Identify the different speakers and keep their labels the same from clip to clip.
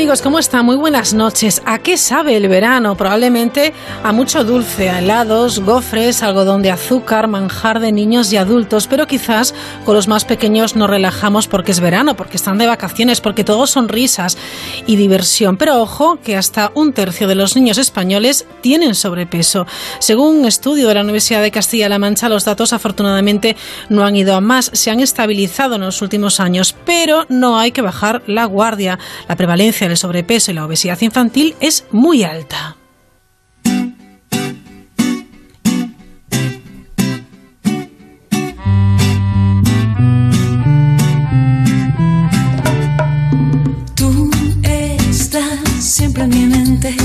Speaker 1: Amigos? ¿Cómo están? Muy buenas noches. ¿A qué sabe el verano? Probablemente a mucho dulce, a helados, gofres, algodón de azúcar, manjar de niños y adultos, pero quizás con los más pequeños nos relajamos porque es verano, porque están de vacaciones, porque todo son risas y diversión. Pero ojo que hasta un tercio de los niños españoles tienen sobrepeso. Según un estudio de la Universidad de Castilla-La Mancha, los datos afortunadamente no han ido a más, se han estabilizado en los últimos años, pero no hay que bajar la guardia. La prevalencia el sobrepeso y la obesidad infantil es muy alta.
Speaker 2: Tú estás siempre en mi mente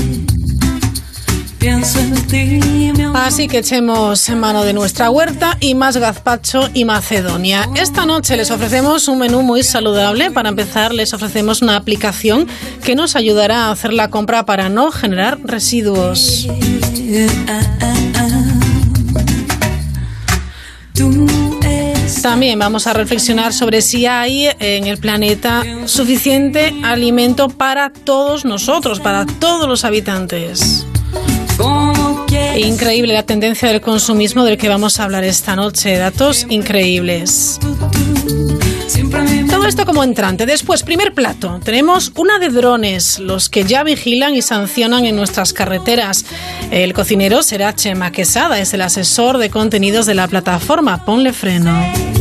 Speaker 1: Así que echemos mano de nuestra huerta y más gazpacho y macedonia. Esta noche les ofrecemos un menú muy saludable. Para empezar, les ofrecemos una aplicación que nos ayudará a hacer la compra para no generar residuos. También vamos a reflexionar sobre si hay en el planeta suficiente alimento para todos nosotros, para todos los habitantes. Increíble la tendencia del consumismo del que vamos a hablar esta noche. Datos increíbles. Todo esto como entrante. Después, primer plato. Tenemos una de drones, los que ya vigilan y sancionan en nuestras carreteras. El cocinero será Chema Quesada, es el asesor de contenidos de la plataforma Ponle Freno.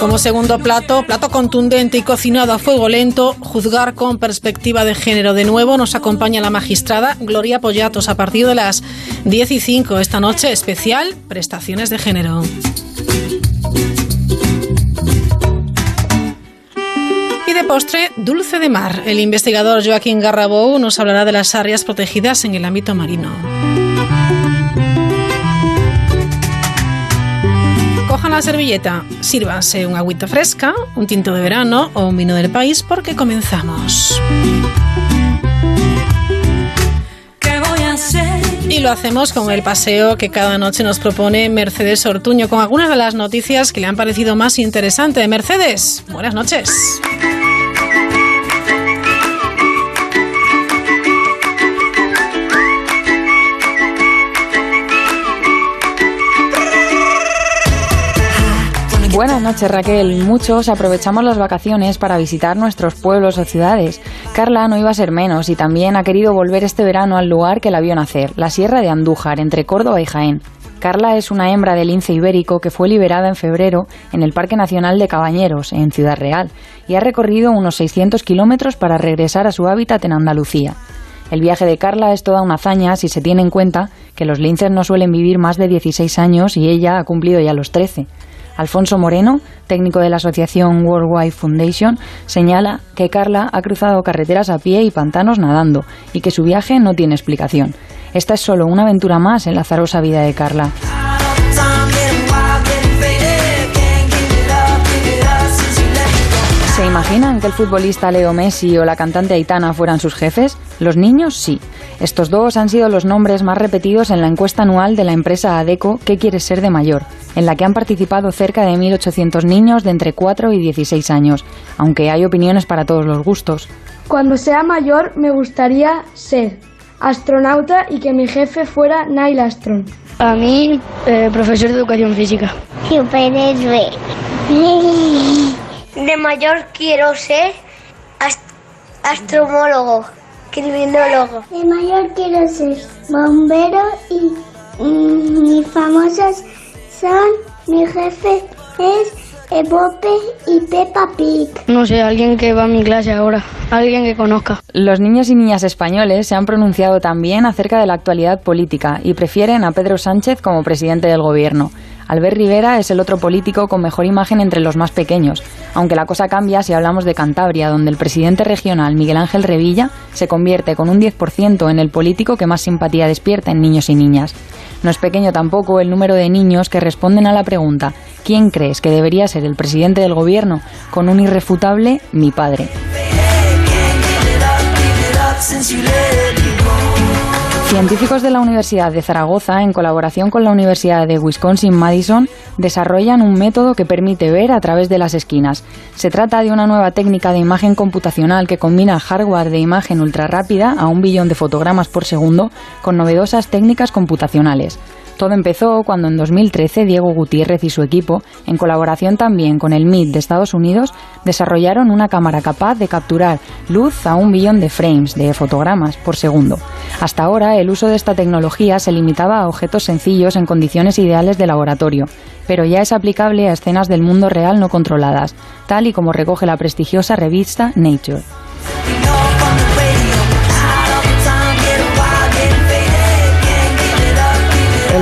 Speaker 1: Como segundo plato, plato contundente y cocinado a fuego lento, juzgar con perspectiva de género. De nuevo nos acompaña la magistrada Gloria Pollatos a partir de las 10 y 5 esta noche especial prestaciones de género. Y de postre, dulce de mar. El investigador Joaquín Garrabou nos hablará de las áreas protegidas en el ámbito marino. La servilleta, sírvanse un agüita fresca, un tinto de verano o un vino del país porque comenzamos. Y lo hacemos con el paseo que cada noche nos propone Mercedes Ortuño, con algunas de las noticias que le han parecido más interesantes. Mercedes, buenas noches.
Speaker 3: Buenas noches Raquel. Muchos aprovechamos las vacaciones para visitar nuestros pueblos o ciudades. Carla no iba a ser menos y también ha querido volver este verano al lugar que la vio nacer, la Sierra de Andújar, entre Córdoba y Jaén. Carla es una hembra del lince ibérico que fue liberada en febrero en el Parque Nacional de Cabañeros, en Ciudad Real, y ha recorrido unos 600 kilómetros para regresar a su hábitat en Andalucía. El viaje de Carla es toda una hazaña si se tiene en cuenta que los linces no suelen vivir más de 16 años y ella ha cumplido ya los 13. Alfonso Moreno, técnico de la asociación Worldwide Foundation, señala que Carla ha cruzado carreteras a pie y pantanos nadando y que su viaje no tiene explicación. Esta es solo una aventura más en la azarosa vida de Carla. ¿Se imaginan que el futbolista Leo Messi o la cantante Aitana fueran sus jefes? Los niños sí. Estos dos han sido los nombres más repetidos en la encuesta anual de la empresa ADECO ¿Qué quieres ser de mayor?, en la que han participado cerca de 1.800 niños de entre 4 y 16 años, aunque hay opiniones para todos los gustos.
Speaker 4: Cuando sea mayor me gustaría ser astronauta y que mi jefe fuera Neil Armstrong.
Speaker 5: A mí, eh, profesor de educación física.
Speaker 6: Superhéroe. De mayor quiero ser astromólogo, criminólogo.
Speaker 7: De mayor quiero ser bombero y mis famosos son mi jefe es Epope y Peppa Pig.
Speaker 5: No sé, alguien que va a mi clase ahora, alguien que conozca.
Speaker 3: Los niños y niñas españoles se han pronunciado también acerca de la actualidad política y prefieren a Pedro Sánchez como presidente del gobierno. Albert Rivera es el otro político con mejor imagen entre los más pequeños, aunque la cosa cambia si hablamos de Cantabria, donde el presidente regional Miguel Ángel Revilla se convierte con un 10% en el político que más simpatía despierta en niños y niñas. No es pequeño tampoco el número de niños que responden a la pregunta ¿Quién crees que debería ser el presidente del gobierno? con un irrefutable mi padre. Científicos de la Universidad de Zaragoza, en colaboración con la Universidad de Wisconsin-Madison, desarrollan un método que permite ver a través de las esquinas. Se trata de una nueva técnica de imagen computacional que combina hardware de imagen ultra rápida a un billón de fotogramas por segundo con novedosas técnicas computacionales. Todo empezó cuando en 2013 Diego Gutiérrez y su equipo, en colaboración también con el MIT de Estados Unidos, desarrollaron una cámara capaz de capturar luz a un billón de frames de fotogramas por segundo. Hasta ahora el uso de esta tecnología se limitaba a objetos sencillos en condiciones ideales de laboratorio, pero ya es aplicable a escenas del mundo real no controladas, tal y como recoge la prestigiosa revista Nature.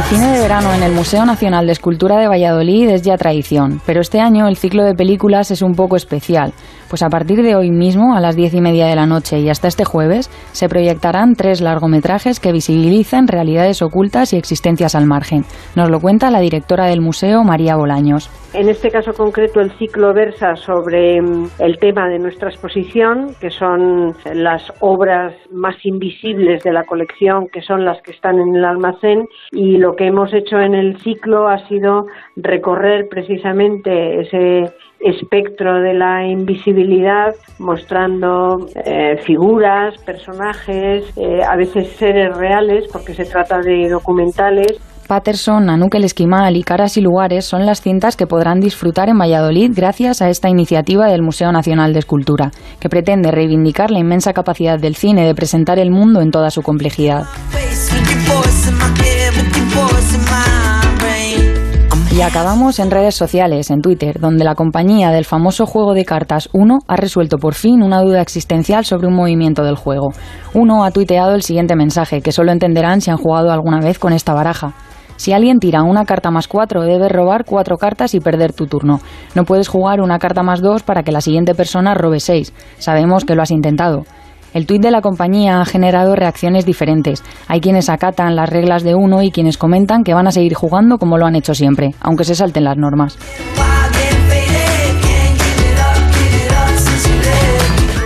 Speaker 3: El cine de verano en el Museo Nacional de Escultura de Valladolid es ya tradición, pero este año el ciclo de películas es un poco especial, pues a partir de hoy mismo, a las diez y media de la noche y hasta este jueves, se proyectarán tres largometrajes que visibilizan realidades ocultas y existencias al margen. Nos lo cuenta la directora del museo, María Bolaños.
Speaker 8: En este caso concreto, el ciclo versa sobre mm, el tema de nuestra exposición, que son las obras más invisibles de la colección, que son las que están en el almacén, y lo que hemos hecho en el ciclo ha sido recorrer precisamente ese espectro de la invisibilidad, mostrando eh, figuras, personajes, eh, a veces seres reales, porque se trata de documentales,
Speaker 3: Patterson, Nanuk el Esquimal y Caras y Lugares son las cintas que podrán disfrutar en Valladolid gracias a esta iniciativa del Museo Nacional de Escultura, que pretende reivindicar la inmensa capacidad del cine de presentar el mundo en toda su complejidad. Y acabamos en redes sociales, en Twitter, donde la compañía del famoso juego de cartas Uno ha resuelto por fin una duda existencial sobre un movimiento del juego. Uno ha tuiteado el siguiente mensaje, que solo entenderán si han jugado alguna vez con esta baraja. Si alguien tira una carta más cuatro, debes robar cuatro cartas y perder tu turno. No puedes jugar una carta más dos para que la siguiente persona robe seis. Sabemos que lo has intentado. El tuit de la compañía ha generado reacciones diferentes. Hay quienes acatan las reglas de uno y quienes comentan que van a seguir jugando como lo han hecho siempre, aunque se salten las normas.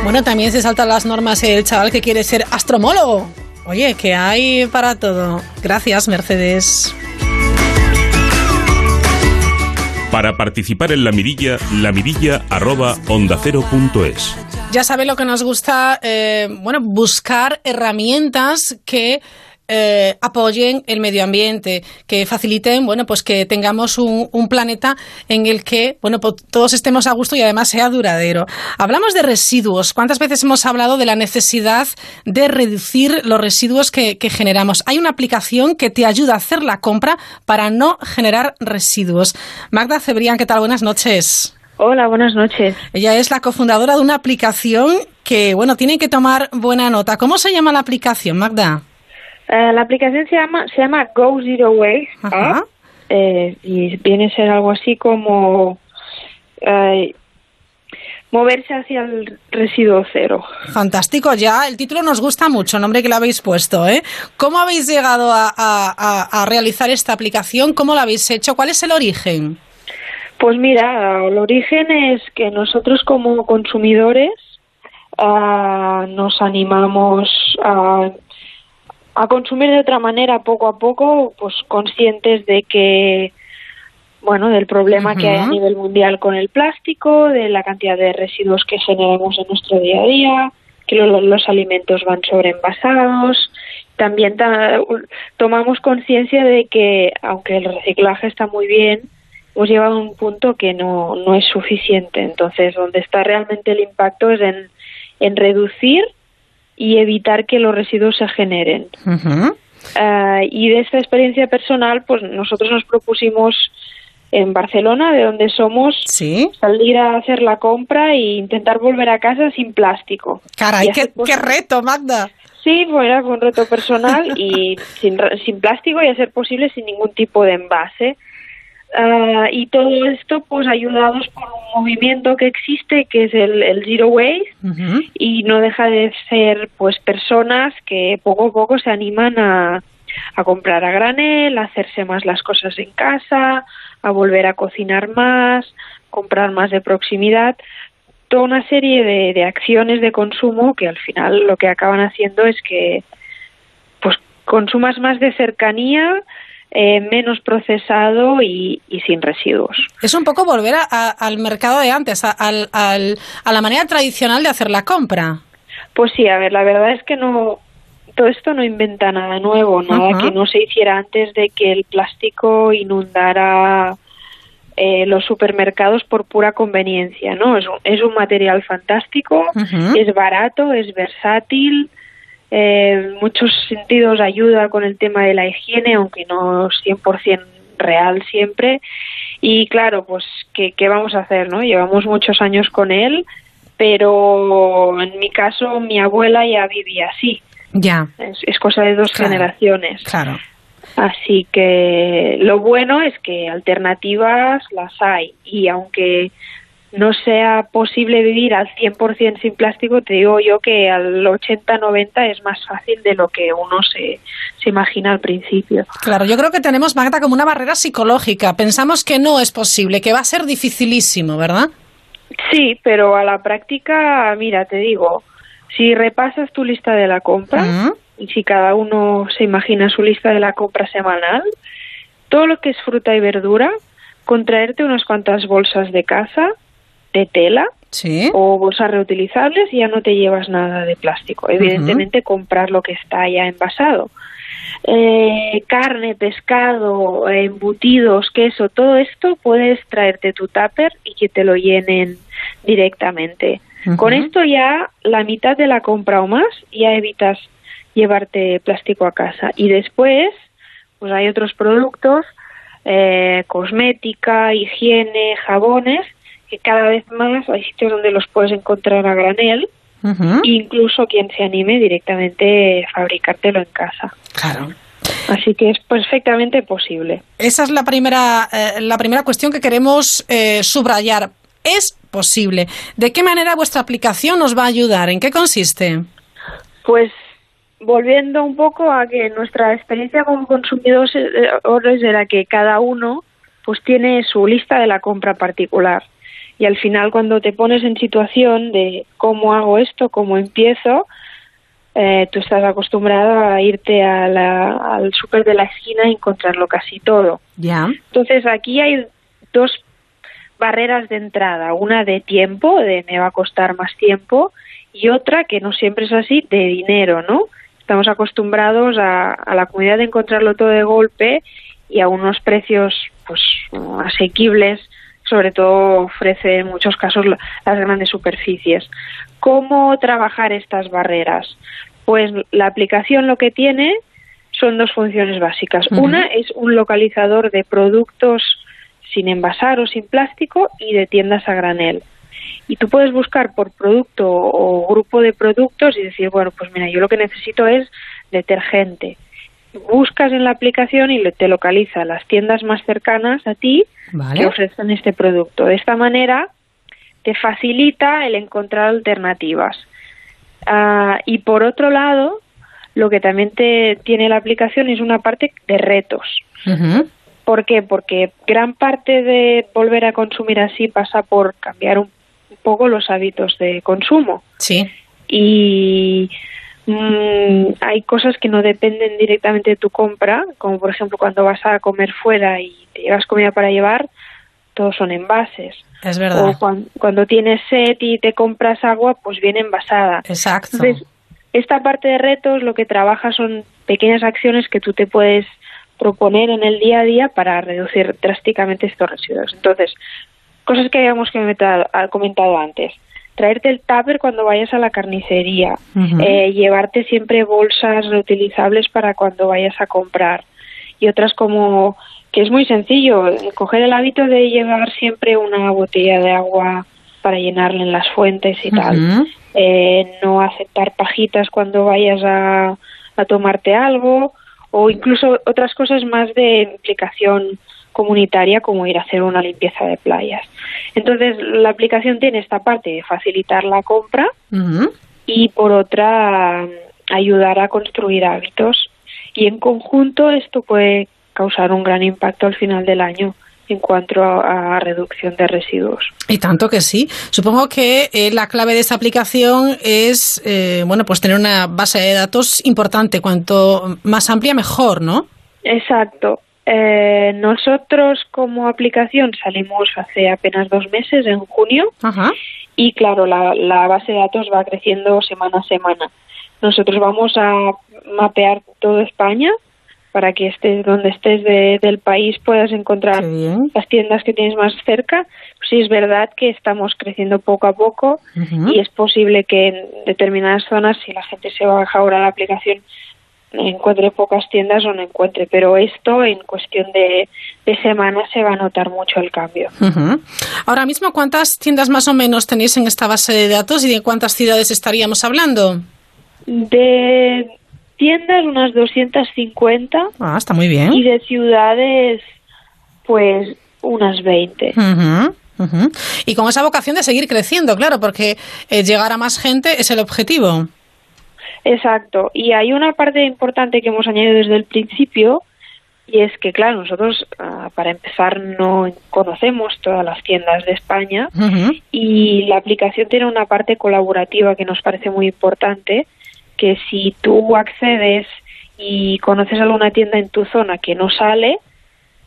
Speaker 1: Bueno, también se saltan las normas el chaval que quiere ser astromólogo. Oye, que hay para todo. Gracias, Mercedes.
Speaker 9: Para participar en la mirilla, la
Speaker 1: Ya sabe lo que nos gusta, eh, bueno, buscar herramientas que eh, apoyen el medio ambiente, que faciliten, bueno, pues que tengamos un, un, planeta en el que, bueno, pues todos estemos a gusto y además sea duradero. Hablamos de residuos. ¿Cuántas veces hemos hablado de la necesidad de reducir los residuos que, que generamos? Hay una aplicación que te ayuda a hacer la compra para no generar residuos. Magda Cebrián, ¿qué tal? Buenas noches.
Speaker 10: Hola, buenas noches.
Speaker 1: Ella es la cofundadora de una aplicación que, bueno, tienen que tomar buena nota. ¿Cómo se llama la aplicación, Magda?
Speaker 10: Uh, la aplicación se llama se llama Go Zero Waste ¿eh? Eh, y viene a ser algo así como eh, moverse hacia el residuo cero.
Speaker 1: Fantástico, ya el título nos gusta mucho, nombre que le habéis puesto. ¿eh? ¿Cómo habéis llegado a, a, a realizar esta aplicación? ¿Cómo lo habéis hecho? ¿Cuál es el origen?
Speaker 10: Pues mira, el origen es que nosotros como consumidores uh, nos animamos a a consumir de otra manera poco a poco, pues conscientes de que, bueno, del problema uh -huh. que hay a nivel mundial con el plástico, de la cantidad de residuos que generamos en nuestro día a día, que los, los alimentos van sobreenvasados. También ta tomamos conciencia de que, aunque el reciclaje está muy bien, hemos llegado a un punto que no, no es suficiente. Entonces, donde está realmente el impacto es en, en reducir y evitar que los residuos se generen.
Speaker 1: Uh -huh.
Speaker 10: uh, y de esta experiencia personal, pues nosotros nos propusimos en Barcelona, de donde somos,
Speaker 1: ¿Sí?
Speaker 10: salir a hacer la compra e intentar volver a casa sin plástico.
Speaker 1: Caray, qué, qué, reto, Magda.
Speaker 10: Sí, pues era un reto personal y sin, sin plástico y a ser posible sin ningún tipo de envase. Uh, y todo esto pues ayudados por un movimiento que existe que es el, el Zero Waste
Speaker 1: uh -huh.
Speaker 10: y no deja de ser pues personas que poco a poco se animan a, a comprar a granel, a hacerse más las cosas en casa, a volver a cocinar más, comprar más de proximidad, toda una serie de, de acciones de consumo que al final lo que acaban haciendo es que pues consumas más de cercanía, eh, menos procesado y, y, sin residuos.
Speaker 1: Es un poco volver a, a, al mercado de antes, a, al, a la manera tradicional de hacer la compra.
Speaker 10: Pues sí, a ver, la verdad es que no, todo esto no inventa nada nuevo, nada que no se hiciera antes de que el plástico inundara eh, los supermercados por pura conveniencia, ¿no? Es un, es un material fantástico, uh -huh. es barato, es versátil, eh, muchos sentidos ayuda con el tema de la higiene, aunque no es 100% real siempre. Y claro, pues, ¿qué, ¿qué vamos a hacer, no? Llevamos muchos años con él, pero en mi caso mi abuela ya vivía así.
Speaker 1: Ya.
Speaker 10: Es, es cosa de dos
Speaker 1: claro.
Speaker 10: generaciones.
Speaker 1: Claro.
Speaker 10: Así que lo bueno es que alternativas las hay y aunque no sea posible vivir al 100% sin plástico, te digo yo que al 80-90 es más fácil de lo que uno se, se imagina al principio.
Speaker 1: Claro, yo creo que tenemos, Magda, como una barrera psicológica. Pensamos que no es posible, que va a ser dificilísimo, ¿verdad?
Speaker 10: Sí, pero a la práctica, mira, te digo, si repasas tu lista de la compra, uh -huh. y si cada uno se imagina su lista de la compra semanal, todo lo que es fruta y verdura, con traerte unas cuantas bolsas de casa, de tela,
Speaker 1: ¿Sí?
Speaker 10: o bolsas reutilizables, ya no te llevas nada de plástico. Evidentemente, uh -huh. comprar lo que está ya envasado. Eh, carne, pescado, embutidos, queso, todo esto puedes traerte tu tupper y que te lo llenen directamente. Uh -huh. Con esto ya la mitad de la compra o más ya evitas llevarte plástico a casa. Y después, pues hay otros productos, eh, cosmética, higiene, jabones, que cada vez más hay sitios donde los puedes encontrar a granel. Uh -huh. Incluso quien se anime directamente a fabricártelo en casa.
Speaker 1: Claro.
Speaker 10: Así que es perfectamente posible.
Speaker 1: Esa es la primera, eh, la primera cuestión que queremos eh, subrayar. Es posible. ¿De qué manera vuestra aplicación nos va a ayudar? ¿En qué consiste?
Speaker 10: Pues volviendo un poco a que nuestra experiencia como consumidores era que cada uno pues tiene su lista de la compra particular y al final cuando te pones en situación de cómo hago esto, cómo empiezo, eh, tú estás acostumbrado a irte a la, al súper de la esquina y encontrarlo casi todo.
Speaker 1: Ya.
Speaker 10: Entonces aquí hay dos barreras de entrada, una de tiempo, de me va a costar más tiempo, y otra que no siempre es así, de dinero, ¿no? Estamos acostumbrados a, a la comunidad de encontrarlo todo de golpe y a unos precios pues asequibles sobre todo ofrece en muchos casos las grandes superficies. ¿Cómo trabajar estas barreras? Pues la aplicación lo que tiene son dos funciones básicas. Uh -huh. Una es un localizador de productos sin envasar o sin plástico y de tiendas a granel. Y tú puedes buscar por producto o grupo de productos y decir, bueno, pues mira, yo lo que necesito es detergente buscas en la aplicación y te localiza las tiendas más cercanas a ti
Speaker 1: vale.
Speaker 10: que ofrecen este producto. De esta manera te facilita el encontrar alternativas. Uh, y por otro lado, lo que también te tiene la aplicación es una parte de retos.
Speaker 1: Uh -huh.
Speaker 10: ¿Por qué? Porque gran parte de volver a consumir así pasa por cambiar un, un poco los hábitos de consumo.
Speaker 1: Sí.
Speaker 10: Y Mm, hay cosas que no dependen directamente de tu compra, como por ejemplo cuando vas a comer fuera y te llevas comida para llevar, todos son envases.
Speaker 1: Es verdad.
Speaker 10: O cuando, cuando tienes sed y te compras agua, pues viene envasada.
Speaker 1: Exacto.
Speaker 10: Entonces, esta parte de retos lo que trabaja son pequeñas acciones que tú te puedes proponer en el día a día para reducir drásticamente estos residuos. Entonces, cosas que habíamos comentado antes traerte el tupper cuando vayas a la carnicería, uh -huh. eh, llevarte siempre bolsas reutilizables para cuando vayas a comprar y otras como que es muy sencillo, coger el hábito de llevar siempre una botella de agua para llenarla en las fuentes y uh -huh. tal, eh, no aceptar pajitas cuando vayas a, a tomarte algo o incluso otras cosas más de implicación comunitaria como ir a hacer una limpieza de playas. Entonces, la aplicación tiene esta parte de facilitar la compra
Speaker 1: uh -huh.
Speaker 10: y por otra ayudar a construir hábitos y en conjunto esto puede causar un gran impacto al final del año en cuanto a, reducción de residuos.
Speaker 1: Y tanto que sí. Supongo que eh, la clave de esta aplicación es, eh, bueno, pues tener una base de datos importante. Cuanto más amplia, mejor, ¿no?
Speaker 10: Exacto. Eh, nosotros como aplicación salimos hace apenas dos meses, en junio, y claro, la, la base de datos va creciendo semana a semana. Nosotros vamos a mapear toda España para que estés donde estés del país puedas encontrar las tiendas que tienes más cerca. sí es verdad que estamos creciendo poco a poco y es posible que en determinadas zonas, si la gente se baja ahora la aplicación, encuentre pocas tiendas o no encuentre, pero esto en cuestión de, semanas se va a notar mucho el cambio.
Speaker 1: Ahora mismo, ¿cuántas tiendas más o menos tenéis en esta base de datos y de cuántas ciudades estaríamos hablando?
Speaker 10: De tiendas, unas 250.
Speaker 1: Ah, está muy bien.
Speaker 10: Y de ciudades, pues unas 20.
Speaker 1: Y con esa vocación de seguir creciendo, claro, porque eh, llegar a más gente es el objetivo.
Speaker 10: Exacto. Y hay una parte importante que hemos añadido desde el principio, y es que, claro, nosotros, ah, para empezar, no conocemos todas las tiendas de España, y la aplicación tiene una parte colaborativa que nos parece muy importante, que si tú accedes y conoces alguna tienda en tu zona que no sale,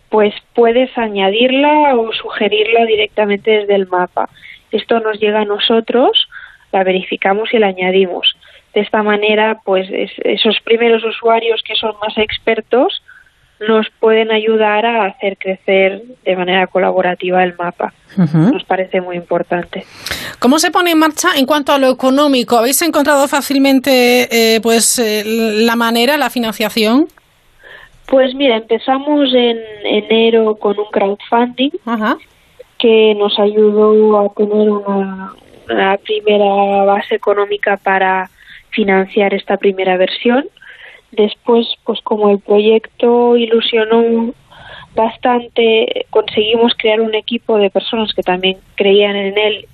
Speaker 10: pues puedes añadirla o sugerirla directamente desde el mapa. Esto nos llega a nosotros, la verificamos y la añadimos. De esta manera, pues esos primeros usuarios que son más expertos nos pueden ayudar a hacer crecer de manera colaborativa el mapa. Nos parece muy importante.
Speaker 1: ¿Cómo se pone en marcha en cuanto a lo económico? ¿Habéis encontrado fácilmente eh, pues eh, la manera, la financiación?
Speaker 10: Pues mira, empezamos en enero con un crowdfunding que nos ayudó a tener una, una primera base económica para financiar esta primera versión Después, pues como el proyecto ilusionó bastante, conseguimos crear un equipo de personas que también creían en él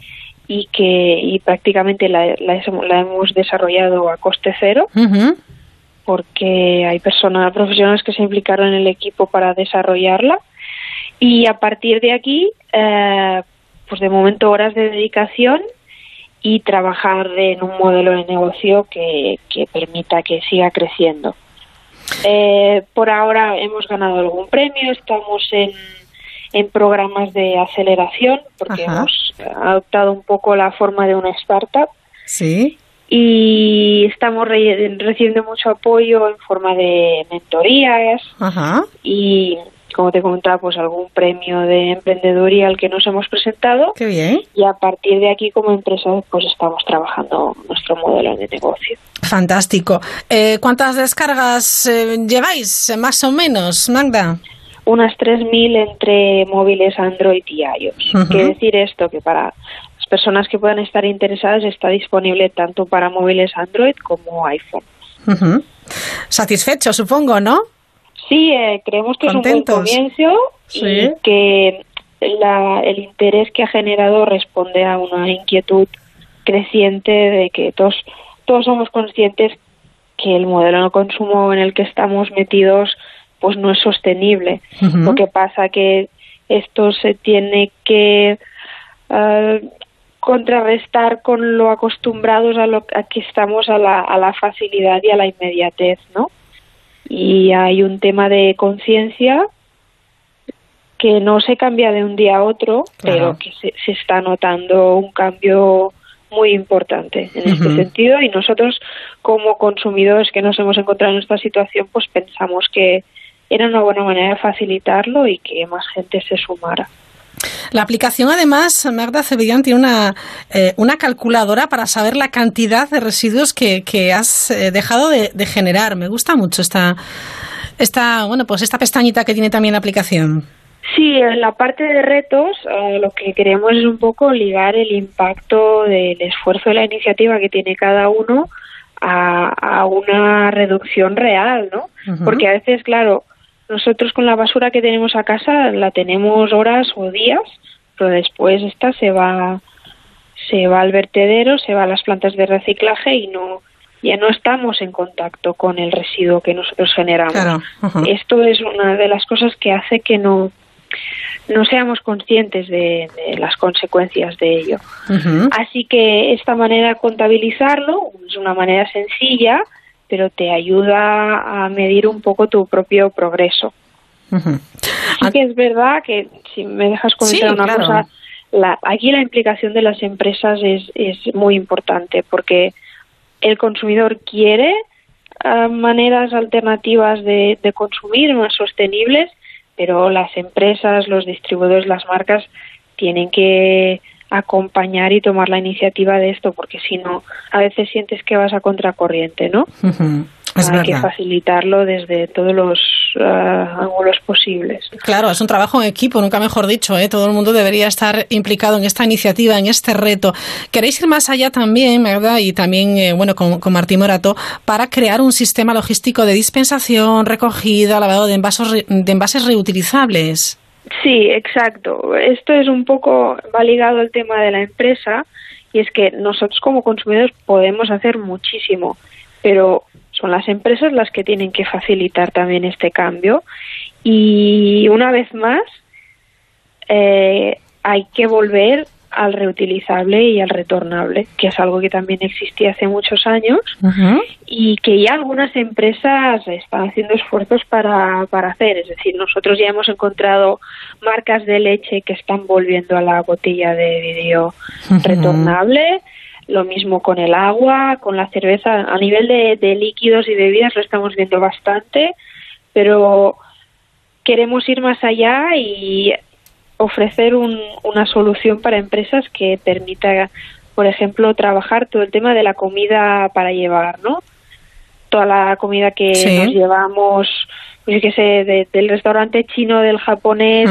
Speaker 10: y que y prácticamente la, hemos desarrollado a coste cero. porque hay personas profesionales que se implicaron en el equipo para desarrollarla y a partir de aquí eh, pues de momento horas de dedicación y trabajar en un modelo de negocio que, permita que siga creciendo. Eh, por ahora hemos ganado algún premio, estamos en, en programas de aceleración porque hemos adoptado un poco la forma de una startup.
Speaker 1: Sí.
Speaker 10: Y estamos recibiendo mucho apoyo en forma de mentorías Ajá. y como te comentaba, pues algún premio de emprendeduría al que nos hemos presentado.
Speaker 1: Qué bien.
Speaker 10: Y a partir de aquí, como empresa, pues estamos trabajando nuestro modelo de negocio.
Speaker 1: Fantástico. Eh, ¿Cuántas descargas eh, lleváis, más o menos, Magda?
Speaker 10: Unas 3.000 entre móviles Android y iOS. Quiere decir esto, que para las personas que puedan estar interesadas está disponible tanto para móviles Android como iPhone.
Speaker 1: Satisfecho, supongo, ¿no?
Speaker 10: Sí, eh, creemos que es un buen comienzo y que el interés que ha generado responde a una inquietud creciente de que todos, todos somos conscientes que el modelo de consumo en el que estamos metidos pues no es sostenible. Lo que pasa que esto se tiene que eh, contrarrestar con lo acostumbrados a lo a que estamos a la, a la facilidad y a la inmediatez, ¿no? Y hay un tema de conciencia que no se cambia de un día a otro, pero que se, se, está notando un cambio muy importante en este sentido. Y nosotros como consumidores que nos hemos encontrado en esta situación pues pensamos que era una buena manera de facilitarlo y que más gente se sumara.
Speaker 1: La aplicación, además, Magda Cebillán tiene una, eh, una calculadora para saber la cantidad de residuos que, que has eh, dejado de, generar. Me gusta mucho esta, esta, bueno, pues esta pestañita que tiene también la aplicación.
Speaker 10: Sí, en la parte de retos eh, lo que queremos es un poco ligar el impacto del esfuerzo de la iniciativa que tiene cada uno a, a una reducción real, ¿no? Porque a veces, claro, nosotros con la basura que tenemos a casa la tenemos horas o días, pero después esta se va se va al vertedero, se va a las plantas de reciclaje y no ya no estamos en contacto con el residuo que nosotros generamos.
Speaker 1: Claro.
Speaker 10: Esto es una de las cosas que hace que no, no seamos conscientes de, de las consecuencias de ello. Así que esta manera de contabilizarlo es una manera sencilla, pero te ayuda a medir un poco tu propio progreso.
Speaker 1: Ujú.
Speaker 10: Sí que es verdad que, si me dejas comentar
Speaker 1: Sí,
Speaker 10: una
Speaker 1: claro.
Speaker 10: cosa, la- aquí la implicación de las empresas es, es muy importante porque el consumidor quiere ah, maneras alternativas de, de consumir más sostenibles, pero las empresas, los distribuidores, las marcas tienen que acompañar y tomar la iniciativa de esto porque si no, a veces sientes que vas a contracorriente, ¿no?
Speaker 1: Es
Speaker 10: Hay que facilitarlo desde todos los ah, ángulos posibles.
Speaker 1: Claro, es un trabajo en equipo, nunca mejor dicho. ¿eh? Todo el mundo debería estar implicado en esta iniciativa, en este reto. Queréis ir más allá también, ¿verdad? Y también, eh, bueno, con, con Martín Morato, para crear un sistema logístico de dispensación, recogida, lavado de envasos, de envases reutilizables.
Speaker 10: Sí, exacto. Esto es un poco va ligado al tema de la empresa y es que nosotros como consumidores podemos hacer muchísimo, pero son las empresas las que tienen que facilitar también este cambio y una vez más eh, hay que volver al reutilizable y al retornable, que es algo que también existía hace muchos años y que ya algunas empresas están haciendo esfuerzos para, para hacer. Es decir, nosotros ya hemos encontrado marcas de leche que están volviendo a la botella de vidrio retornable. Lo mismo con el agua, con la cerveza. A nivel de, de líquidos y bebidas lo estamos viendo bastante, pero queremos ir más allá y ofrecer un- una solución para empresas que permita, por ejemplo, trabajar todo el tema de la comida para llevar, ¿no? Toda la comida que
Speaker 1: Sí.
Speaker 10: nos llevamos, pues qué sé, de- del restaurante chino, del japonés,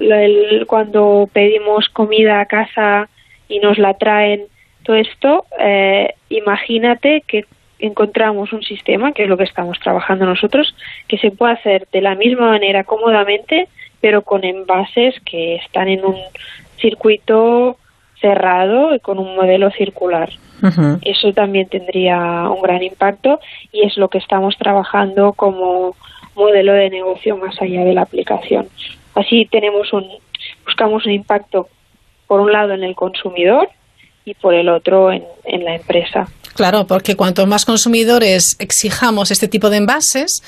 Speaker 10: lo- el- cuando pedimos comida a casa y nos la traen, todo esto, eh, imagínate que encontramos un sistema, que es lo que estamos trabajando nosotros, que se puede hacer de la misma manera cómodamente, pero con envases que están en un circuito cerrado y con un modelo circular. Eso también tendría un gran impacto y es lo que estamos trabajando como modelo de negocio más allá de la aplicación. Así tenemos un buscamos un impacto por un lado en el consumidor y por el otro en, en la empresa.
Speaker 1: Claro, porque cuanto más consumidores exijamos este tipo de envases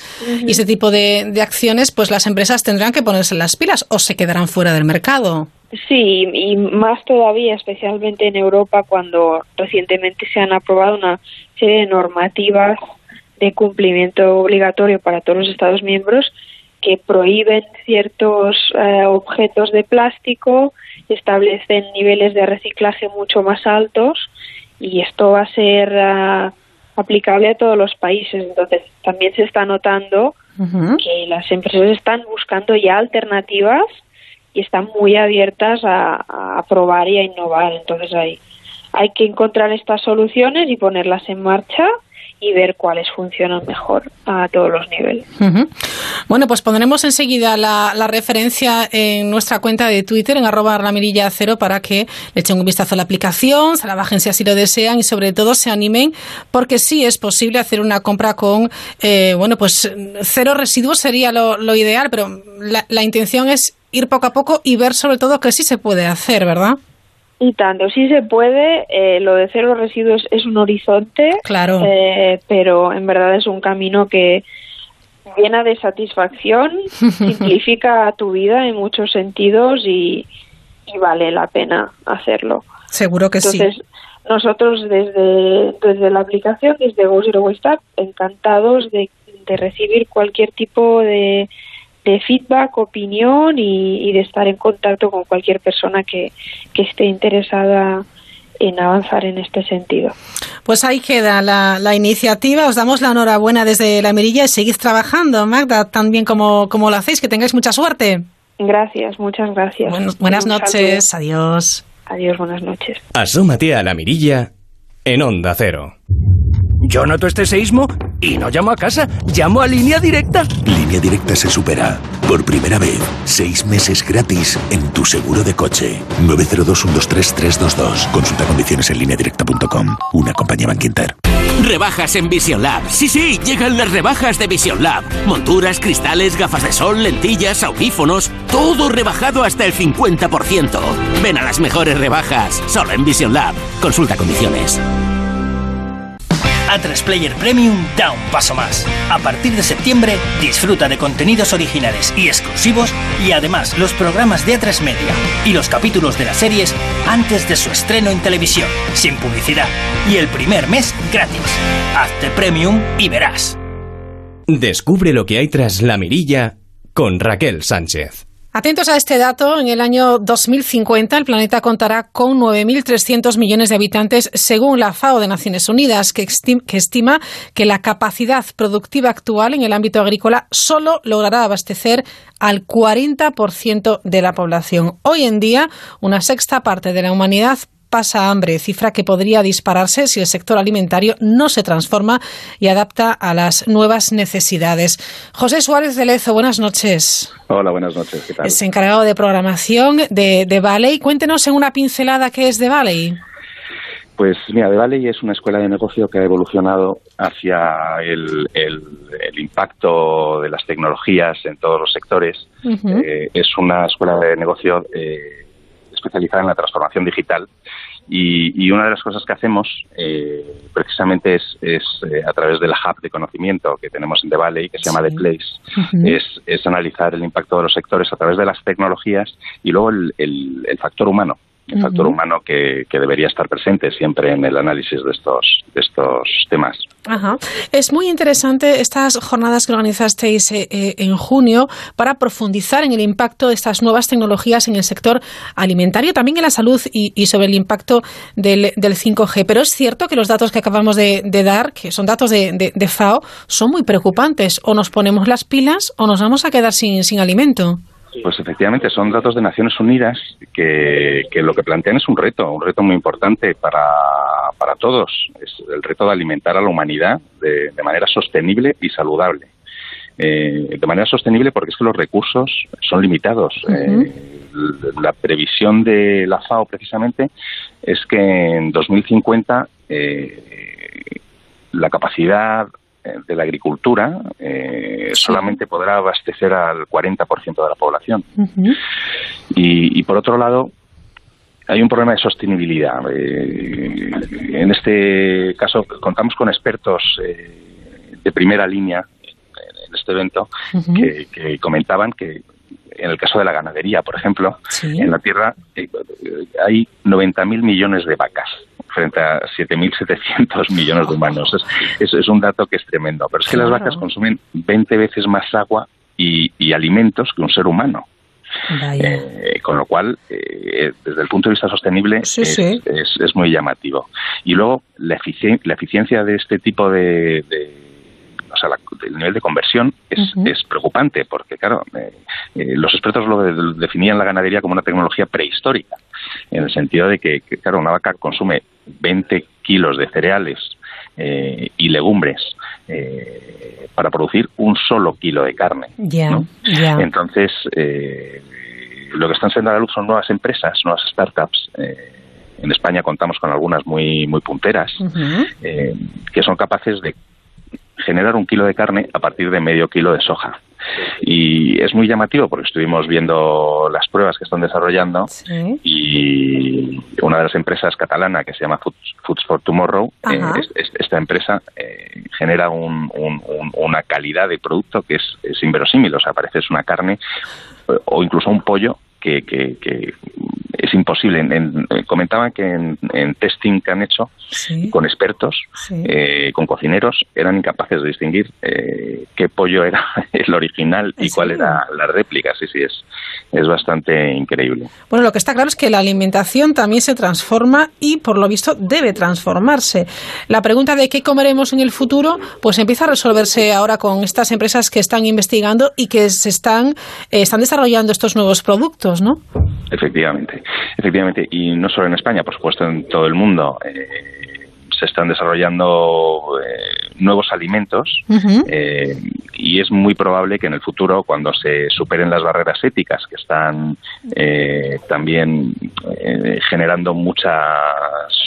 Speaker 1: y este tipo de, de acciones, pues las empresas tendrán que ponerse las pilas o se quedarán fuera del mercado.
Speaker 10: Sí, y más todavía, especialmente en Europa, cuando recientemente se han aprobado una serie de normativas de cumplimiento obligatorio para todos los Estados miembros que prohíben ciertos eh, objetos de plástico, establecen niveles de reciclaje mucho más altos y esto va a ser ah, aplicable a todos los países. Entonces, también se está notando que las empresas están buscando ya alternativas y están muy abiertas a, a probar y a innovar. Entonces hay, hay que encontrar estas soluciones y ponerlas en marcha y ver cuáles funcionan mejor a todos los niveles.
Speaker 1: Bueno, pues pondremos enseguida la, la referencia en nuestra cuenta de Twitter, en arroba la mirilla cero, para que le echen un vistazo a la aplicación, se la bajen si así lo desean y sobre todo se animen, porque sí es posible hacer una compra con, eh, bueno, pues cero residuos sería lo, lo ideal, pero la, la intención es ir poco a poco y ver sobre todo que sí se puede hacer, ¿verdad?
Speaker 10: Y tanto, sí se puede, eh, lo de cero residuos es un horizonte,
Speaker 1: Claro.
Speaker 10: eh, pero en verdad es un camino que llena de satisfacción, simplifica tu vida en muchos sentidos y, y vale la pena hacerlo.
Speaker 1: Seguro que
Speaker 10: Entonces,
Speaker 1: sí.
Speaker 10: nosotros desde, desde la aplicación, desde Go Zero Waste encantados de, de recibir cualquier tipo de, de feedback, opinión y, y de estar en contacto con cualquier persona que, que esté interesada en avanzar en este sentido.
Speaker 1: Pues ahí queda la, la iniciativa. Os damos la enhorabuena desde la mirilla y seguid trabajando, Magda, tan bien como, como lo hacéis. Que tengáis mucha suerte.
Speaker 10: Gracias, muchas gracias.
Speaker 1: Bueno, buenas
Speaker 10: Un
Speaker 1: noches,
Speaker 10: saludo.
Speaker 1: adiós.
Speaker 10: Adiós, buenas noches.
Speaker 11: Asómate a la mirilla en Onda Cero.
Speaker 12: Yo noto este seísmo y no llamo a casa, llamo a línea directa.
Speaker 13: Línea Directa se supera. Por primera vez, seis meses gratis en tu seguro de coche. 902-123-322. Consulta condiciones en lineadirecta.com. Una compañía Banquinter.
Speaker 14: Rebajas en Vision Lab. Sí, sí, llegan las rebajas de Vision Lab. Monturas, cristales, gafas de sol, lentillas, audífonos, todo rebajado hasta el 50%. Ven a las mejores rebajas, solo en Vision Lab. Consulta condiciones.
Speaker 15: A3 Player Premium da un paso más. A partir de septiembre, disfruta de contenidos originales y exclusivos y además los programas de A3 Media y los capítulos de las series antes de su estreno en televisión, sin publicidad. Y el primer mes gratis. Hazte Premium y verás.
Speaker 11: Descubre lo que hay tras la mirilla con Raquel Sánchez.
Speaker 1: Atentos a este dato, en el año 2050 el planeta contará con 9.300 millones de habitantes, según la FAO de Naciones Unidas, que, estima que la capacidad productiva actual en el ámbito agrícola solo logrará abastecer al 40% de la población. Hoy en día, una sexta parte de la humanidad pasa hambre, cifra que podría dispararse si el sector alimentario no se transforma y adapta a las nuevas necesidades. José Suárez de Lezo, buenas noches.
Speaker 16: Hola, buenas noches. ¿Qué tal?
Speaker 1: Es encargado de programación de, de Valley. Cuéntenos en una pincelada qué es de Valley.
Speaker 16: Pues mira, The Valley es una escuela de negocio que ha evolucionado hacia el, el, el impacto de las tecnologías en todos los sectores. Uh -huh. eh, es una escuela de negocio eh, especializada en la transformación digital y, y, una de las cosas que hacemos eh, precisamente es, es eh, a través del hub de conocimiento que tenemos en The Valley, que se llama The Place, uh -huh. es, es, analizar el impacto de los sectores a través de las tecnologías y luego el, el, el factor humano el uh -huh. factor humano que, que, debería estar presente siempre en el análisis de estos, de estos temas.
Speaker 1: Ajá. Es muy interesante estas jornadas que organizasteis eh, eh, en junio para profundizar en el impacto de estas nuevas tecnologías en el sector alimentario, también en la salud y, y sobre el impacto del, del, 5G. Pero es cierto que los datos que acabamos de, de dar, que son datos de, de, de, FAO, son muy preocupantes. O nos ponemos las pilas o nos vamos a quedar sin, sin alimento.
Speaker 16: Pues efectivamente, son datos de Naciones Unidas que, que, lo que plantean es un reto, un reto muy importante para, para todos. Es el reto de alimentar a la humanidad de, de manera sostenible y saludable. Eh, de manera sostenible porque es que los recursos son limitados. Uh -huh. eh, la previsión de la FAO precisamente es que en 2050 eh, la capacidad de la agricultura eh, solamente podrá abastecer al 40% de la población. Uh -huh. y, y, por otro lado, hay un problema de sostenibilidad. Eh, en este caso, contamos con expertos eh, de primera línea en este evento uh -huh. que, que, comentaban que en el caso de la ganadería, por ejemplo, sí. en la Tierra eh, hay 90.000 millones de vacas frente a 7.700 millones de humanos. Es, es, es, un dato que es tremendo. Pero es que claro. las vacas consumen 20 veces más agua y, y alimentos que un ser humano. Eh, con lo cual, eh, desde el punto de vista sostenible,
Speaker 1: sí,
Speaker 16: es,
Speaker 1: sí.
Speaker 16: Es, es, muy llamativo. Y luego, la, eficien la eficiencia de este tipo de, de o sea, la, el nivel de conversión es, uh -huh. es preocupante, porque, claro, eh, eh, los expertos lo de, definían la ganadería como una tecnología prehistórica, en el sentido de que, que claro, una vaca consume 20 kilos de cereales eh, y legumbres eh, para producir un solo kilo de carne.
Speaker 1: Yeah,
Speaker 16: ¿no?
Speaker 1: yeah.
Speaker 16: Entonces, eh, lo que están saliendo a la luz son nuevas empresas, nuevas startups. Eh, en España contamos con algunas muy, muy punteras, uh -huh. que son capaces de generar un kilo de carne a partir de medio kilo de soja. Y es muy llamativo porque estuvimos viendo las pruebas que están desarrollando
Speaker 1: sí.
Speaker 16: y una de las empresas catalana que se llama Foods, Foods for Tomorrow, eh, es, es, esta empresa eh, genera un, un, un, una calidad de producto que es, es inverosímil, o sea, parece es una carne o incluso un pollo que, que, que es imposible. En, en, comentaban que en, en, testing que han hecho
Speaker 1: sí.
Speaker 16: con expertos,
Speaker 1: sí.
Speaker 16: eh, con cocineros, eran incapaces de distinguir eh, qué pollo era el original y cuál era la réplica. Sí, sí, es, es bastante increíble.
Speaker 1: Bueno, lo que está claro es que la alimentación también se transforma y, por lo visto, debe transformarse. La pregunta de qué comeremos en el futuro, pues empieza a resolverse ahora con estas empresas que están investigando y que se están, eh, están desarrollando estos nuevos productos, ¿no?
Speaker 16: Efectivamente, efectivamente, y no solo en España, por supuesto en todo el mundo. Eh, se están desarrollando eh, nuevos alimentos eh, y es muy probable que en el futuro, cuando se superen las barreras éticas que están eh, también generando muchas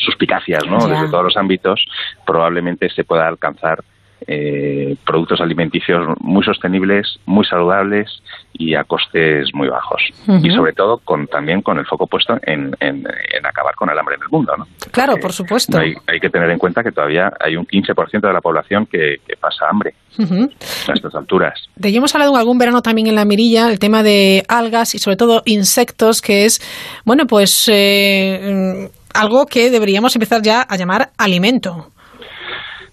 Speaker 16: suspicacias ¿no? desde todos los ámbitos, probablemente se pueda alcanzar eh, productos alimenticios muy sostenibles, muy saludables y a costes muy bajos. Y sobre todo con también con el foco puesto en, acabar con el hambre en el mundo. ¿no?
Speaker 1: Claro, por supuesto.
Speaker 16: Hay, que tener en cuenta que todavía hay un 15% de la población que, pasa hambre a estas alturas.
Speaker 1: De ello hemos hablado en algún verano también en la mirilla, el tema de algas y sobre todo insectos, que es, bueno, pues eh, algo que deberíamos empezar ya a llamar alimento.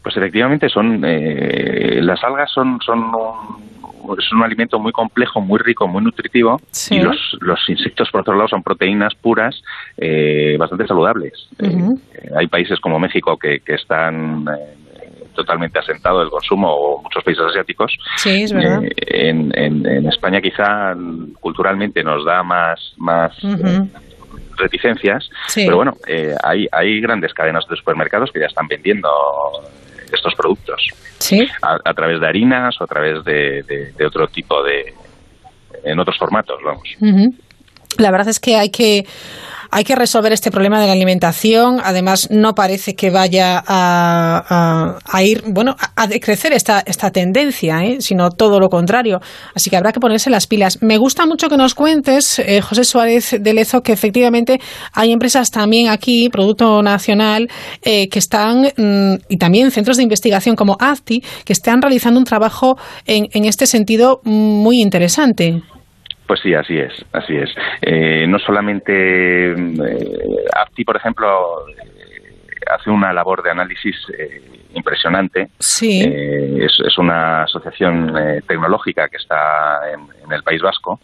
Speaker 16: Pues efectivamente son eh, las algas son son un, es un alimento muy complejo, muy rico, muy nutritivo y los, los insectos por otro lado son proteínas puras eh, bastante saludables. Eh, hay países como México que, que están totalmente asentado el consumo o muchos países asiáticos.
Speaker 1: Sí, es verdad.
Speaker 16: en, en, España quizá culturalmente nos da más más reticencias, pero bueno, hay, hay grandes cadenas de supermercados que ya están vendiendo estos productos.
Speaker 1: ¿Sí?
Speaker 16: A, través de harinas o a través de, de, otro tipo de... en otros formatos, vamos.
Speaker 1: La verdad es que hay que hay que resolver este problema de la alimentación. Además, no parece que vaya a, ir, bueno, a, decrecer esta, esta tendencia, ¿eh? sino todo lo contrario. Así que habrá que ponerse las pilas. Me gusta mucho que nos cuentes, eh, José Suárez de Lezo, que efectivamente hay empresas también aquí, Producto Nacional, eh, que están, mm, y también centros de investigación como AFTI, que están realizando un trabajo en, en este sentido muy interesante.
Speaker 16: Pues sí, así es, así es. Eh, no solamente eh, AFTI, por ejemplo, eh, hace una labor de análisis impresionante.
Speaker 1: Sí.
Speaker 16: Es, una asociación tecnológica que está en, el País Vasco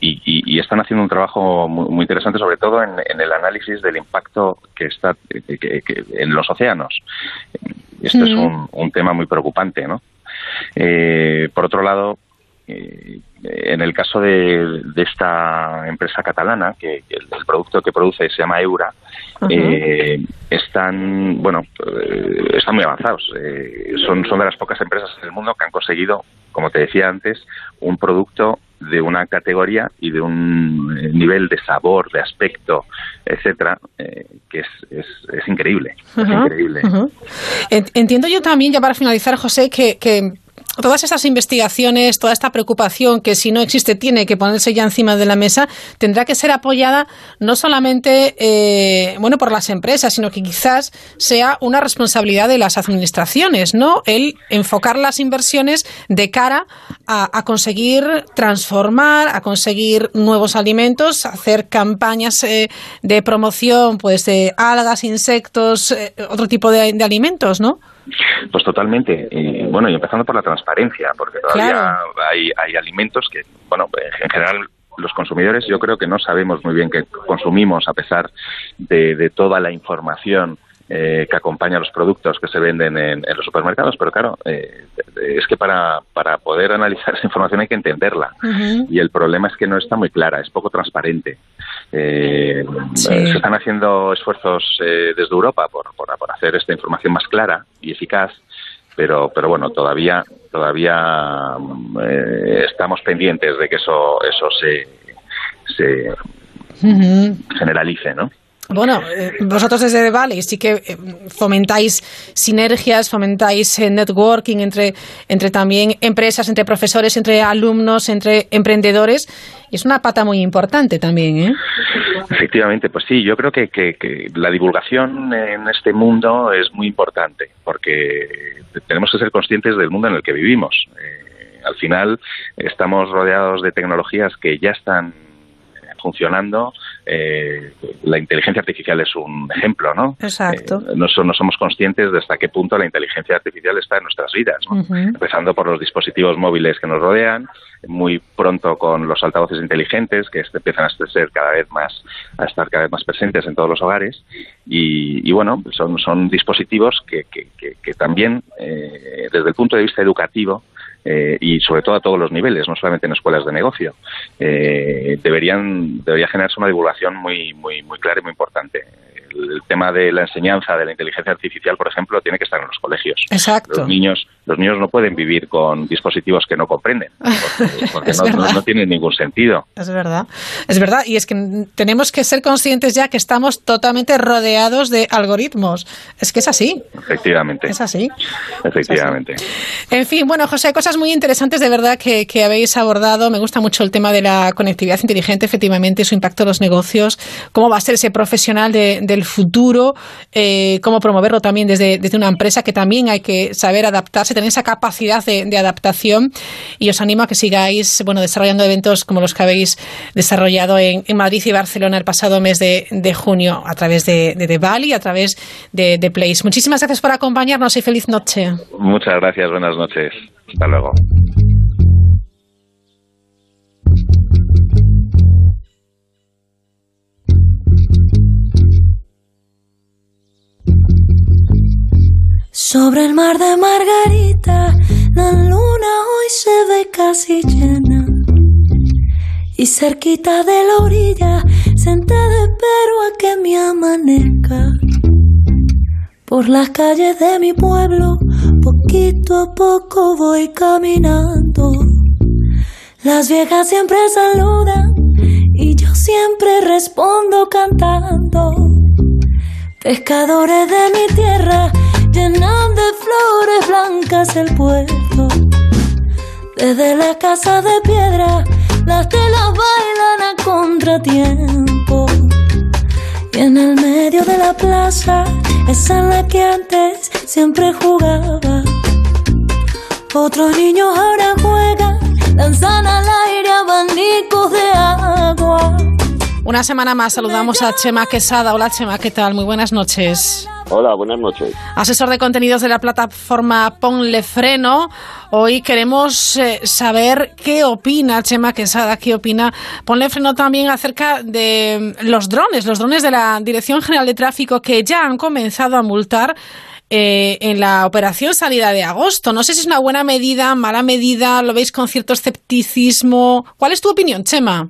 Speaker 16: y, están haciendo un trabajo muy, interesante, sobre todo en, el análisis del impacto que está en los océanos. Esto es un, un, tema muy preocupante, ¿no? por otro lado, en el caso de, esta empresa catalana, que, el, producto que produce se llama Eura, eh, están, bueno, eh, están muy avanzados. Eh, son, son de las pocas empresas en el mundo que han conseguido, como te decía antes, un producto de una categoría y de un nivel de sabor, de aspecto, etcétera, que es, es, es increíble. es increíble.
Speaker 1: Entiendo yo también, ya para finalizar, José, que, que todas esas investigaciones, toda esta preocupación que si no existe tiene que ponerse ya encima de la mesa, tendrá que ser apoyada no solamente eh, bueno por las empresas, sino que quizás sea una responsabilidad de las administraciones, ¿no? El enfocar las inversiones de cara a, conseguir transformar, a conseguir nuevos alimentos, hacer campañas eh, de promoción, pues de algas, insectos, eh, otro tipo de alimentos, ¿no?
Speaker 16: Pues totalmente. Y, bueno, y empezando por la transparencia, porque todavía hay, hay alimentos que, bueno, en general los consumidores yo creo que no sabemos muy bien qué consumimos a pesar de, de toda la información eh, que acompaña los productos que se venden en, los supermercados, pero claro, eh, es que para, para poder analizar esa información hay que entenderla y el problema es que no está muy clara, es poco transparente. Eh, se están haciendo esfuerzos desde Europa por, por, hacer esta información más clara y eficaz, pero pero bueno todavía todavía estamos pendientes de que eso eso se se generalice no
Speaker 1: bueno, eh, vosotros desde Valley sí que eh, fomentáis sinergias, fomentáis eh, networking entre, entre también empresas, entre profesores, entre alumnos, entre emprendedores. Es una pata muy importante también, ¿eh?
Speaker 16: Efectivamente, pues sí, yo creo que, la divulgación en este mundo es muy importante porque tenemos que ser conscientes del mundo en el que vivimos. al final estamos rodeados de tecnologías que ya están funcionando. Eh, la inteligencia artificial es un ejemplo, ¿no?
Speaker 1: Exacto.
Speaker 16: Eh, no, somos conscientes de hasta qué punto la inteligencia artificial está en nuestras vidas, empezando por los dispositivos móviles que nos rodean, muy pronto con los altavoces inteligentes que empiezan a ser cada vez más, a estar cada vez más presentes en todos los hogares y, bueno, son, son dispositivos que, que, que, también eh, desde el punto de vista educativo eh, y sobre todo a todos los niveles, no solamente en escuelas de negocio. Eh, deberían debería generarse una divulgación muy muy muy clara y muy importante. el tema de la enseñanza de la inteligencia artificial, por ejemplo, tiene que estar en los colegios.
Speaker 1: Exacto.
Speaker 16: Los niños, los niños no pueden vivir con dispositivos que no comprenden, porque, porque
Speaker 1: Es
Speaker 16: no, no-
Speaker 1: verdad.
Speaker 16: no tienen ningún sentido.
Speaker 1: Es verdad, es verdad, y es que tenemos que ser conscientes ya que estamos totalmente rodeados de algoritmos. Es que es así,
Speaker 16: Efectivamente.
Speaker 1: es así.
Speaker 16: Efectivamente.
Speaker 1: En fin, bueno, José, hay cosas muy interesantes de verdad que, que habéis abordado. Me gusta mucho el tema de la conectividad inteligente, efectivamente, su impacto en los negocios, cómo va a ser ese profesional de- del futuro, eh, cómo promoverlo también desde, desde una empresa que también hay que saber adaptarse, tener esa capacidad de, adaptación. Y os animo a que sigáis bueno, desarrollando eventos como los que habéis desarrollado en, Madrid y Barcelona el pasado mes de, junio a través de, de, de Bali, a través de Place. Muchísimas gracias por acompañarnos y feliz noche.
Speaker 16: Muchas gracias, buenas noches. Hasta luego.
Speaker 2: Sobre el mar de Margarita, la luna hoy se ve casi llena. Y cerquita de la orilla, sentada espero a que me amanezca. Por las calles de mi pueblo, poquito a poco voy caminando. Las viejas siempre saludan y yo siempre respondo cantando. Pescadores de mi tierra llenan de flores blancas el puerto. Desde la casa de piedra, las telas bailan a contratiempo. Y en el medio de la plaza, esa en la que antes siempre jugaba. Otros niños ahora juegan, lanzan al aire abanicos de agua.
Speaker 1: Una semana más saludamos a Chema Quesada. Hola Chema, ¿qué tal? Muy buenas noches.
Speaker 17: Hola, buenas noches.
Speaker 1: Asesor de contenidos de la plataforma Ponle Freno. Hoy queremos eh, saber qué opina Chema Quesada, qué opina Ponle Freno también acerca de mm, los drones, los drones de la Dirección General de Tráfico que ya han comenzado a multar eh, en la operación salida de agosto. No sé si es una buena medida, mala medida, lo veis con cierto escepticismo. ¿Cuál es tu opinión, Chema?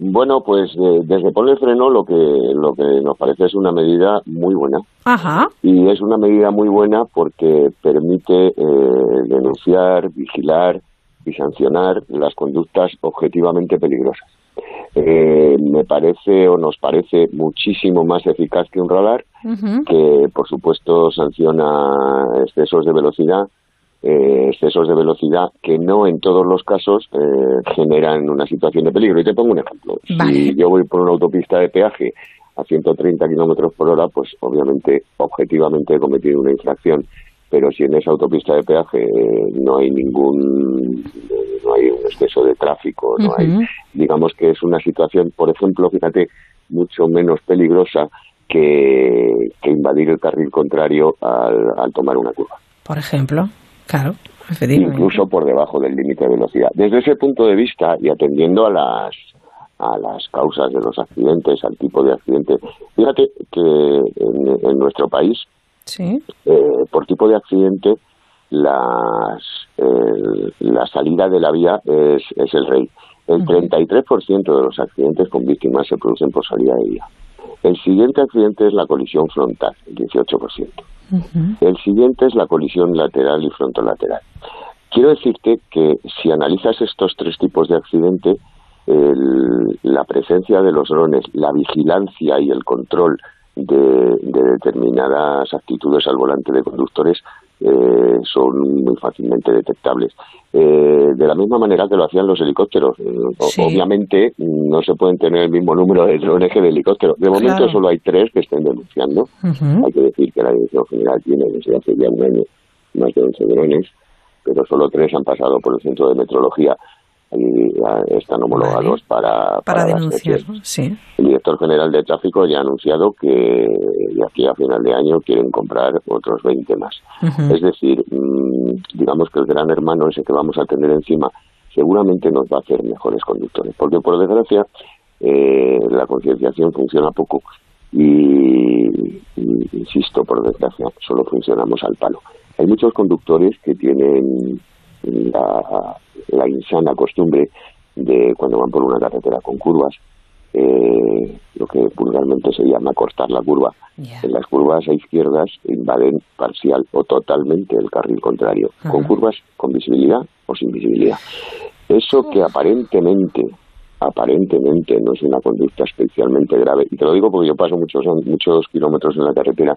Speaker 17: Bueno, pues eh, desde Ponle Freno lo que, lo que nos parece es una medida muy buena.
Speaker 1: Ajá.
Speaker 17: Y es una medida muy buena porque permite eh, denunciar, vigilar y sancionar las conductas objetivamente peligrosas. Eh, me parece o nos parece muchísimo más eficaz que un radar, que por supuesto sanciona excesos de velocidad, eh, excesos de velocidad que no en todos los casos eh, generan una situación de peligro. Y te pongo un ejemplo. Si yo voy por una autopista de peaje a 130 kilómetros por hora, pues obviamente, objetivamente he cometido una infracción. Pero si en esa autopista de peaje eh, no hay ningún, no hay un exceso de tráfico, no hay, digamos que es una situación, por ejemplo, fíjate, mucho menos peligrosa que, que invadir el carril contrario al, al tomar una curva.
Speaker 1: Por ejemplo, claro,
Speaker 17: incluso por debajo del límite de velocidad. Desde ese punto de vista y atendiendo a las a las causas de los accidentes, al tipo de accidente, fíjate que en, en nuestro país,
Speaker 1: Sí.
Speaker 17: eh, por tipo de accidente, las, el- la salida de la vía es, es el rey. El 33% de los accidentes con víctimas se producen por salida de vía. El siguiente accidente es la colisión frontal, el 18%. El siguiente es la colisión lateral y frontolateral. Quiero decirte que si analizas estos tres tipos de accidente, el- la presencia de los drones, la vigilancia y el control de, de determinadas actitudes al volante de conductores eh, son muy fácilmente detectables. Eh, de la misma manera que lo hacían los helicópteros. Eh,
Speaker 18: Sí.
Speaker 17: Obviamente no se pueden tener el mismo número de drones que de helicópteros. De momento
Speaker 18: Claro.
Speaker 17: solo hay tres que estén denunciando. Hay que decir que la Dirección General tiene desde hace ya un año más de 11 drones, pero solo tres han pasado por el Centro de Metrología y están homologados para,
Speaker 1: Para denunciar, sí.
Speaker 17: El director general de tráfico ya ha anunciado que de aquí a final de año quieren comprar otros 20 más. Es decir, mm, digamos que el gran hermano ese que vamos a tener encima seguramente nos va a hacer mejores conductores, porque por desgracia eh, la concienciación funciona poco y, y, insisto, por desgracia, solo funcionamos al palo. Hay muchos conductores que tienen la, la insana costumbre de cuando van por una carretera con curvas, eh, lo que vulgarmente se llama cortar la curva. En las curvas a izquierdas invaden parcial o totalmente el carril contrario, con curvas con visibilidad o sin visibilidad. Eso que aparentemente aparentemente no es una conducta especialmente grave. Y te lo digo porque yo paso muchos muchos kilómetros en la carretera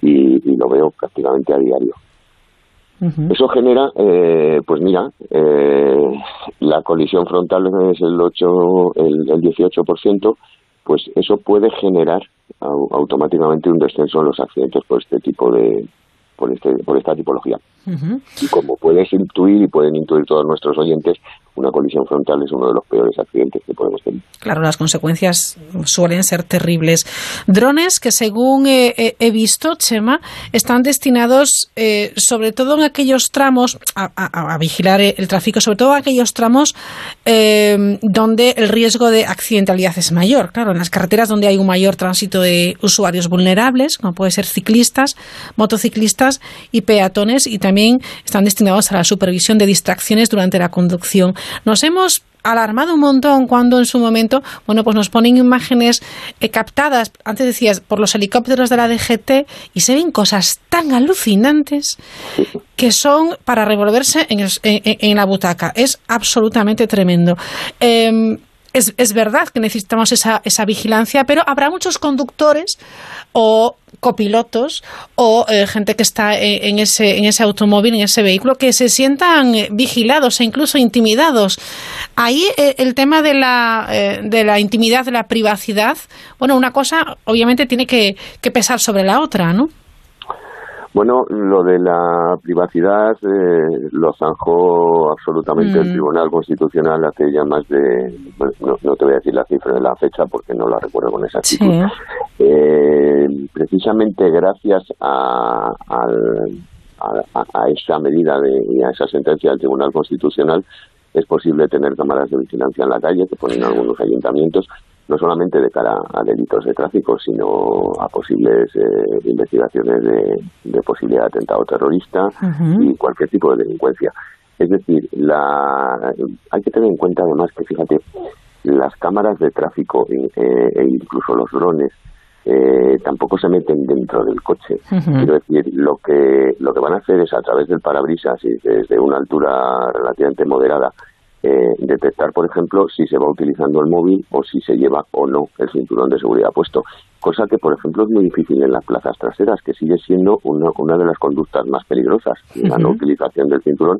Speaker 17: Y, lo veo prácticamente a diario. Eso genera, eh, pues mira, eh, la colisión frontal es el 8, el, el 18%, pues eso puede generar automáticamente un descenso en los accidentes por este tipo de, por, este, por esta tipología. Y como puedes intuir y pueden intuir todos nuestros oyentes, una colisión frontal es uno de los peores accidentes que podemos tener.
Speaker 1: Claro, las consecuencias suelen ser terribles. Drones que, según he, visto, Chema, están destinados eh, sobre todo en aquellos tramos a, vigilar el tráfico, sobre todo en aquellos tramos eh, donde el riesgo de accidentalidad es mayor. Claro, en las carreteras donde hay un mayor tránsito de usuarios vulnerables, como puede ser ciclistas, motociclistas y peatones, y también están destinados a la supervisión de distracciones durante la conducción. Nos hemos alarmado un montón cuando en su momento, bueno, pues nos ponen imágenes eh, captadas, antes decías, por los helicópteros de la DGT y se ven cosas tan alucinantes que son para revolverse en, la butaca. Es absolutamente tremendo. Em, es, es, verdad que necesitamos esa, esa vigilancia, pero habrá muchos conductores o copilotos o eh, gente que está en, ese, en ese automóvil, en ese vehículo, que se sientan vigilados e incluso intimidados. Ahí eh, el tema de la, eh, de la intimidad, de la privacidad, bueno, una cosa obviamente tiene que, que pesar sobre la otra, ¿no?
Speaker 17: Bueno, lo de la privacidad eh, lo zanjó absolutamente el mm. Tribunal Constitucional hace ya más de, bueno, no, te voy a decir la cifra de la fecha porque no la recuerdo con exactitud. Eh, precisamente gracias a, a, esa medida de, y a esa sentencia del Tribunal Constitucional es posible tener cámaras de vigilancia en la calle que ponen algunos ayuntamientos no solamente de cara a delitos de tráfico, sino a posibles eh, investigaciones de, posibilidad de atentado terrorista y cualquier tipo de delincuencia. Es decir, la, hay que tener en cuenta además que, fíjate, las cámaras de tráfico e, e incluso los drones eh, tampoco se meten dentro del coche. Quiero decir, lo que, lo que van a hacer es a través del parabrisas y desde una altura relativamente moderada eh, detectar, por ejemplo, si se va utilizando el móvil o si se lleva o no el cinturón de seguridad puesto. Cosa que, por ejemplo, es muy difícil en las plazas traseras, que sigue siendo una, una de las conductas más peligrosas, la no utilización del cinturón,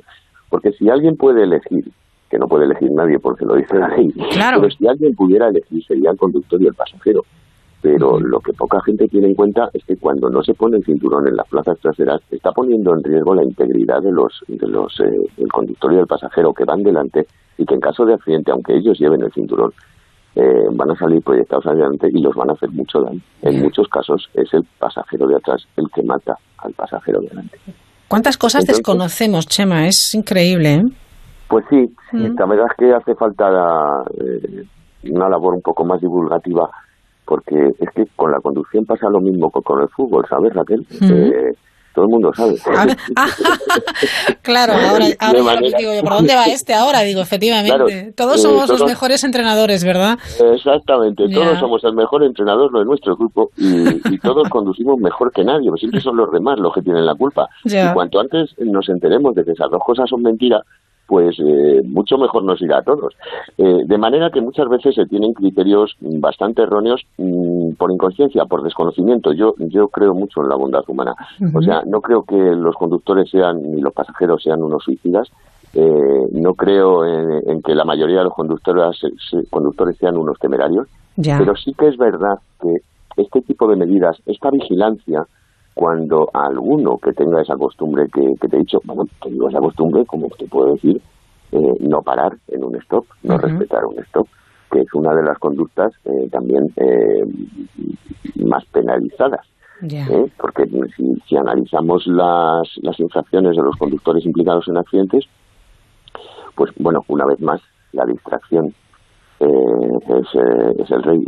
Speaker 17: porque si alguien puede elegir, que no puede elegir nadie porque lo dice la ley, pero si alguien pudiera elegir sería el conductor y el pasajero pero lo que poca gente tiene en cuenta es que cuando no se pone el cinturón en las plazas traseras está poniendo en riesgo la integridad de los de los eh, del conductor y del pasajero que van delante y que en caso de accidente aunque ellos lleven el cinturón eh, van a salir proyectados adelante y los van a hacer mucho daño. En muchos casos es el pasajero de atrás el que mata al pasajero de delante.
Speaker 1: ¿Cuántas cosas desconocemos, Chema? Es increíble. ¿eh?
Speaker 17: Pues sí, la verdad es que hace falta una labor un poco más divulgativa porque es que con la conducción pasa lo mismo que con el fútbol, ¿sabes, Raquel? Eh, todo el mundo sabe.
Speaker 1: claro, ahora, digo ¿por dónde va este ahora? Digo, efectivamente. todos eh, somos los mejores entrenadores, ¿verdad?
Speaker 17: Exactamente, todos somos el mejor entrenador de nuestro grupo y, todos conducimos mejor que nadie, siempre son los demás los que tienen la culpa. Y cuanto antes nos enteremos de que esas dos cosas son mentiras, pues eh, mucho mejor nos irá a todos. Eh, de manera que muchas veces se tienen criterios bastante erróneos mm, por inconsciencia, por desconocimiento. Yo, yo creo mucho en la bondad humana. O sea, no creo que los conductores sean ni los pasajeros sean unos suicidas. Eh, no creo en, que la mayoría de los conductores, conductores sean unos temerarios. Pero sí que es verdad que este tipo de medidas, esta vigilancia, cuando alguno que tenga esa costumbre que, te he dicho, bueno, que digo esa costumbre, como te puedo decir, eh, no parar en un stop, no respetar un stop, que es una de las conductas eh, también eh, más penalizadas. Porque si, analizamos las, las infracciones de los conductores implicados en accidentes, pues bueno, una vez más, la distracción es, es, el rey.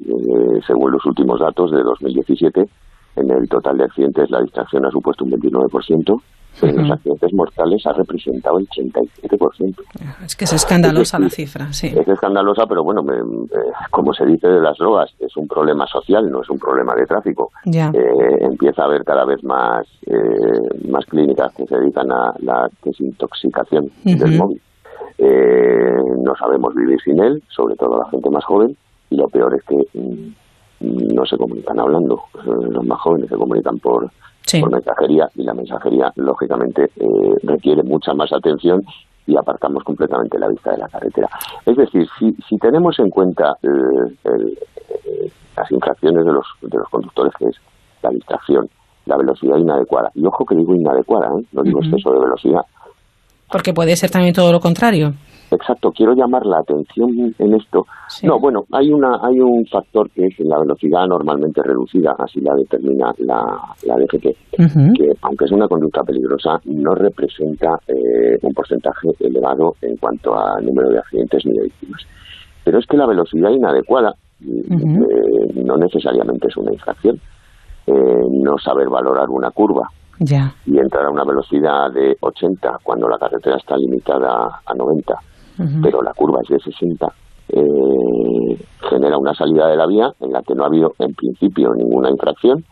Speaker 17: según los últimos datos de 2017, en el total de accidentes la distracción ha supuesto un 29%, en los accidentes mortales ha representado el 87%.
Speaker 1: Es que es escandalosa la cifra, sí.
Speaker 17: Es escandalosa, pero bueno, me- eh, como se dice de las drogas, es un problema social, no es un problema de tráfico.
Speaker 1: Ya.
Speaker 17: Eh, empieza a haber cada vez más, eh, más clínicas que se dedican a la desintoxicación del móvil. Eh, no sabemos vivir sin él, sobre todo la gente más joven, y lo peor es que mm, no se comunican hablando. Eh, Los más jóvenes se comunican por, por mensajería y la mensajería, lógicamente, eh, requiere mucha más atención y apartamos completamente la vista de la carretera. Es decir, si, si tenemos en cuenta eh, el- eh, las infracciones de los, de los conductores, que es la distracción, la velocidad inadecuada, y ojo que digo inadecuada, ¿eh? no digo exceso de velocidad,
Speaker 1: Porque puede ser también todo lo contrario.
Speaker 17: Exacto, quiero llamar la atención en esto. No, bueno, hay una hay un factor que es la velocidad normalmente reducida, así la determina la, la DGT, que aunque es una conducta peligrosa, no representa eh, un porcentaje elevado en cuanto a número de accidentes ni de víctimas. Pero es que la velocidad inadecuada eh, no necesariamente es una infracción. Eh, no saber valorar una curva,
Speaker 1: Ya.
Speaker 17: y entrar a una velocidad de 80 cuando la carretera está limitada a 90, pero la curva es de 60, eh, genera una salida de la vía en la que no ha habido en principio ninguna infracción,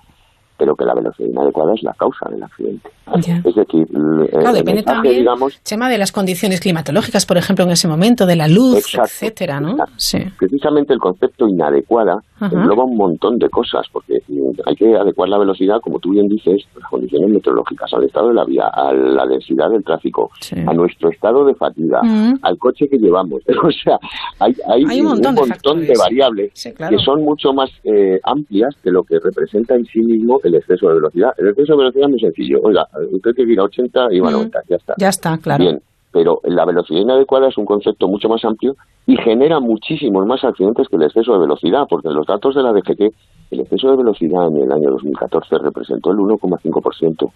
Speaker 17: pero que la velocidad inadecuada es la causa del accidente.
Speaker 1: Ya.
Speaker 17: Es decir, el,
Speaker 1: Claro,
Speaker 17: el
Speaker 1: depende
Speaker 17: mensaje,
Speaker 1: también,
Speaker 17: digamos,
Speaker 1: Chema, de las condiciones climatológicas, por ejemplo, en ese momento, de la luz,
Speaker 17: Exacto,
Speaker 1: etcétera, ¿no? Sí.
Speaker 17: precisamente el concepto inadecuada
Speaker 1: Ajá.
Speaker 17: engloba un montón de cosas, porque hay que adecuar la velocidad, como tú bien dices, a las condiciones meteorológicas, al estado de la vía, a la densidad del tráfico, a nuestro estado de fatiga, al coche que llevamos. o sea, hay, hay,
Speaker 1: Hay un montón de
Speaker 17: variables
Speaker 1: Sí, claro.
Speaker 17: que son mucho más eh, amplias que lo que representa en sí mismo el exceso de velocidad. El exceso de velocidad es muy sencillo. Oiga, usted tiene que ir a 80 y va a
Speaker 1: Mm.
Speaker 17: 90, ya está.
Speaker 1: Ya está, claro.
Speaker 17: Bien, pero la velocidad inadecuada es un concepto mucho más amplio y genera muchísimos más accidentes que el exceso de velocidad, porque en los datos de la DGT, el exceso de velocidad en el año 2014 representó el 1,5%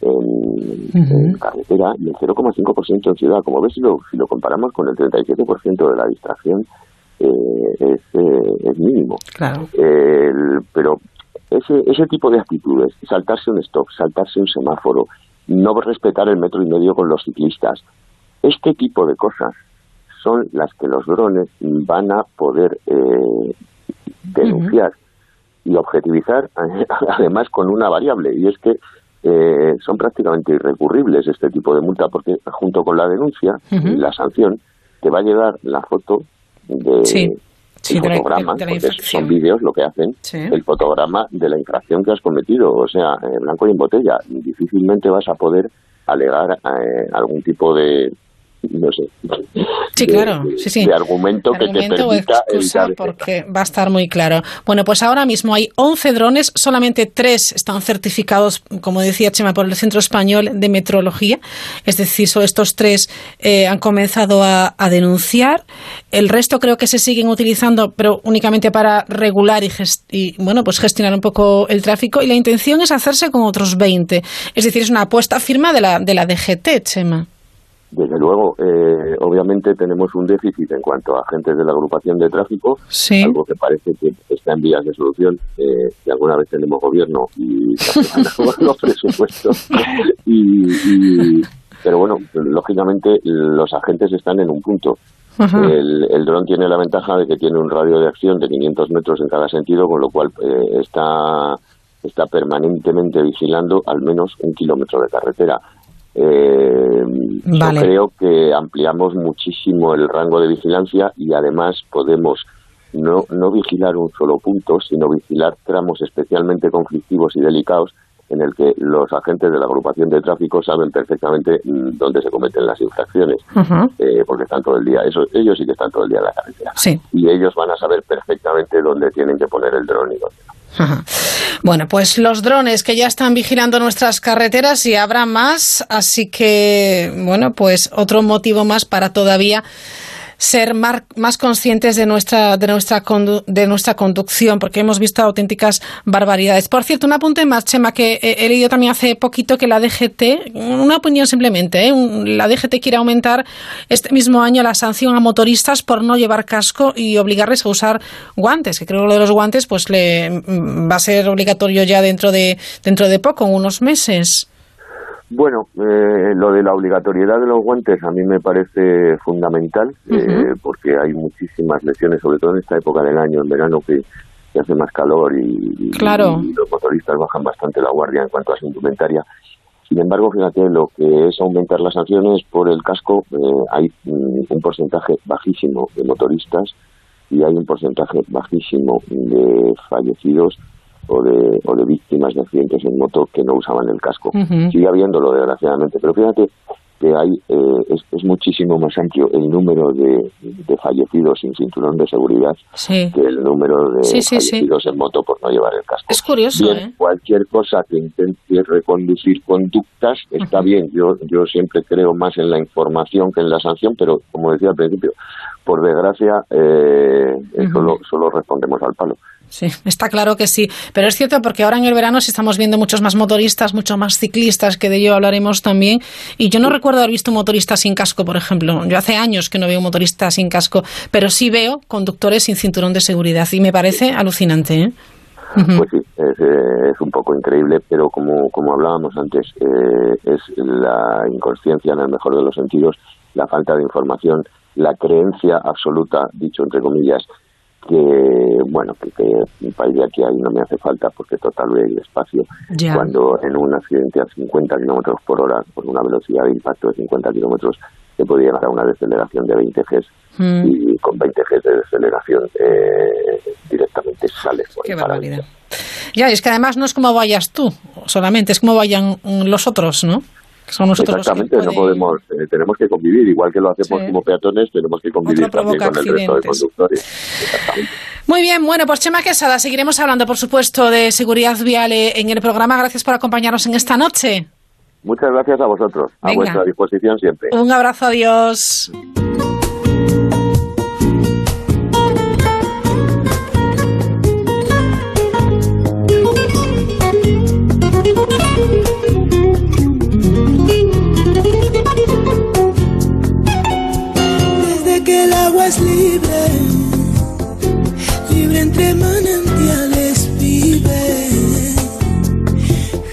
Speaker 17: en, en carretera y el 0,5% en ciudad. Como ves, si lo, si lo comparamos con el 37% de la distracción, eh, es, eh, es mínimo.
Speaker 1: Claro.
Speaker 17: El- pero ese, ese tipo de actitudes, saltarse un stop, saltarse un semáforo, no respetar el metro y medio con los ciclistas, este tipo de cosas son las que los drones van a poder eh, denunciar y objetivizar, además con una variable, y es que eh, son prácticamente irrecurribles este tipo de multa, porque junto con la denuncia y la sanción, te va a llegar la foto de,
Speaker 1: Sí. Sí,
Speaker 17: el
Speaker 1: de la-
Speaker 17: fotograma,
Speaker 1: de la
Speaker 17: porque
Speaker 1: infracción.
Speaker 17: son vídeos lo que hacen,
Speaker 1: Sí.
Speaker 17: el fotograma de la infracción que has cometido, o sea, blanco y en botella. Difícilmente vas a poder alegar eh, algún tipo de, no sé,
Speaker 1: Sí,
Speaker 17: de-
Speaker 1: claro,
Speaker 17: de-
Speaker 1: sí, sí.
Speaker 17: de argumento que te
Speaker 1: o
Speaker 17: permita
Speaker 1: excusa porque va a estar muy claro. Bueno, pues ahora mismo hay 11 drones, solamente 3 están certificados, como decía Chema, por el Centro Español de Metrología. Es decir, solo estos 3 han comenzado a, a denunciar. El resto creo que se siguen utilizando, pero únicamente para regular y, y, bueno, pues gestionar un poco el tráfico. Y la intención es hacerse con otros 20. Es decir, es una apuesta firma de la, de la DGT, Chema.
Speaker 17: Desde luego, eh, obviamente tenemos un déficit en cuanto a agentes de la agrupación de tráfico,
Speaker 1: Sí.
Speaker 17: algo que parece que está en vías de solución, eh, que alguna vez tenemos gobierno y los presupuestos. Y, y- pero bueno, lógicamente los agentes están en un punto. El, el dron tiene la ventaja de que tiene un radio de acción de 500 metros en cada sentido, con lo cual eh, está, está permanentemente vigilando al menos un kilómetro de carretera. Eh,
Speaker 1: Vale.
Speaker 17: Yo creo que ampliamos muchísimo el rango de vigilancia y además podemos no, no vigilar un solo punto, sino vigilar tramos especialmente conflictivos y delicados en el que los agentes de la agrupación de tráfico saben perfectamente mm, dónde se cometen las infracciones, eh, porque están todo el día, eso, ellos sí que están todo el día en la carretera.
Speaker 1: Sí.
Speaker 17: Y ellos van a saber perfectamente dónde tienen que poner el dron y dónde.
Speaker 1: Bueno, pues los drones que ya están vigilando nuestras carreteras y habrá más, así que, bueno, pues otro motivo más para todavía ser mar- más conscientes de nuestra de nuestra condu- de nuestra conducción porque hemos visto auténticas barbaridades. Por cierto, un apunte más, Chema, que he, leído también hace poquito que la DGT, una opinión simplemente, ¿eh? La DGT quiere aumentar este mismo año la sanción a motoristas por no llevar casco y obligarles a usar guantes, que creo que lo de los guantes pues le mm, va a ser obligatorio ya dentro de dentro de poco, unos meses.
Speaker 17: Bueno, eh, lo de la obligatoriedad de los guantes a mí me parece fundamental eh, porque hay muchísimas lesiones, sobre todo en esta época del año, en verano, que, que hace más calor y, y-
Speaker 1: Claro.
Speaker 17: y los motoristas bajan bastante la guardia en cuanto a su indumentaria. Sin embargo, fíjate, lo que es aumentar las sanciones por el casco, eh, hay mm, un porcentaje bajísimo de motoristas y hay un porcentaje bajísimo de fallecidos o de, o de víctimas de accidentes en moto que no usaban el casco.
Speaker 18: Ujú.
Speaker 17: Sigue habiéndolo, desgraciadamente, pero fíjate que hay eh, es, es muchísimo más amplio el número de, de fallecidos sin cinturón de seguridad
Speaker 1: Sí.
Speaker 17: que el número de
Speaker 1: Sí, sí, sí.
Speaker 17: fallecidos en moto por no llevar el casco.
Speaker 1: Es curioso,
Speaker 17: Bien,
Speaker 1: ¿eh?
Speaker 17: cualquier cosa que intente reconducir conductas está bien. Yo, yo siempre creo más en la información que en la sanción, pero como decía al principio, por desgracia, eh, eh, solo, solo respondemos al palo.
Speaker 1: Sí, está claro que sí. Pero es cierto porque ahora en el verano sí estamos viendo muchos más motoristas, muchos más ciclistas, que de ello hablaremos también. Y yo no recuerdo haber visto un motorista sin casco, por ejemplo. Yo hace años que no veo un motorista sin casco, pero sí veo conductores sin cinturón de seguridad. Y me parece alucinante, ¿eh?
Speaker 17: Pues sí, es, eh, es un poco increíble, pero como, como hablábamos antes, eh, es la inconsciencia en el mejor de los sentidos, la falta de información, la creencia absoluta, dicho entre comillas, que, bueno, que, que país de aquí ahí no me hace falta porque total voy a ir despacio.
Speaker 1: Ya.
Speaker 17: Cuando en un accidente a 50 kilómetros por hora, con una velocidad de impacto de 50 kilómetros, se puede llegar a una deceleración de 20 Gs
Speaker 1: Mm.
Speaker 17: y con 20 Gs de deceleración eh, directamente sales por
Speaker 1: Qué
Speaker 17: el
Speaker 1: barbaridad. Ya, es que además no es como vayas tú solamente, es como vayan los otros, ¿no? Son nosotros los que
Speaker 17: Exactamente, no podemos, eh, tenemos que convivir, igual que lo hacemos
Speaker 1: Sí.
Speaker 17: como peatones, tenemos que convivir también con el resto de conductores.
Speaker 1: Muy bien, bueno, pues Chema Quesada, seguiremos hablando, por supuesto, de seguridad vial eh, en el programa. Gracias por acompañarnos en esta noche.
Speaker 17: Muchas gracias a vosotros, a vuestra disposición siempre.
Speaker 1: Un abrazo, adiós.
Speaker 18: Libre entre manantiales vive.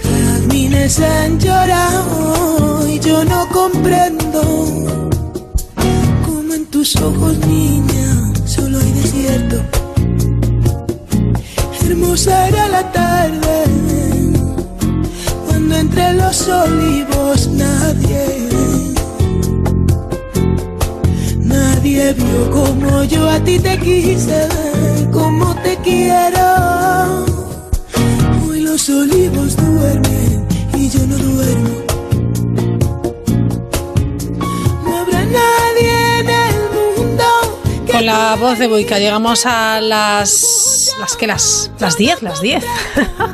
Speaker 18: Jazmines han llorado y yo no comprendo cómo en tus ojos, niña, solo hay desierto. Hermosa era la tarde cuando entre los olivos nadie Nadie vio como yo a ti te quise, como te quiero. Hoy los olivos duermen y yo no duermo. No habrá mundo
Speaker 1: Con la voz de Boica llegamos a las... ¿Las Las, las 10, las 10.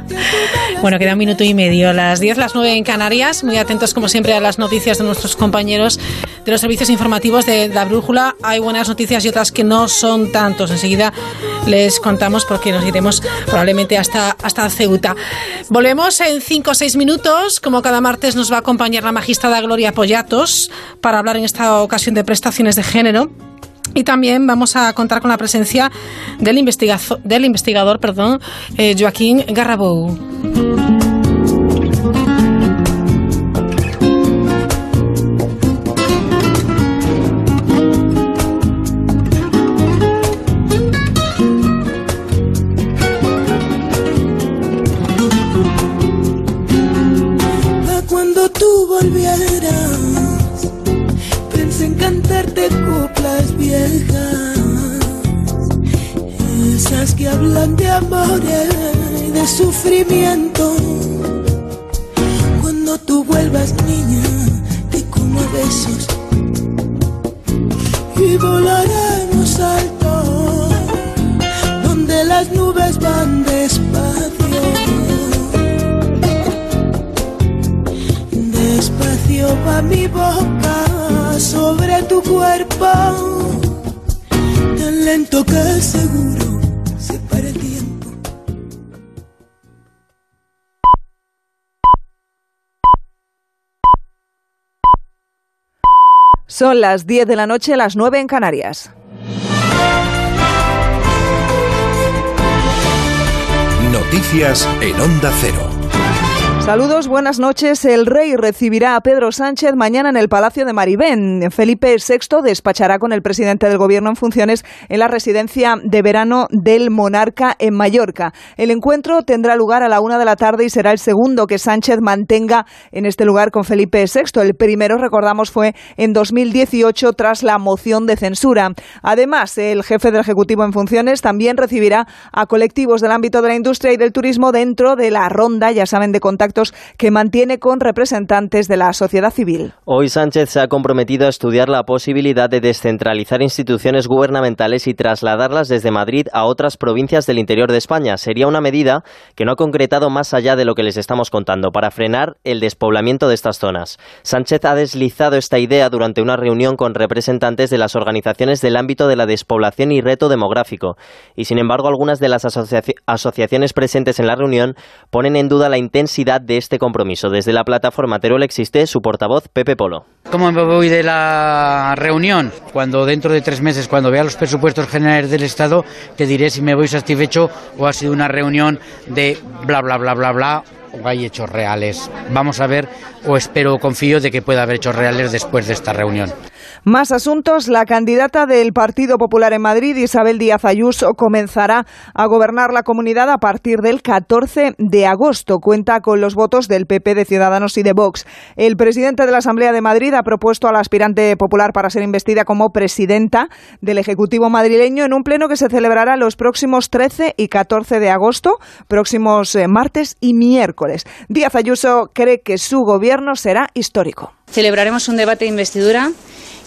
Speaker 1: bueno, queda un minuto y medio. Las 10, las 9 en Canarias. Muy atentos, como siempre, a las noticias de nuestros compañeros de los servicios informativos de La Brújula. Hay buenas noticias y otras que no son tantos. Enseguida les contamos porque nos iremos probablemente hasta, hasta Ceuta. Volvemos en 5 o 6 minutos. Como cada martes nos va a acompañar la magistrada Gloria Pollatos para hablar en esta ocasión de prestaciones de género. Y también vamos a contar con la presencia del, investigazo- del investigador perdón, eh, Joaquín Garrabou.
Speaker 18: Cantarte coplas viejas, esas que hablan de amores y de sufrimiento. Cuando tú vuelvas, niña, te como besos y volaremos alto, donde las nubes van despacio. Despacio va mi boca sobre tu cuerpo, tan lento que seguro se para el tiempo.
Speaker 19: Son las 10 de la noche, las 9 en Canarias.
Speaker 13: Noticias en Onda Cero.
Speaker 19: Saludos, buenas noches. El rey recibirá a Pedro Sánchez mañana en el Palacio de Maribén. Felipe VI despachará con el presidente del Gobierno en funciones en la residencia de verano del monarca en Mallorca. El encuentro tendrá lugar a la una de la tarde y será el segundo que Sánchez mantenga en este lugar con Felipe VI. El primero, recordamos, fue en 2018 tras la moción de censura. Además, el jefe del Ejecutivo en funciones también recibirá a colectivos del ámbito de la industria y del turismo dentro de la ronda, ya saben, de contacto que mantiene con representantes de la sociedad civil.
Speaker 20: Hoy Sánchez se ha comprometido a estudiar la posibilidad de descentralizar instituciones gubernamentales y trasladarlas desde Madrid a otras provincias del interior de España. Sería una medida que no ha concretado más allá de lo que les estamos contando para frenar el despoblamiento de estas zonas. Sánchez ha deslizado esta idea durante una reunión con representantes de las organizaciones del ámbito de la despoblación y reto demográfico. Y sin embargo, algunas de las asociaciones presentes en la reunión ponen en duda la intensidad de este compromiso. Desde la plataforma Teruel existe su portavoz Pepe Polo.
Speaker 21: ¿Cómo me voy de la reunión? Cuando dentro de tres meses, cuando vea los presupuestos generales del Estado, te diré si me voy satisfecho o ha sido una reunión de bla, bla, bla, bla, bla o hay hechos reales. Vamos a ver, o espero confío de que pueda haber hechos reales después de esta reunión.
Speaker 19: Más asuntos. La candidata del Partido Popular en Madrid, Isabel Díaz Ayuso, comenzará a gobernar la comunidad a partir del 14 de agosto. Cuenta con los votos del PP, de Ciudadanos y de Vox. El presidente de la Asamblea de Madrid ha propuesto a la aspirante popular para ser investida como presidenta del Ejecutivo madrileño en un pleno que se celebrará los próximos 13 y 14 de agosto, próximos eh, martes y miércoles. Díaz Ayuso cree que su gobierno será histórico.
Speaker 22: Celebraremos un debate de investidura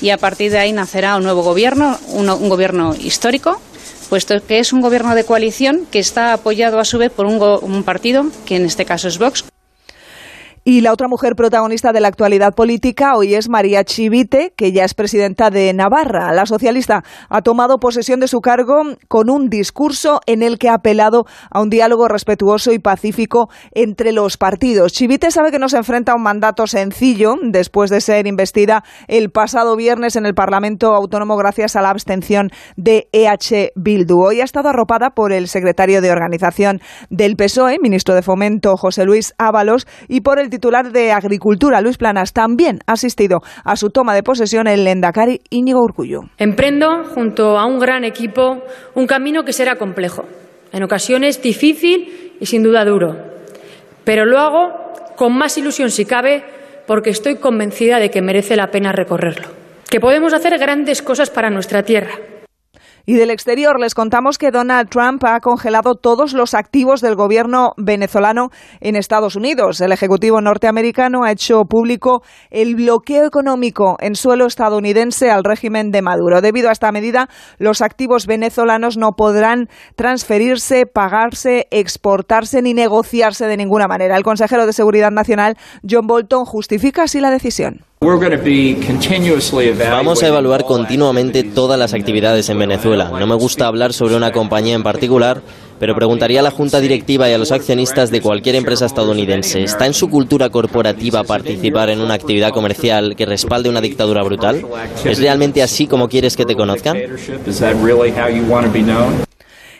Speaker 22: y a partir de ahí nacerá un nuevo gobierno, un, gobierno histórico, puesto que es un gobierno de coalición que está apoyado a su vez por un partido, que en este caso es Vox,
Speaker 19: y la otra mujer protagonista de la actualidad política hoy es María Chivite, que ya es presidenta de Navarra. La socialista ha tomado posesión de su cargo con un discurso en el que ha apelado a un diálogo respetuoso y pacífico entre los partidos. Chivite sabe que no se enfrenta a un mandato sencillo después de ser investida el pasado viernes en el Parlamento Autónomo gracias a la abstención de EH Bildu. Hoy ha estado arropada por el secretario de organización del PSOE, ministro de Fomento José Luis Ábalos, y por el titular de Agricultura, Luis Planas, también ha asistido a su toma de posesión el Lendakari Íñigo Urcullo.
Speaker 23: Emprendo, junto a un gran equipo, un camino que será complejo, en ocasiones difícil y sin duda duro, pero lo hago con más ilusión si cabe porque estoy convencida de que merece la pena recorrerlo, que podemos hacer grandes cosas para nuestra tierra
Speaker 19: y del exterior les contamos que Donald Trump ha congelado todos los activos del gobierno venezolano en Estados Unidos. El Ejecutivo norteamericano ha hecho público el bloqueo económico en suelo estadounidense al régimen de Maduro. Debido a esta medida, los activos venezolanos no podrán transferirse, pagarse, exportarse ni negociarse de ninguna manera. El consejero de Seguridad Nacional, John Bolton, justifica así la decisión.
Speaker 20: Vamos a evaluar continuamente todas las actividades en Venezuela. No me gusta hablar sobre una compañía en particular, pero preguntaría a la junta directiva y a los accionistas de cualquier empresa estadounidense, ¿está en su cultura corporativa participar en una actividad comercial que respalde una dictadura brutal? ¿Es realmente así como quieres que te conozcan?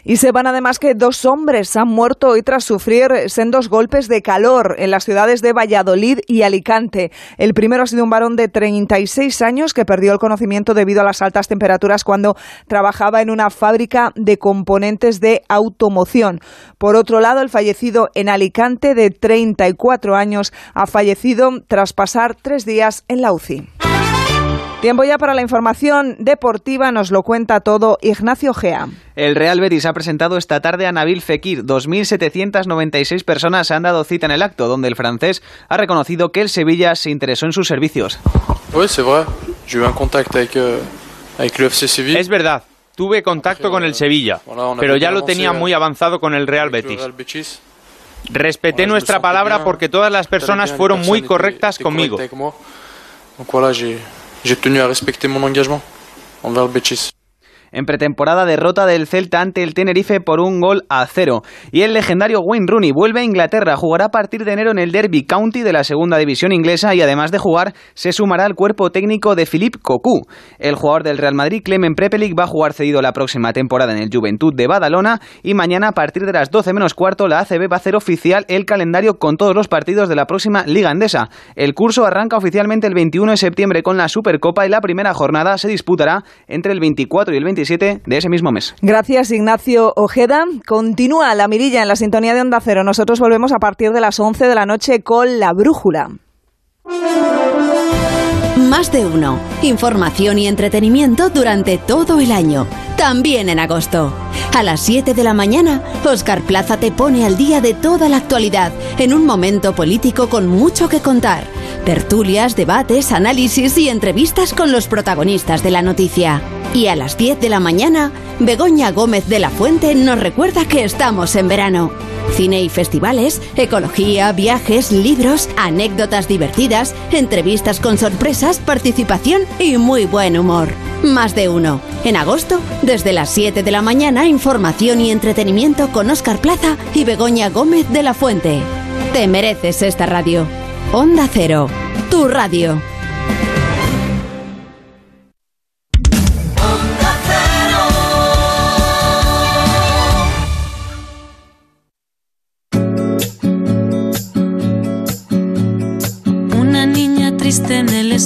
Speaker 19: Y sepan además que dos hombres han muerto hoy tras sufrir sendos golpes de calor en las ciudades de Valladolid y Alicante. El primero ha sido un varón de 36 años que perdió el conocimiento debido a las altas temperaturas cuando trabajaba en una fábrica de componentes de automoción. Por otro lado, el fallecido en Alicante de 34 años ha fallecido tras pasar tres días en la UCI. Tiempo ya para la información deportiva, nos lo cuenta todo Ignacio Gea.
Speaker 24: El Real Betis ha presentado esta tarde a Nabil Fekir. 2.796 personas han dado cita en el acto, donde el francés ha reconocido que el Sevilla se interesó en sus servicios.
Speaker 25: Es verdad, tuve contacto con el Sevilla, pero ya lo tenía muy avanzado con el Real Betis. Respeté nuestra palabra porque todas las personas fueron muy correctas conmigo.
Speaker 24: J'ai tenu à respecter mon engagement envers le Betis. En pretemporada derrota del Celta ante el Tenerife por un gol a cero. Y el legendario Wayne Rooney vuelve a Inglaterra, jugará a partir de enero en el Derby County de la segunda división inglesa y además de jugar se sumará al cuerpo técnico de Philippe Cocu. El jugador del Real Madrid, Clemen Prepelic, va a jugar cedido la próxima temporada en el Juventud de Badalona y mañana a partir de las 12 menos cuarto la ACB va a hacer oficial el calendario con todos los partidos de la próxima Liga Andesa. El curso arranca oficialmente el 21 de septiembre con la Supercopa y la primera jornada se disputará entre el 24 y el 27 de ese mismo mes.
Speaker 19: Gracias Ignacio Ojeda. Continúa la mirilla en la sintonía de Onda Cero. Nosotros volvemos a partir de las 11 de la noche con La Brújula.
Speaker 26: Más de uno. Información y entretenimiento durante todo el año. También en agosto. A las 7 de la mañana, Oscar Plaza te pone al día de toda la actualidad en un momento político con mucho que contar. Tertulias, debates, análisis y entrevistas con los protagonistas de la noticia. Y a las 10 de la mañana, Begoña Gómez de la Fuente nos recuerda que estamos en verano. Cine y festivales, ecología, viajes, libros, anécdotas divertidas, entrevistas con sorpresas, participación y muy buen humor. Más de uno. En agosto, desde las 7 de la mañana, información y entretenimiento con Oscar Plaza y Begoña Gómez de la Fuente. Te mereces esta radio. Onda Cero, tu radio.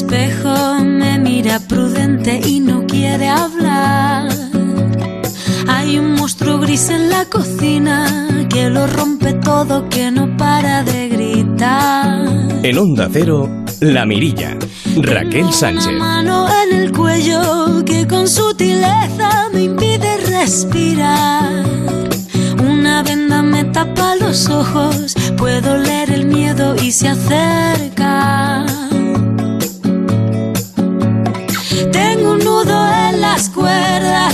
Speaker 2: Espejo me mira prudente y no quiere hablar. Hay un monstruo gris en la cocina que lo rompe todo, que no para de gritar.
Speaker 11: En Onda Cero, La Mirilla. Raquel Sánchez.
Speaker 2: mano en el cuello que con sutileza me impide respirar. Una venda me tapa los ojos, puedo leer el miedo y se acerca.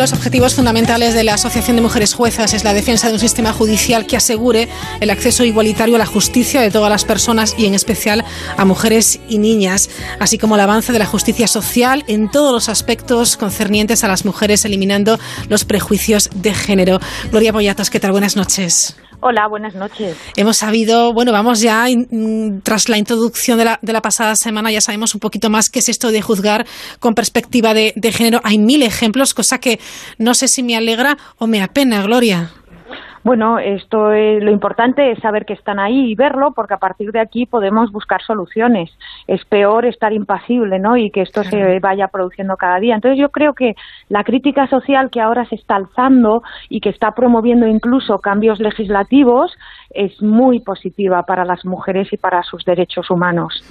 Speaker 1: los objetivos fundamentales de la Asociación de Mujeres Juezas es la defensa de un sistema judicial que asegure el acceso igualitario a la justicia de todas las personas y en especial a mujeres y niñas, así como el avance de la justicia social en todos los aspectos concernientes a las mujeres, eliminando los prejuicios de género. Gloria Boyatos, ¿qué tal? Buenas noches.
Speaker 27: Hola, buenas noches.
Speaker 1: Hemos sabido, bueno, vamos ya, mm, tras la introducción de la, de la pasada semana, ya sabemos un poquito más qué es esto de juzgar con perspectiva de, de género. Hay mil ejemplos, cosa que no sé si me alegra o me apena, Gloria.
Speaker 27: Bueno, esto es, lo importante es saber que están ahí y verlo, porque a partir de aquí podemos buscar soluciones. Es peor estar impasible, ¿no? Y que esto se vaya produciendo cada día. Entonces yo creo que la crítica social que ahora se está alzando y que está promoviendo incluso cambios legislativos es muy positiva para las mujeres y para sus derechos humanos.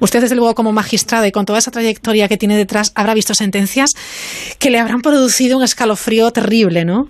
Speaker 1: Usted, desde luego, como magistrada y con toda esa trayectoria que tiene detrás, habrá visto sentencias que le habrán producido un escalofrío terrible, ¿no?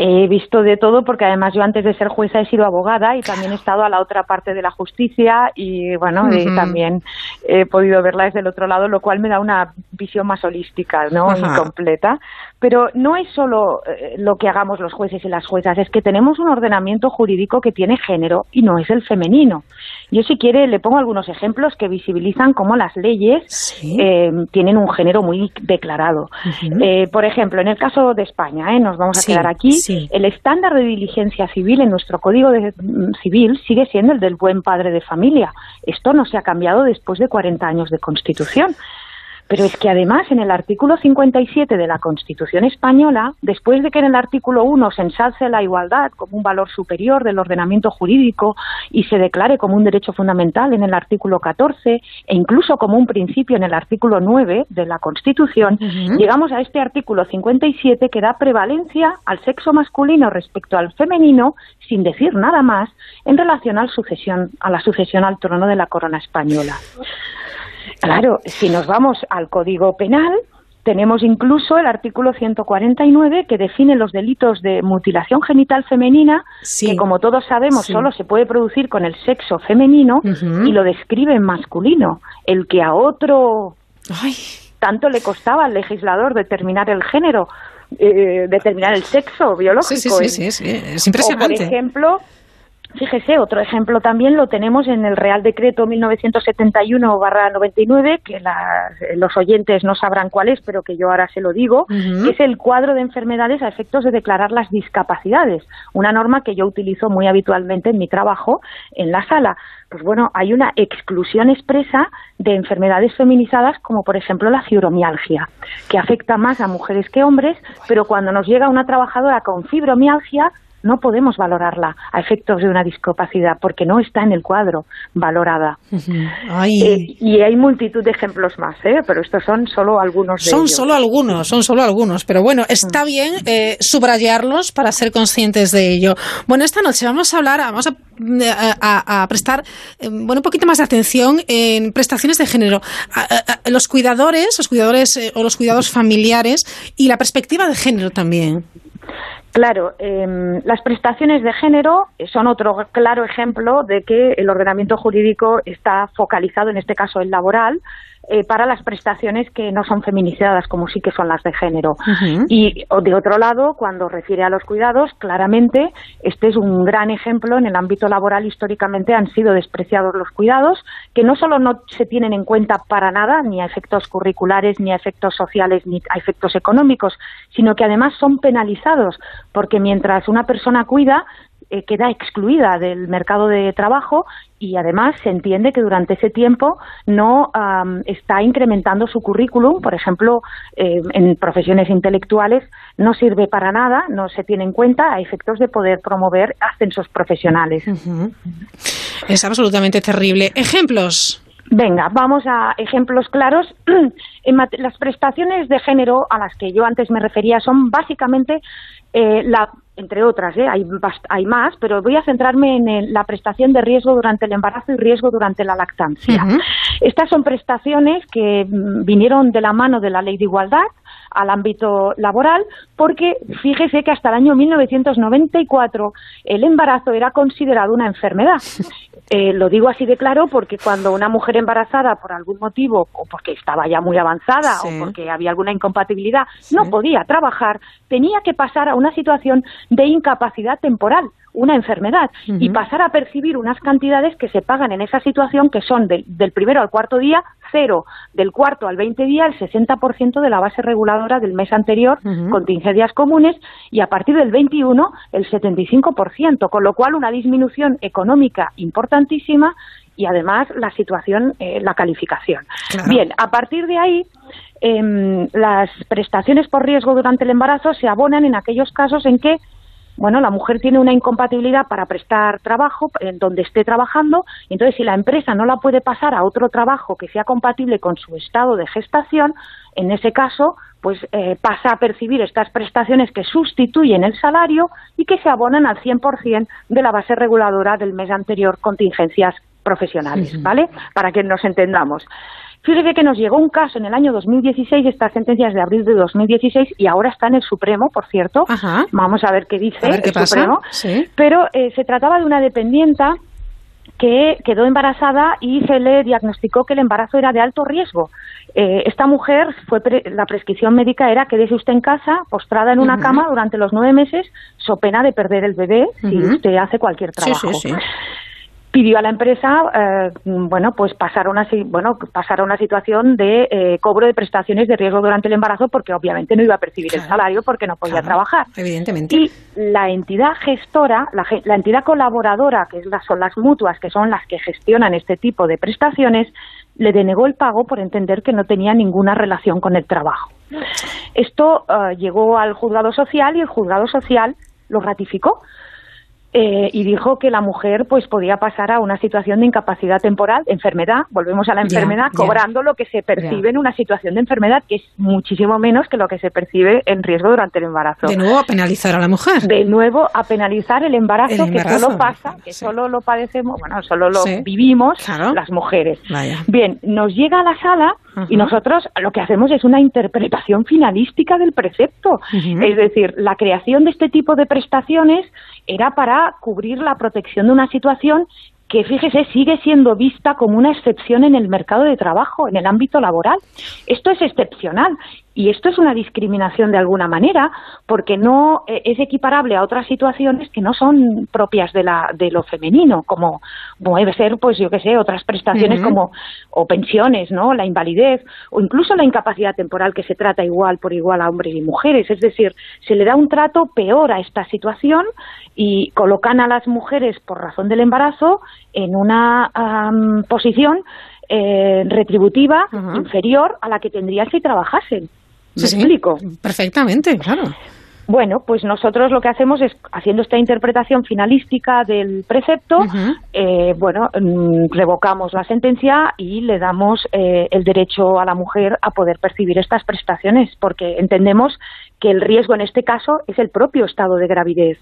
Speaker 27: He visto de todo porque además yo antes de ser jueza he sido abogada y también he estado a la otra parte de la justicia y bueno, y
Speaker 28: Ujú.
Speaker 27: también he podido verla desde el otro lado, lo cual me da una visión más holística, ¿no?
Speaker 28: Ajá.
Speaker 27: Y completa. Pero no es solo eh, lo que hagamos los jueces y las juezas, es que tenemos un ordenamiento jurídico que tiene género y no es el femenino. Yo si quiere le pongo algunos ejemplos que visibilizan cómo las leyes eh, tienen un género muy declarado. Eh, por ejemplo, en el caso de España, ¿eh? nos vamos a
Speaker 28: Sí,
Speaker 27: quedar aquí,
Speaker 28: sí.
Speaker 27: el estándar de diligencia civil en nuestro Código de- mm, Civil sigue siendo el del buen padre de familia. Esto no se ha cambiado después de 40 años de Constitución. Pero es que además en el artículo 57 de la Constitución española, después de que en el artículo 1 se ensalce la igualdad como un valor superior del ordenamiento jurídico y se declare como un derecho fundamental en el artículo 14 e incluso como un principio en el artículo 9 de la Constitución, llegamos a este artículo 57 que da prevalencia al sexo masculino respecto al femenino sin decir nada más en relación al sucesión, a la sucesión al trono de la corona española. Claro, si nos vamos al Código Penal, Tenemos incluso el artículo 149 que define los delitos de mutilación genital femenina, que como todos sabemos solo se puede producir con el sexo femenino y lo describe en masculino. El que a otro tanto le costaba al legislador determinar el género, eh, determinar el sexo biológico.
Speaker 1: Sí, sí, sí, es impresionante.
Speaker 27: por ejemplo, Fíjese, otro ejemplo también lo tenemos en el Real Decreto 1971-99, que los oyentes no sabrán cuál es, pero que yo ahora se lo digo, que es el cuadro de enfermedades a efectos de declarar las discapacidades, una norma que yo utilizo muy habitualmente en mi trabajo en la sala. Pues bueno, hay una exclusión expresa de enfermedades feminizadas como por ejemplo la fibromialgia, que afecta más a mujeres que hombres, pero cuando nos llega una trabajadora con fibromialgia, no podemos valorarla a efectos de una discapacidad porque no está en el cuadro valorada. Eh, y hay multitud de ejemplos más, ¿eh? pero estos son solo algunos de
Speaker 1: son
Speaker 27: ellos.
Speaker 1: solo algunos, son solo algunos, pero bueno, está mm. bien eh, subrayarlos para ser conscientes de ello. Bueno, esta noche vamos a hablar, vamos a, prestar bueno un poquito más de atención en prestaciones de género, los cuidadores, los cuidadores o los cuidados familiares y la perspectiva de género también.
Speaker 27: Claro, em, las prestaciones de género son otro claro ejemplo de que el ordenamiento jurídico está focalizado, en este caso el laboral, eh, para las prestaciones que no son feminizadas, como sí que son las de género. Y de otro lado, cuando refiere a los cuidados, claramente este es un gran ejemplo en el ámbito laboral. Históricamente han sido despreciados los cuidados, que no solo no se tienen en cuenta para nada, ni a efectos curriculares, ni a efectos sociales, ni a efectos económicos, sino que además son penalizados, porque mientras una persona cuida, eh, queda excluida del mercado de trabajo y además se entiende que durante ese tiempo no está incrementando su currículum, por ejemplo, eh, en profesiones intelectuales no sirve para nada, no se tiene en cuenta a efectos de poder promover ascensos profesionales.
Speaker 1: Es absolutamente terrible. Ejemplos.
Speaker 27: Venga, vamos a ejemplos claros. Las prestaciones de género a las que yo antes me refería son básicamente eh, la entre otras, ¿eh? hay, hay más, pero voy a centrarme en la prestación de riesgo durante el embarazo y riesgo durante la lactancia. Estas son prestaciones que mm, vinieron de la mano de la Ley de Igualdad al ámbito laboral, porque fíjese que hasta el año 1994 el embarazo era considerado una enfermedad. Eh, lo digo así de claro porque cuando una mujer embarazada por algún motivo, o porque estaba ya muy avanzada, o porque había alguna incompatibilidad, no podía trabajar, tenía que pasar a una situación de incapacidad temporal, una enfermedad, y pasar a percibir unas cantidades que se pagan en esa situación que son del primero al cuarto día cero, del cuarto al veinte día el 60% de la base reguladora del mes anterior, contingencias comunes, y a partir del 21 el 75%, con lo cual una disminución económica importantísima y además la situación, eh, la calificación. Bien, a partir de ahí, em, las prestaciones por riesgo durante el embarazo se abonan en aquellos casos en que bueno, la mujer tiene una incompatibilidad para prestar trabajo en donde esté trabajando, y entonces si la empresa no la puede pasar a otro trabajo que sea compatible con su estado de gestación, en ese caso, pues eh, pasa a percibir estas prestaciones que sustituyen el salario y que se abonan al 100% de la base reguladora del mes anterior, contingencias profesionales, ¿vale? Para que nos entendamos. Fíjese que nos llegó un caso en el año 2016, estas sentencias de abril de 2016, y ahora está en el Supremo, por cierto. Vamos a ver qué dice el Supremo. Pero eh, se trataba de una dependienta que quedó embarazada y se le diagnosticó que el embarazo era de alto riesgo. Eh, esta mujer, fue la prescripción médica era quédese usted en casa, postrada en una cama durante los nueve meses, so pena de perder el bebé si usted hace cualquier trabajo pidió a la empresa eh, bueno pues pasar a una bueno pasar a una situación de eh, cobro de prestaciones de riesgo durante el embarazo porque obviamente no iba a percibir el salario porque no podía trabajar.
Speaker 1: evidentemente.
Speaker 27: Y la entidad gestora la, la entidad colaboradora que es son las mutuas que son las que gestionan este tipo de prestaciones le denegó el pago por entender que no tenía ninguna relación con el trabajo. Esto eh, llegó al juzgado social y el juzgado social lo ratificó eh, y dijo que la mujer pues podía pasar a una situación de incapacidad temporal, enfermedad, volvemos a la enfermedad, cobrando lo que se percibe en una situación de enfermedad, que es muchísimo menos que lo que se percibe en riesgo durante el embarazo.
Speaker 1: De nuevo a penalizar a la mujer.
Speaker 27: De nuevo a penalizar el embarazo,
Speaker 1: El embarazo,
Speaker 27: que solo pasa, que solo lo padecemos, bueno, solo lo
Speaker 1: Sí.
Speaker 27: vivimos las mujeres.
Speaker 1: Vaya.
Speaker 27: Bien, nos llega a la sala y nosotros lo que hacemos es una interpretación finalística del precepto. Es decir, la creación de este tipo de prestaciones era para cubrir la protección de una situación que, fíjese, sigue siendo vista como una excepción en el mercado de trabajo, en el ámbito laboral. Esto es excepcional y esto es una discriminación de alguna manera porque no eh, es equiparable a otras situaciones que no son propias de, la, de lo femenino, como puede ser, pues yo qué sé, otras prestaciones como o pensiones, ¿no? La invalidez o incluso la incapacidad temporal que se trata igual por igual a hombres y mujeres. Es decir, se le da un trato peor a esta situación y colocan a las mujeres por razón del embarazo en una am, posición eh, retributiva inferior a la que tendrían si trabajasen. ¿Me
Speaker 1: Sí, sí.
Speaker 27: explico?
Speaker 1: Perfectamente, claro.
Speaker 27: Bueno, pues nosotros lo que hacemos es, haciendo esta interpretación finalística del precepto, eh, bueno, mm, revocamos la sentencia y le damos eh, el derecho a la mujer a poder percibir estas prestaciones, porque entendemos que el riesgo en este caso es el propio estado de gravidez,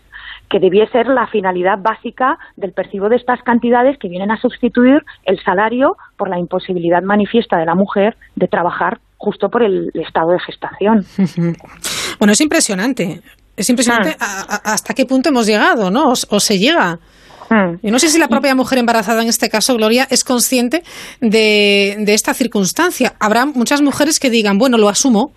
Speaker 27: que debía ser la finalidad básica del percibo de estas cantidades que vienen a sustituir el salario por la imposibilidad manifiesta de la mujer de trabajar justo por el estado de gestación.
Speaker 1: Bueno, es impresionante. Es impresionante
Speaker 27: Ah.
Speaker 1: a- a- hasta qué punto hemos llegado, ¿no? O, o se llega.
Speaker 27: Hmm.
Speaker 1: Yo no sé si la propia mujer embarazada en este caso, Gloria, es consciente de, de esta circunstancia. Habrá muchas mujeres que digan, bueno, lo asumo.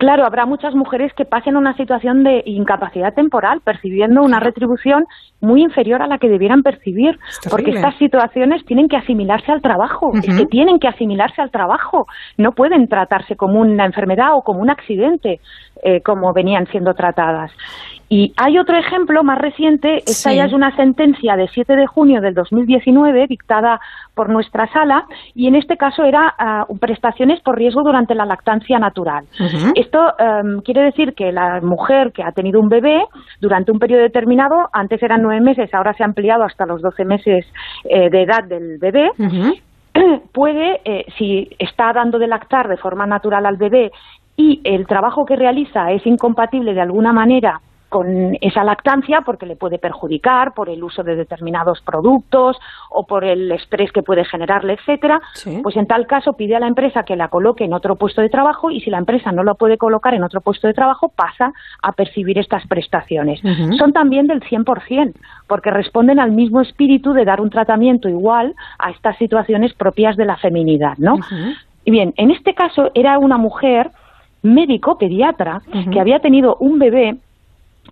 Speaker 27: Claro, habrá muchas mujeres que pasen una situación de incapacidad temporal, percibiendo una retribución muy inferior a la que debieran percibir, porque estas situaciones tienen que asimilarse al trabajo, es que tienen que asimilarse al trabajo, no pueden tratarse como una enfermedad o como un accidente, eh, como venían siendo tratadas. Y hay otro ejemplo más reciente, esta
Speaker 1: Sí.
Speaker 27: ya es una sentencia de 7 de junio del 2019 dictada por nuestra sala y en este caso era ah, prestaciones por riesgo durante la lactancia natural. Esto em, quiere decir que la mujer que ha tenido un bebé durante un periodo determinado, antes eran nueve meses, ahora se ha ampliado hasta los 12 meses eh, de edad del bebé, puede, eh, si está dando de lactar de forma natural al bebé y el trabajo que realiza es incompatible de alguna manera con esa lactancia porque le puede perjudicar por el uso de determinados productos o por el estrés que puede generarle, etcétera, pues en tal caso pide a la empresa que la coloque en otro puesto de trabajo y si la empresa no la puede colocar en otro puesto de trabajo pasa a percibir estas prestaciones. Son también del 100% porque responden al mismo espíritu de dar un tratamiento igual a estas situaciones propias de la feminidad, ¿no? Y bien, en este caso era una mujer médico pediatra que había tenido un bebé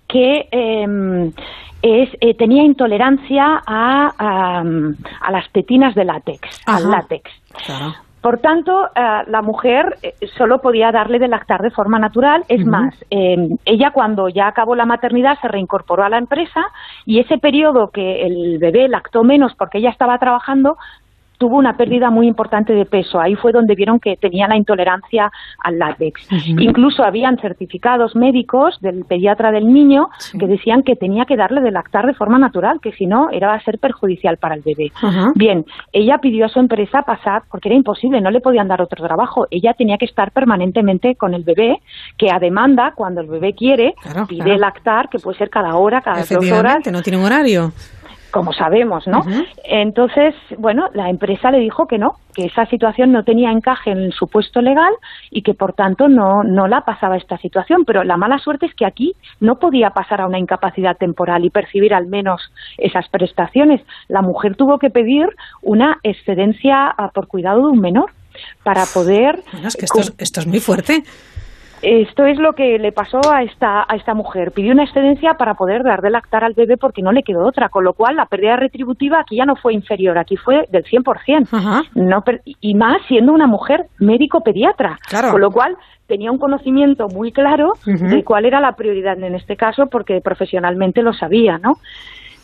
Speaker 27: que eh, es, eh, tenía intolerancia a, a, a las tetinas de látex, al látex. Por tanto, eh, la mujer eh, solo podía darle de lactar de forma natural. Es más, eh, ella cuando ya acabó la maternidad se reincorporó a la empresa y ese periodo que el bebé lactó menos porque ella estaba trabajando tuvo una pérdida muy importante de peso. Ahí fue donde vieron que tenía la intolerancia al látex. Incluso habían certificados médicos del pediatra del niño que decían que tenía que darle de lactar de forma natural, que si no era a ser perjudicial para el bebé. Bien, ella pidió a su empresa pasar, porque era imposible, no le podían dar otro trabajo. Ella tenía que estar permanentemente con el bebé, que a demanda, cuando el bebé quiere, pide
Speaker 1: claro.
Speaker 27: lactar, que puede ser cada hora, cada dos horas
Speaker 1: no tiene un horario.
Speaker 27: Como sabemos, ¿no? Entonces, bueno, la empresa le dijo que no, que esa situación no tenía encaje en su puesto legal y que por tanto no, no la pasaba esta situación. Pero la mala suerte es que aquí no podía pasar a una incapacidad temporal y percibir al menos esas prestaciones. La mujer tuvo que pedir una excedencia ah, por cuidado de un menor para poder
Speaker 1: Bueno, es que esto es, esto es muy fuerte.
Speaker 27: Esto es lo que le pasó a esta, a esta mujer. Pidió una excedencia para poder dar de lactar al bebé porque no le quedó otra, con lo cual la pérdida retributiva aquí ya no fue inferior, aquí fue del 100%. No per- y más siendo una mujer médico-pediatra,
Speaker 1: Claro.
Speaker 27: con lo cual tenía un conocimiento muy claro de cuál era la prioridad en este caso porque profesionalmente lo sabía, ¿no?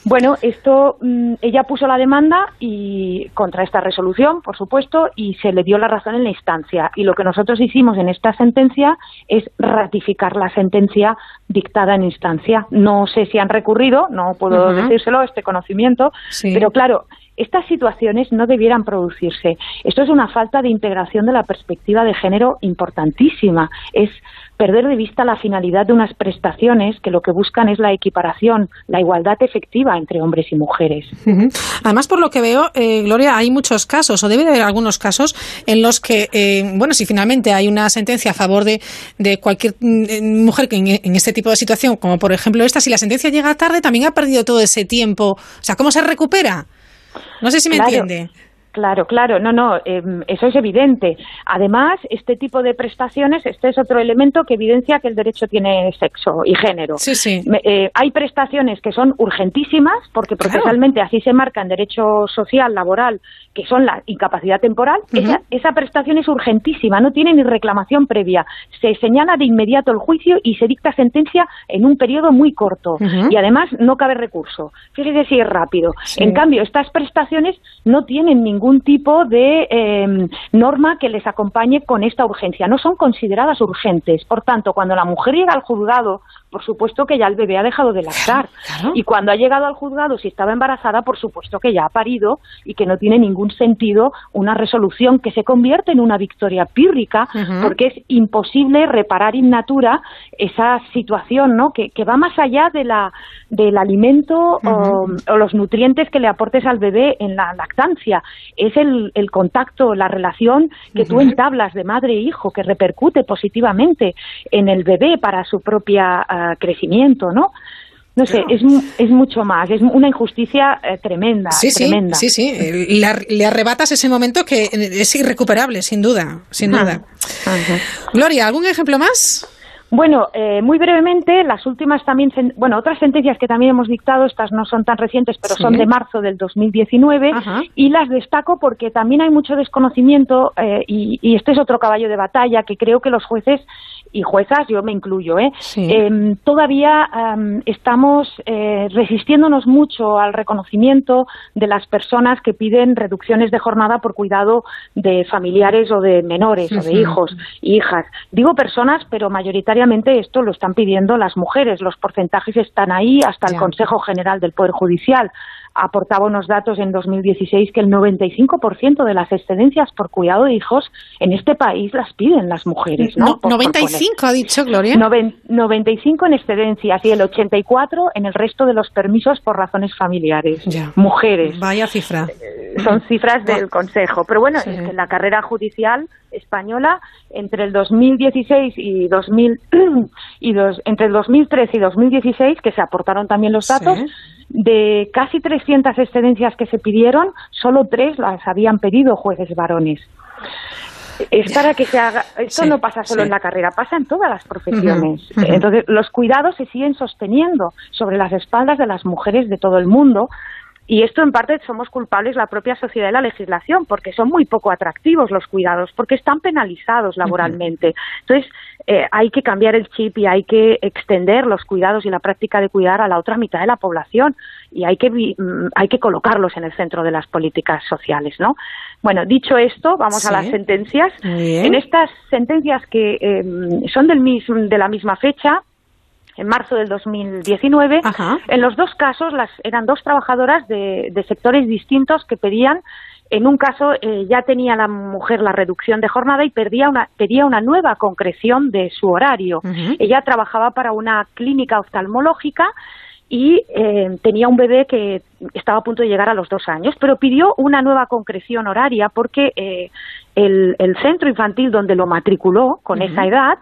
Speaker 27: Bueno, esto mm, ella puso la demanda y contra esta resolución, por supuesto, y se le dio la razón en la instancia. Y lo que nosotros hicimos en esta sentencia es ratificar la sentencia dictada en instancia. No sé si han recurrido, no puedo decírselo, este conocimiento,
Speaker 1: Sí.
Speaker 27: pero claro, estas situaciones no debieran producirse. Esto es una falta de integración de la perspectiva de género importantísima. Es perder de vista la finalidad de unas prestaciones que lo que buscan es la equiparación, la igualdad efectiva entre hombres y mujeres.
Speaker 1: Además, por lo que veo, eh, Gloria, hay muchos casos, o debe de haber algunos casos, en los que, eh, bueno, si finalmente hay una sentencia a favor de, de cualquier mm, eh, mujer que en, en este tipo de situación, como por ejemplo esta, si la sentencia llega tarde, también ha perdido todo ese tiempo. O sea, ¿cómo se recupera? No sé si me
Speaker 27: Claro.
Speaker 1: entiende.
Speaker 27: Claro, claro, no, no, eh, eso es evidente. Además, este tipo de prestaciones, este es otro elemento que evidencia que el derecho tiene sexo y género.
Speaker 1: Sí, sí.
Speaker 27: Eh, hay prestaciones que son urgentísimas, porque procesalmente así se marca en derecho social, laboral, que son la incapacidad temporal. esa, esa prestación es urgentísima, no tiene ni reclamación previa. Se señala de inmediato el juicio y se dicta sentencia en un periodo muy corto. Y además no cabe recurso. Fíjese si es rápido.
Speaker 1: Sí.
Speaker 27: En cambio, estas prestaciones no tienen ningún tipo de eh, norma que les acompañe con esta urgencia. No son consideradas urgentes. Por tanto, cuando la mujer llega al juzgado, por supuesto que ya el bebé ha dejado de lactar. Y cuando ha llegado al juzgado, si estaba embarazada, por supuesto que ya ha parido y que no tiene ningún sentido una resolución que se convierte en una victoria pírrica, porque es imposible reparar in natura esa situación, ¿no? Que, que va más allá de la, del alimento o, o los nutrientes que le aportes al bebé en la lactancia. Es el, el contacto, la relación que tú entablas de madre e hijo, que repercute positivamente en el bebé para su propia ah, crecimiento, ¿no? No sé, es, mu- es mucho más, es una injusticia eh, tremenda,
Speaker 1: Sí, sí,
Speaker 27: tremenda.
Speaker 1: sí, sí. Le, ar- le arrebatas ese momento que es irrecuperable, sin duda, sin
Speaker 27: Ajá.
Speaker 1: duda. Gloria, ¿algún ejemplo más?
Speaker 27: Bueno, eh, muy brevemente, las últimas también, bueno, otras sentencias que también hemos dictado, estas no son tan recientes, pero
Speaker 1: Sí.
Speaker 27: son de marzo del 2019, y las destaco porque también hay mucho desconocimiento eh, y, y este es otro caballo de batalla que creo que los jueces y juezas, yo me incluyo, ¿eh? Em, todavía am, estamos eh, resistiéndonos mucho al reconocimiento de las personas que piden reducciones de jornada por cuidado de familiares o de menores o de hijos y hijas. Digo personas, pero mayoritariamente esto lo están pidiendo las mujeres. Los porcentajes están ahí hasta el
Speaker 1: Ya.
Speaker 27: Consejo General del Poder Judicial. Aportaba unos datos en 2016 que el 95% de las excedencias por cuidado de hijos en este país las piden las mujeres. ¿no?
Speaker 1: No,
Speaker 27: Por- por
Speaker 1: 95 ha dicho Gloria.
Speaker 27: Noven- 95 en excedencias y el 84 en el resto de los permisos por razones familiares. Mujeres.
Speaker 1: Vaya cifra.
Speaker 27: Son cifras del Consejo. Pero bueno, es que la carrera judicial española entre el 2016 y 2000 y dos- entre el 2013 y 2016 que se aportaron también los datos de casi 300 excedencias que se pidieron, solo tres las habían pedido jueces varones. Es para que se haga. Esto
Speaker 1: Sí,
Speaker 27: no pasa solo
Speaker 1: sí.
Speaker 27: en la carrera, pasa en todas las profesiones. Entonces, los cuidados se siguen sosteniendo sobre las espaldas de las mujeres de todo el mundo. Y esto en parte somos culpables la propia sociedad y la legislación, porque son muy poco atractivos los cuidados, porque están penalizados laboralmente. Entonces, eh, hay que cambiar el chip y hay que extender los cuidados y la práctica de cuidar a la otra mitad de la población y hay que, mm, hay que colocarlos en el centro de las políticas sociales, ¿no? Bueno, dicho esto, vamos
Speaker 1: Sí.
Speaker 27: a las sentencias.
Speaker 1: Bien.
Speaker 27: En estas sentencias que eh, son del mis- de la misma fecha, en marzo del 2019. En los dos casos las, eran dos trabajadoras de, de sectores distintos que pedían, en un caso eh, ya tenía la mujer la reducción de jornada y pedía una, pedía una nueva concreción de su horario. Ella trabajaba para una clínica oftalmológica y eh, tenía un bebé que estaba a punto de llegar a los dos años, pero pidió una nueva concreción horaria porque eh, el, el centro infantil donde lo matriculó con esa edad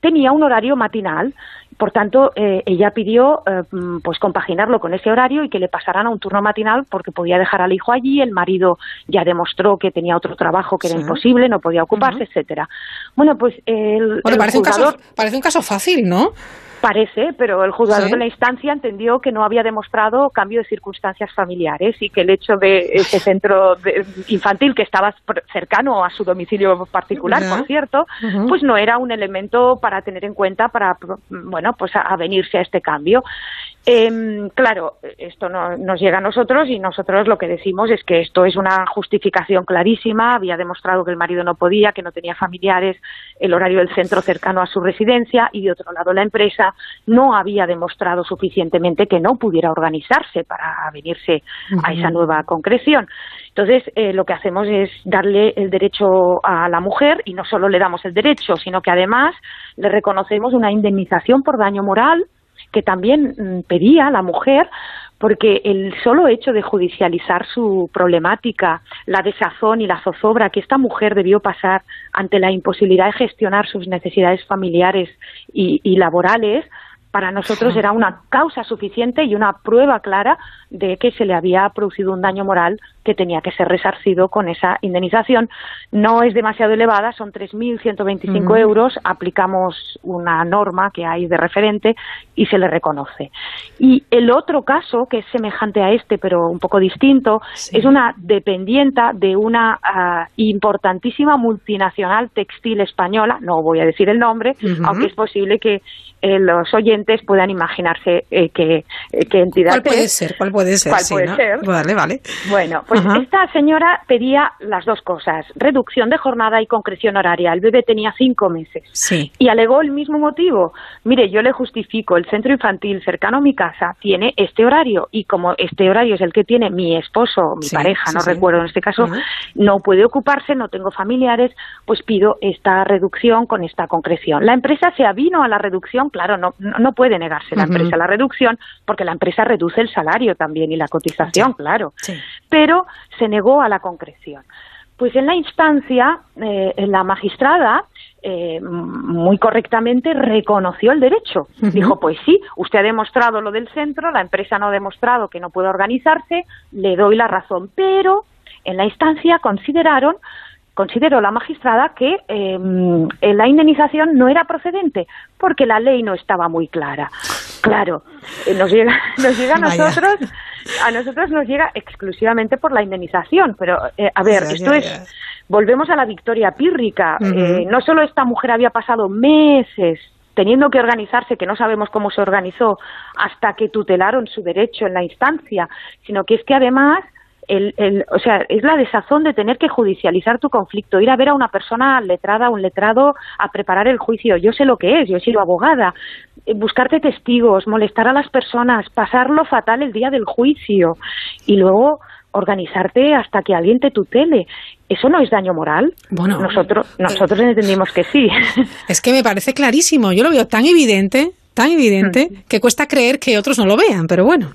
Speaker 27: tenía un horario matinal. Por tanto, eh, ella pidió eh, mm, pues compaginarlo con ese horario y que le pasaran a un turno matinal porque podía dejar al hijo allí. El marido ya demostró que tenía otro trabajo que era imposible, no podía ocuparse, etcétera. Bueno, pues el,
Speaker 1: Bueno,
Speaker 27: el
Speaker 1: parece un, caso, parece un caso fácil, ¿no?
Speaker 27: Parece, pero el juzgador de la instancia entendió que no había demostrado cambio de circunstancias familiares y que el hecho de ese centro infantil que estaba cercano a su domicilio particular, por cierto, pues no era un elemento para tener en cuenta para, bueno, pues a, venirse a este cambio. Em, claro, esto no, nos llega a nosotros y nosotros lo que decimos es que esto es una justificación clarísima. Había demostrado que el marido no podía, que no tenía familiares, el horario del centro cercano a su residencia y de otro lado la empresa no había demostrado suficientemente que no pudiera organizarse para venirse a esa nueva concreción. Entonces, eh, lo que hacemos es darle el derecho a la mujer y no solo le damos el derecho, sino que además le reconocemos una indemnización por daño moral que también mm, pedía la mujer porque el solo hecho de judicializar su problemática, la desazón y la zozobra que esta mujer debió pasar ante la imposibilidad de gestionar sus necesidades familiares y, y laborales, para nosotros era una causa suficiente y una prueba clara de que se le había producido un daño moral que tenía que ser resarcido con esa indemnización. No es demasiado elevada, son 3.125 euros, aplicamos una norma que hay de referente y se le reconoce. Y el otro caso, que es semejante a este pero un poco distinto, es una dependienta de una ah, importantísima multinacional textil española, no voy a decir el nombre, aunque es posible que eh, los oyentes puedan imaginarse eh, qué, eh, qué entidad
Speaker 1: ¿Cuál puede ser? ¿Cuál puede ser?
Speaker 27: ¿Cuál puede ser?
Speaker 1: Vale, vale.
Speaker 27: Bueno, pues esta señora pedía las dos cosas, reducción de jornada y concreción horaria. El bebé tenía cinco meses.
Speaker 1: Sí.
Speaker 27: Y alegó el mismo motivo. Mire, yo le justifico, el centro infantil cercano a mi casa tiene este horario y como este horario es el que tiene mi esposo, mi pareja, no recuerdo en este caso, no puede ocuparse, no tengo familiares, pues pido esta reducción con esta concreción. La empresa se avino a la reducción, claro, no, no puede negarse la empresa a la reducción porque la empresa reduce el salario también y la cotización, claro. Pero se negó a la concreción. Pues en la instancia, eh, la magistrada eh, muy correctamente reconoció el derecho. Dijo, pues sí, usted ha demostrado lo del centro, la empresa no ha demostrado que no puede organizarse, le doy la razón. Pero en la instancia consideraron consideró la magistrada que em, la indemnización no era procedente porque la ley no estaba muy clara. Claro, eh, nos llega, nos llega a nosotros, a nosotros nos llega exclusivamente por la indemnización, pero eh, a ver, esto es, volvemos a la victoria pírrica. Eh, no solo esta mujer había pasado meses teniendo que organizarse, que no sabemos cómo se organizó, hasta que tutelaron su derecho en la instancia, sino que es que además el, el, o sea, es la desazón de tener que judicializar tu conflicto, ir a ver a una persona letrada, un letrado, a preparar el juicio. Yo sé lo que es, yo he sido abogada. Eh, buscarte testigos, molestar a las personas, pasarlo fatal el día del juicio y luego organizarte hasta que alguien te tutele. ¿Eso no es daño moral?
Speaker 1: Bueno,
Speaker 27: nosotros, nosotros entendimos que sí.
Speaker 1: Es que me parece clarísimo. Yo lo veo tan evidente, tan evidente, mm. que cuesta creer que otros no lo vean, pero bueno.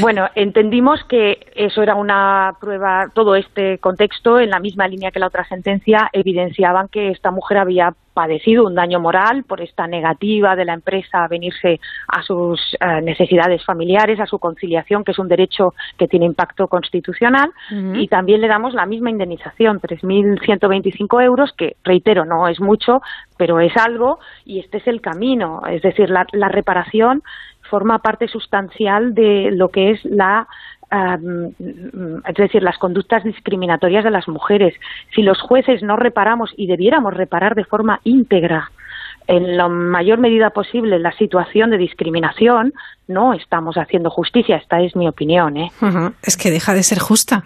Speaker 27: Bueno, entendimos que eso era una prueba, todo este contexto, en la misma línea que la otra sentencia, evidenciaban que esta mujer había padecido un daño moral por esta negativa de la empresa a venirse a sus eh, necesidades familiares, a su conciliación, que es un derecho que tiene impacto constitucional, y también le damos la misma indemnización, 3.125 euros, que reitero, no es mucho, pero es algo, y este es el camino, es decir, la, la reparación forma parte sustancial de lo que es la es decir, las conductas discriminatorias de las mujeres. Si los jueces no reparamos y debiéramos reparar de forma íntegra en la mayor medida posible la situación de discriminación, no estamos haciendo justicia. Esta es mi opinión. ¿eh?
Speaker 1: Es que deja de ser justa.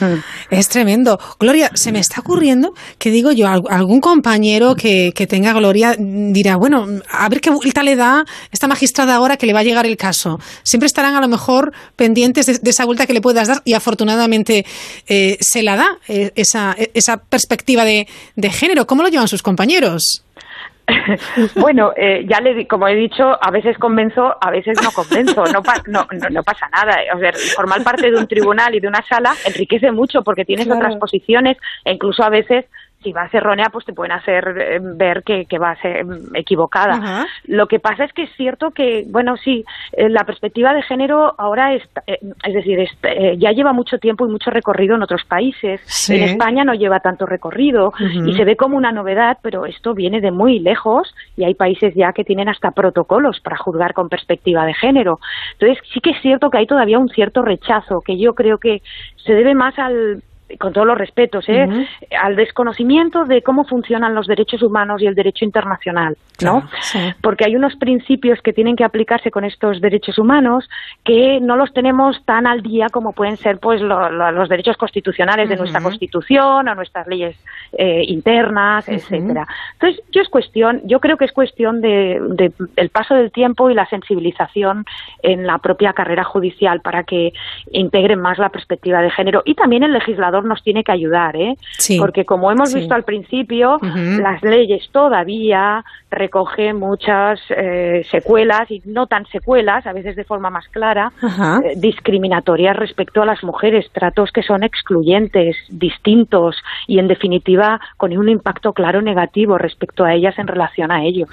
Speaker 1: Es tremendo. Gloria, se me está ocurriendo que digo yo, algún compañero que, tenga Gloria dirá, bueno, a ver qué vuelta le da esta magistrada ahora que le va a llegar el caso. Siempre estarán a lo mejor pendientes de, esa vuelta que le puedas dar y afortunadamente eh, se la da eh, esa, esa perspectiva de, de género. ¿Cómo lo llevan sus compañeros?
Speaker 27: bueno, eh, ya le como he dicho, a veces convenzo, a veces no convenzo, no, no, no, pasa nada. O sea, formar parte de un tribunal y de una sala enriquece mucho porque tienes otras posiciones e incluso a veces si vas errónea, pues te pueden hacer eh, ver que, que vas eh, equivocada.
Speaker 1: Ajá.
Speaker 27: Lo que pasa es que es cierto que, bueno, sí, eh, la perspectiva de género ahora está- eh, es decir, es- ya lleva mucho tiempo y mucho recorrido en otros países.
Speaker 1: Sí.
Speaker 27: En España no lleva tanto recorrido y se ve como una novedad, pero esto viene de muy lejos y hay países ya que tienen hasta protocolos para juzgar con perspectiva de género. Entonces, sí que es cierto que hay todavía un cierto rechazo que yo creo que se debe más al con todos los respetos, ¿eh? Al desconocimiento de cómo funcionan los derechos humanos y el derecho internacional, ¿no?
Speaker 1: Claro, sí.
Speaker 27: Porque hay unos principios que tienen que aplicarse con estos derechos humanos que no los tenemos tan al día como pueden ser pues lo- lo- los derechos constitucionales de nuestra. Constitución o nuestras leyes eh, internas,
Speaker 1: Ujú.
Speaker 27: etcétera. Entonces, yo es cuestión, yo creo que es cuestión de, de el paso del tiempo y la sensibilización en la propia carrera judicial para que integren más la perspectiva de género y también el legislador nos tiene que ayudar, ¿eh?
Speaker 1: Sí.
Speaker 27: Porque como hemos
Speaker 1: Sí.
Speaker 27: visto al principio, las leyes todavía recogen muchas eh, secuelas y no tan secuelas, a veces de forma más clara, eh, discriminatorias respecto a las mujeres, tratos que son excluyentes, distintos y en definitiva con un impacto claro negativo respecto a ellas en relación a ellos.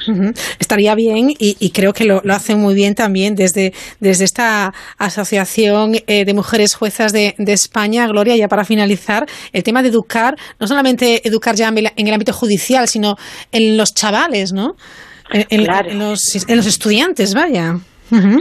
Speaker 1: Estaría bien y, y creo que lo, lo hacen muy bien también desde, desde esta Asociación eh, de Mujeres Juezas de, de España, Gloria, ya para finalizar, el tema de educar, no solamente educar ya en el- ámbito judicial, sino en los chavales, ¿no? En, en-
Speaker 27: Claro.
Speaker 1: en los, en los estudiantes, vaya.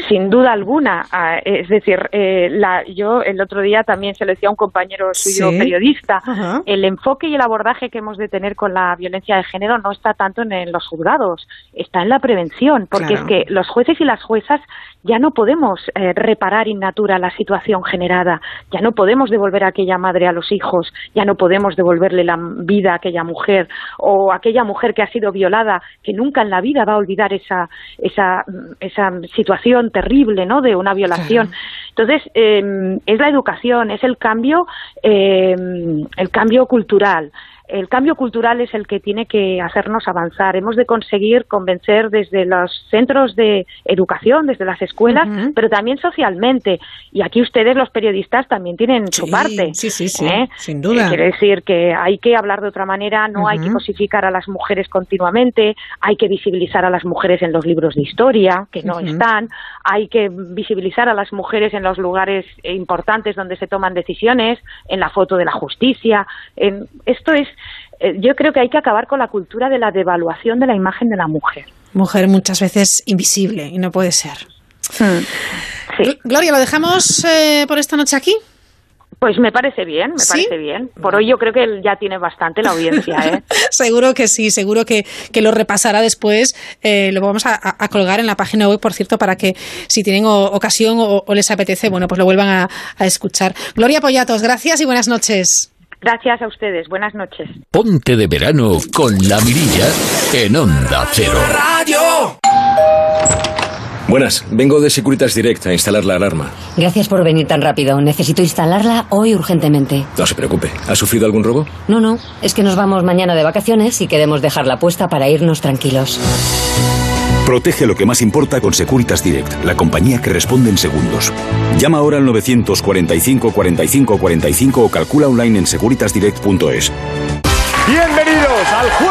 Speaker 27: Sin duda alguna, ah, es decir, eh, la, yo el otro día también se lo decía a un compañero suyo
Speaker 1: Sí.
Speaker 27: periodista, el enfoque y el abordaje que hemos de tener con la violencia de género no está tanto en, en los juzgados, está en la prevención, porque
Speaker 1: Claro.
Speaker 27: es que los jueces y las juezas ya no podemos eh, reparar in natura la situación generada, ya no podemos devolver a aquella madre a los hijos, ya no podemos devolverle la vida a aquella mujer o aquella mujer que ha sido violada, que nunca en la vida va a olvidar esa, esa, esa situación terrible ¿no? de una violación. Entonces, eh, es la educación, es el cambio, eh, el cambio cultural. El cambio cultural es el que tiene que hacernos avanzar. Hemos de conseguir convencer desde los centros de educación, desde las escuelas, pero también socialmente. Y aquí ustedes, los periodistas, también tienen su parte.
Speaker 1: sí, sí, sí,
Speaker 27: ¿eh?
Speaker 1: sin duda.
Speaker 27: Quiere decir que hay que hablar de otra manera, no hay que cosificar a las mujeres continuamente, hay que visibilizar a las mujeres en los libros de historia, que no están, hay que visibilizar a las mujeres en los lugares importantes donde se toman decisiones, en la foto de la justicia. En, esto es, yo creo que hay que acabar con la cultura de la devaluación de la imagen de la mujer.
Speaker 1: Mujer muchas veces invisible y no puede ser. Gl- Gloria, ¿lo dejamos eh, por esta noche aquí?
Speaker 27: Pues me parece bien, me
Speaker 1: ¿Sí?
Speaker 27: parece bien. Por hoy yo creo que ya tiene bastante la audiencia, ¿eh?
Speaker 1: seguro que sí, seguro que, que lo repasará después. Eh, lo vamos a, a- a colgar en la página web, por cierto, para que si tienen o- ocasión o, o les apetece, bueno, pues lo vuelvan a, a escuchar. Gloria Pollatos, gracias y buenas noches.
Speaker 27: Gracias a ustedes, buenas noches.
Speaker 13: Ponte de verano con la mirilla en Onda Cero.
Speaker 29: Buenas, vengo de Securitas Direct a instalar la alarma.
Speaker 30: Gracias por venir tan rápido. Necesito instalarla hoy urgentemente.
Speaker 29: No se preocupe. ¿Ha sufrido algún robo?
Speaker 30: No, no, es que nos vamos mañana de vacaciones y queremos dejarla puesta para irnos tranquilos.
Speaker 28: Protege lo que más importa con Securitas Direct, la compañía que responde en segundos. Llama ahora al 945 45 45 o calcula online en securitasdirect.es.
Speaker 31: Bienvenidos al juego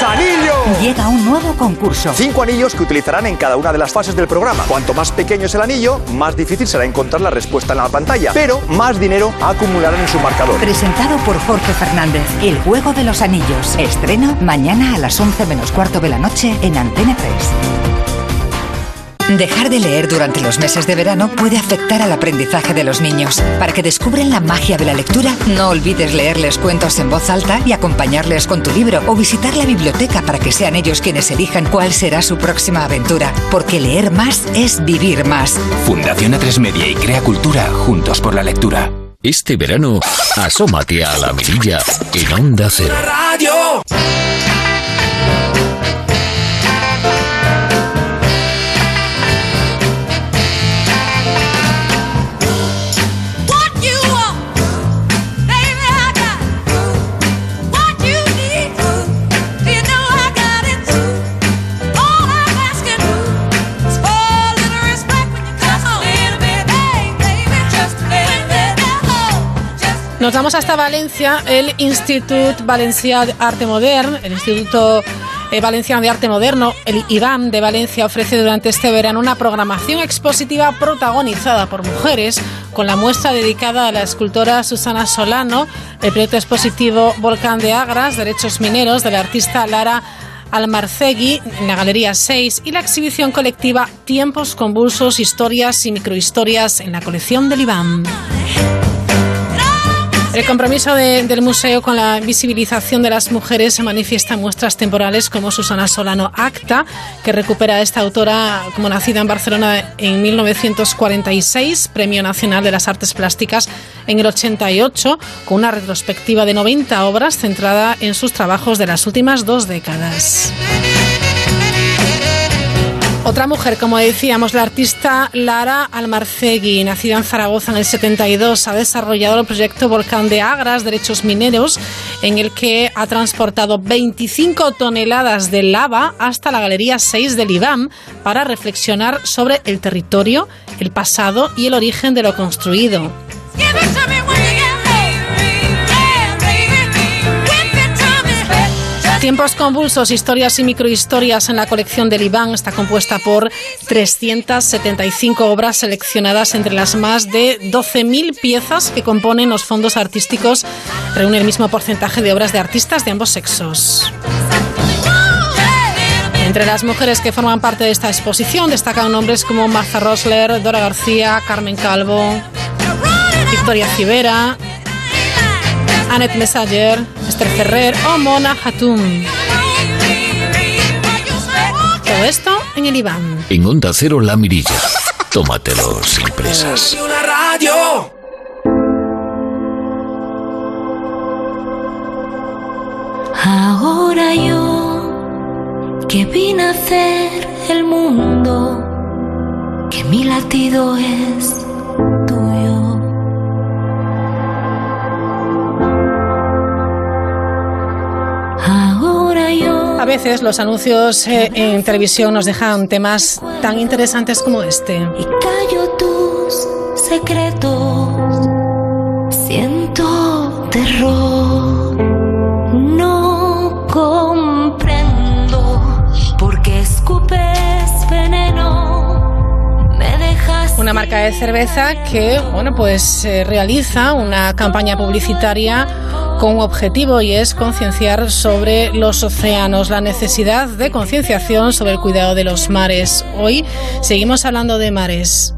Speaker 31: los anillos.
Speaker 32: Llega un nuevo concurso.
Speaker 31: Cinco anillos que utilizarán en cada una de las fases del programa. Cuanto más pequeño es el anillo, más difícil será encontrar la respuesta en la pantalla, pero más dinero acumularán en su marcador.
Speaker 32: Presentado por Jorge Fernández. El juego de los anillos. Estreno mañana a las 11 menos cuarto de la noche en Antena 3. Dejar de leer durante los meses de verano puede afectar al aprendizaje de los niños. Para que descubran la magia de la lectura, no olvides leerles cuentos en voz alta y acompañarles con tu libro o visitar la biblioteca para que sean ellos quienes elijan cuál será su próxima aventura. Porque leer más es vivir más.
Speaker 13: Fundación A3 Media y Crea Cultura juntos por la lectura. Este verano, asómate a la mirilla en Onda Cero.
Speaker 18: Radio.
Speaker 1: Nos vamos hasta Valencia, el Institut Valencià Arte Modern, el Instituto eh, Valenciano de Arte Moderno, el IBAM de Valencia, ofrece durante este verano una programación expositiva protagonizada por mujeres con la muestra dedicada a la escultora Susana Solano, el proyecto expositivo Volcán de Agras, Derechos Mineros, de la artista Lara Almarcegui en la Galería 6 y la exhibición colectiva Tiempos convulsos, historias y microhistorias en la colección del IBAM. El compromiso de- del museo con la visibilización de las mujeres se manifiesta en muestras temporales como Susana Solano Acta, que recupera a esta autora como nacida en Barcelona en 1946, Premio Nacional de las Artes Plásticas en el 88, con una retrospectiva de 90 obras centrada en sus trabajos de las últimas dos décadas. Otra mujer, como decíamos, la artista Lara Almarcegui, nacida en Zaragoza en el 72, ha desarrollado el proyecto Volcán de Agras, Derechos Mineros, en el que ha transportado 25 toneladas de lava hasta la Galería 6 del IBAM para reflexionar sobre el territorio, el pasado y el origen de lo construido. Tiempos convulsos, historias y microhistorias en la colección del IBAN está compuesta por 375 obras seleccionadas entre las más de 12.000 piezas que componen los fondos artísticos. Reúne el mismo porcentaje de obras de artistas de ambos sexos. Entre las mujeres que forman parte de esta exposición destacan nombres como Martha Rosler, Dora García, Carmen Calvo, Victoria Civera, Annette Messager, Esther Ferrer o Mona Hatoum. Todo esto en el IBAN.
Speaker 13: En Onda Cero La Mirilla. Tómatelo sin presas.
Speaker 18: Una radio.
Speaker 2: Ahora yo que vine a hacer el mundo, que mi latido es
Speaker 1: veces los anuncios eh, en televisión nos dejan temas tan interesantes como este.
Speaker 2: callo tus secretos, siento terror, no comprendo por qué escupes veneno, me dejas
Speaker 1: Una marca de cerveza que, bueno, pues eh, realiza una campaña publicitaria con un objetivo y es concienciar sobre los océanos, la necesidad de concienciación sobre el cuidado de los mares. Hoy seguimos hablando de mares.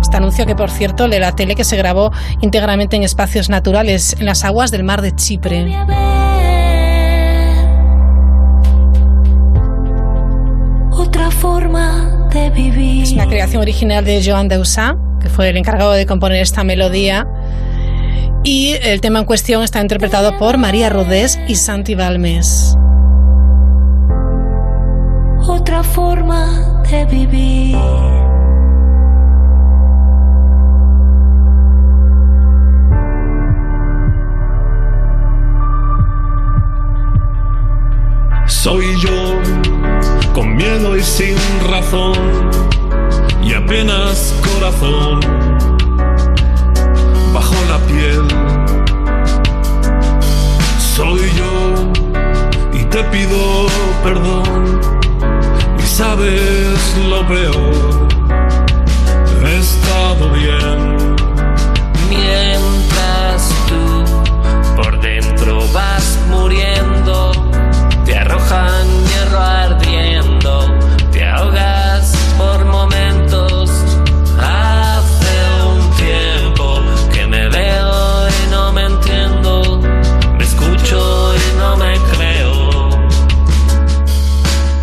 Speaker 1: Este anuncio que, por cierto, de la tele que se grabó íntegramente en espacios naturales, en las aguas del mar de Chipre.
Speaker 2: otra forma de vivir.
Speaker 1: Es una creación original de Joan Deusá, que fue el encargado de componer esta melodía. Y el tema en cuestión está interpretado por María Rodés y Santi Balmes.
Speaker 2: otra forma de vivir.
Speaker 33: Soy yo, con miedo y sin razón, y apenas corazón, bajo la piel. Soy yo, y te pido perdón, y sabes lo peor, he estado bien.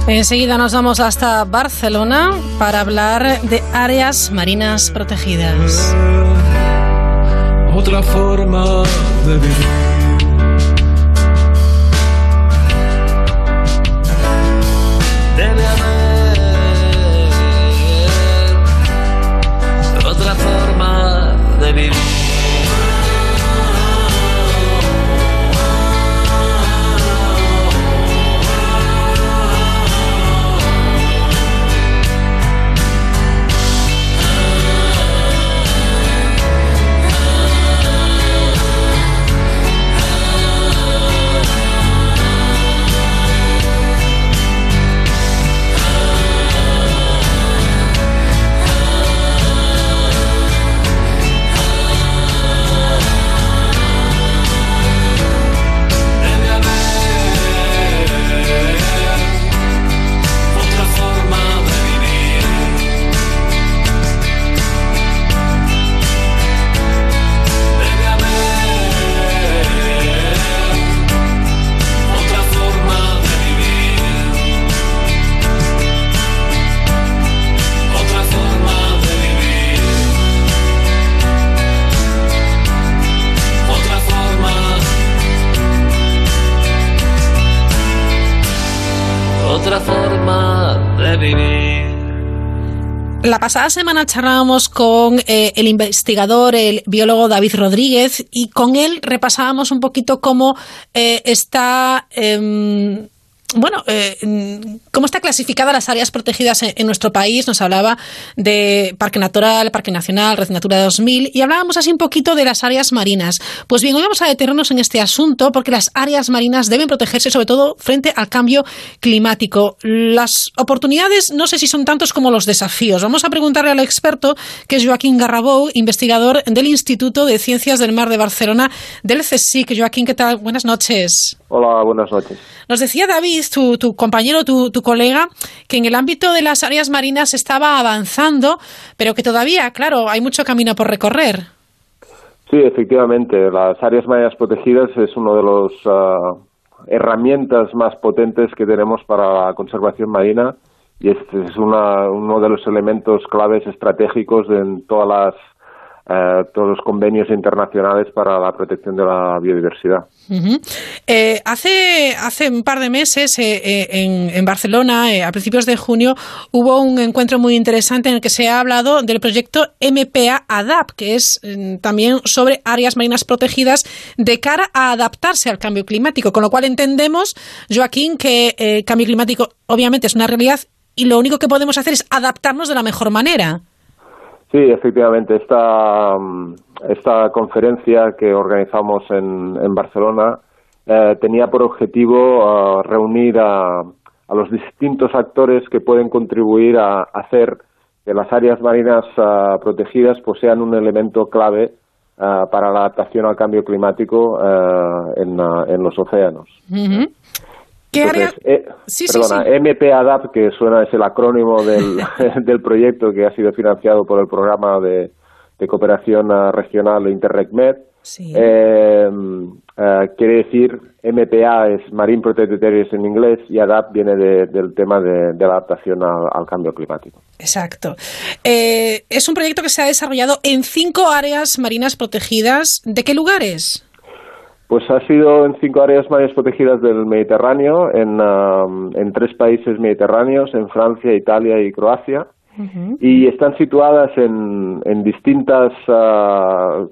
Speaker 1: Enseguida nos vamos hasta Barcelona para hablar de áreas marinas protegidas.
Speaker 33: Otra forma de vivir.
Speaker 1: Pasada semana charlábamos con eh, el investigador, el biólogo David Rodríguez, y con él repasábamos un poquito cómo eh, está. em, bueno, eh, cómo está clasificada las áreas protegidas en, en nuestro país. Nos hablaba de Parque Natural, Parque Nacional, Red Natura 2000 y hablábamos así un poquito de las áreas marinas. Pues bien, hoy vamos a detenernos en este asunto porque las áreas marinas deben protegerse sobre todo frente al cambio climático. Las oportunidades no sé si son tantos como los desafíos. Vamos a preguntarle al experto que es Joaquín Garrabou, investigador del Instituto de Ciencias del Mar de Barcelona del CSIC. Joaquín, ¿qué tal? Buenas noches.
Speaker 34: Hola, buenas noches.
Speaker 1: Nos decía David, tu, tu compañero, tu, tu colega, que en el ámbito de las áreas marinas estaba avanzando, pero que todavía, claro, hay mucho camino por recorrer.
Speaker 34: Sí, efectivamente, las áreas marinas protegidas es una de las herramientas más potentes que tenemos para la conservación marina y este es una- uno de los elementos claves estratégicos en todas las eh, todos los convenios internacionales para la protección de la biodiversidad.
Speaker 1: Eh, hace, hace un par de meses eh, en, en Barcelona, a principios de junio, hubo un encuentro muy interesante en el que se ha hablado del proyecto MPA ADAP, que es mm, también sobre áreas marinas protegidas de cara a adaptarse al cambio climático. Con lo cual entendemos, Joaquín, que el cambio climático obviamente es una realidad y lo único que podemos hacer es adaptarnos de la mejor manera.
Speaker 34: Sí, efectivamente, esta, mm, esta conferencia que organizamos en, en Barcelona eh, tenía por objetivo ah, reunir a, a los distintos actores que pueden contribuir a hacer que las áreas marinas ah, protegidas pues, sean un elemento clave ah, para la adaptación al cambio climático en, en los océanos.
Speaker 1: Ujú. ¿Qué área?
Speaker 34: Eh,
Speaker 1: Sí, sí,
Speaker 34: perdona,
Speaker 1: sí.
Speaker 34: MPADAP, que suena es el acrónimo del, del proyecto que ha sido financiado por el programa de, de cooperación regional Interreg-Med, eh, eh, quiere decir MPA es Marine Protected Areas en inglés y ADAP viene de- del tema de, de la adaptación al, al cambio climático.
Speaker 1: Exacto. Eh, es un proyecto que se ha desarrollado en cinco áreas marinas protegidas. ¿De qué lugares?
Speaker 34: Pues ha sido en cinco áreas marinas protegidas del Mediterráneo, en, ah, en tres países mediterráneos, en Francia, Italia y Croacia. y están situadas en, en distintos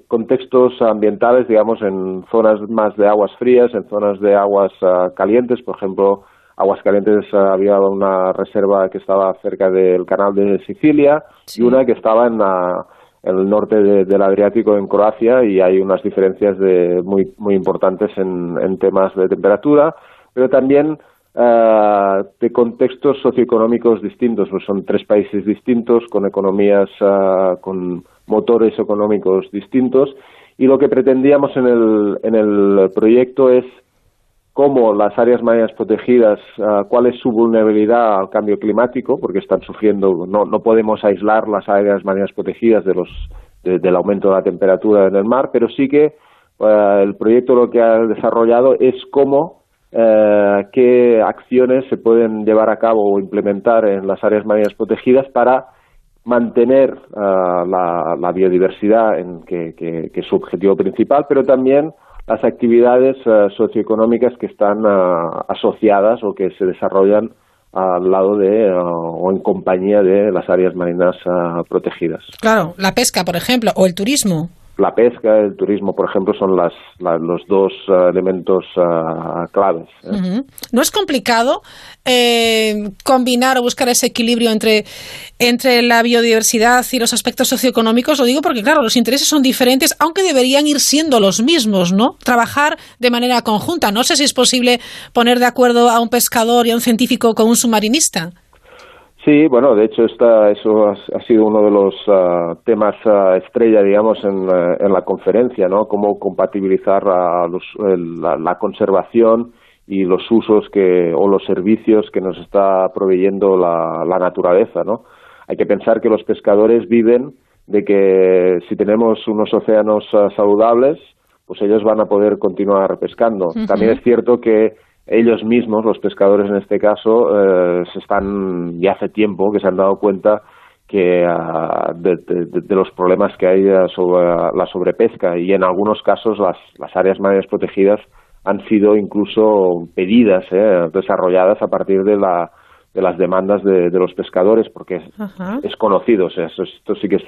Speaker 34: contextos ambientales, digamos, en zonas más de aguas frías, en zonas de aguas ah, calientes, por ejemplo, aguas calientes ah, había una reserva que estaba cerca del canal de Sicilia y una que estaba en, la- el norte de- del Adriático, en Croacia, y hay unas diferencias de, muy, muy importantes en, temas de temperatura, pero también ah, de contextos socioeconómicos distintos, pues son tres países distintos, con economías, ah, con motores económicos distintos, y lo que pretendíamos en el, en el proyecto es cómo las áreas marinas protegidas, ah, cuál es su vulnerabilidad al cambio climático, porque están sufriendo, no, no podemos aislar las áreas marinas protegidas de los, de- del aumento de la temperatura en el mar, pero sí que ah, el proyecto lo que ha desarrollado es cómo eh, qué acciones se pueden llevar a cabo o implementar en las áreas marinas protegidas para mantener la, la biodiversidad, en que es su objetivo principal, pero también las actividades ah, socioeconómicas que están ah, asociadas o que se desarrollan al lado de ah, o en compañía de las áreas marinas protegidas.
Speaker 1: Claro, la pesca, por ejemplo, o el turismo.
Speaker 34: La pesca, el turismo, por ejemplo, son las, la- los dos ah, elementos ah, claves. ¿eh?
Speaker 1: ¿No es complicado eh, combinar o buscar ese equilibrio entre, entre la biodiversidad y los aspectos socioeconómicos? Lo digo porque, claro, los intereses son diferentes, aunque deberían ir siendo los mismos, ¿no? Trabajar de manera conjunta. No sé si es posible poner de acuerdo a un pescador y a un científico con un submarinista.
Speaker 34: Sí, bueno, de hecho esta, eso ha, ha sido uno de los ah, temas ah, estrella, digamos, en, eh, en la conferencia, ¿no? Cómo compatibilizar a los- el- la, la conservación y los usos que o los servicios que nos está proveyendo la, la naturaleza, ¿no? Hay que pensar que los pescadores viven de que si tenemos unos océanos ah, saludables, pues ellos van a poder continuar pescando. También es cierto que ellos mismos, los pescadores en este caso, eh, se están ya hace tiempo que se han dado cuenta que ah, de, de- de- de los problemas que hay ah, sobre la sobrepesca. Y en algunos casos las, las áreas marinas protegidas han sido incluso pedidas, eh, desarrolladas a partir de la de las demandas de, de los pescadores, porque es, conocido, o sea, eso- esto sí que es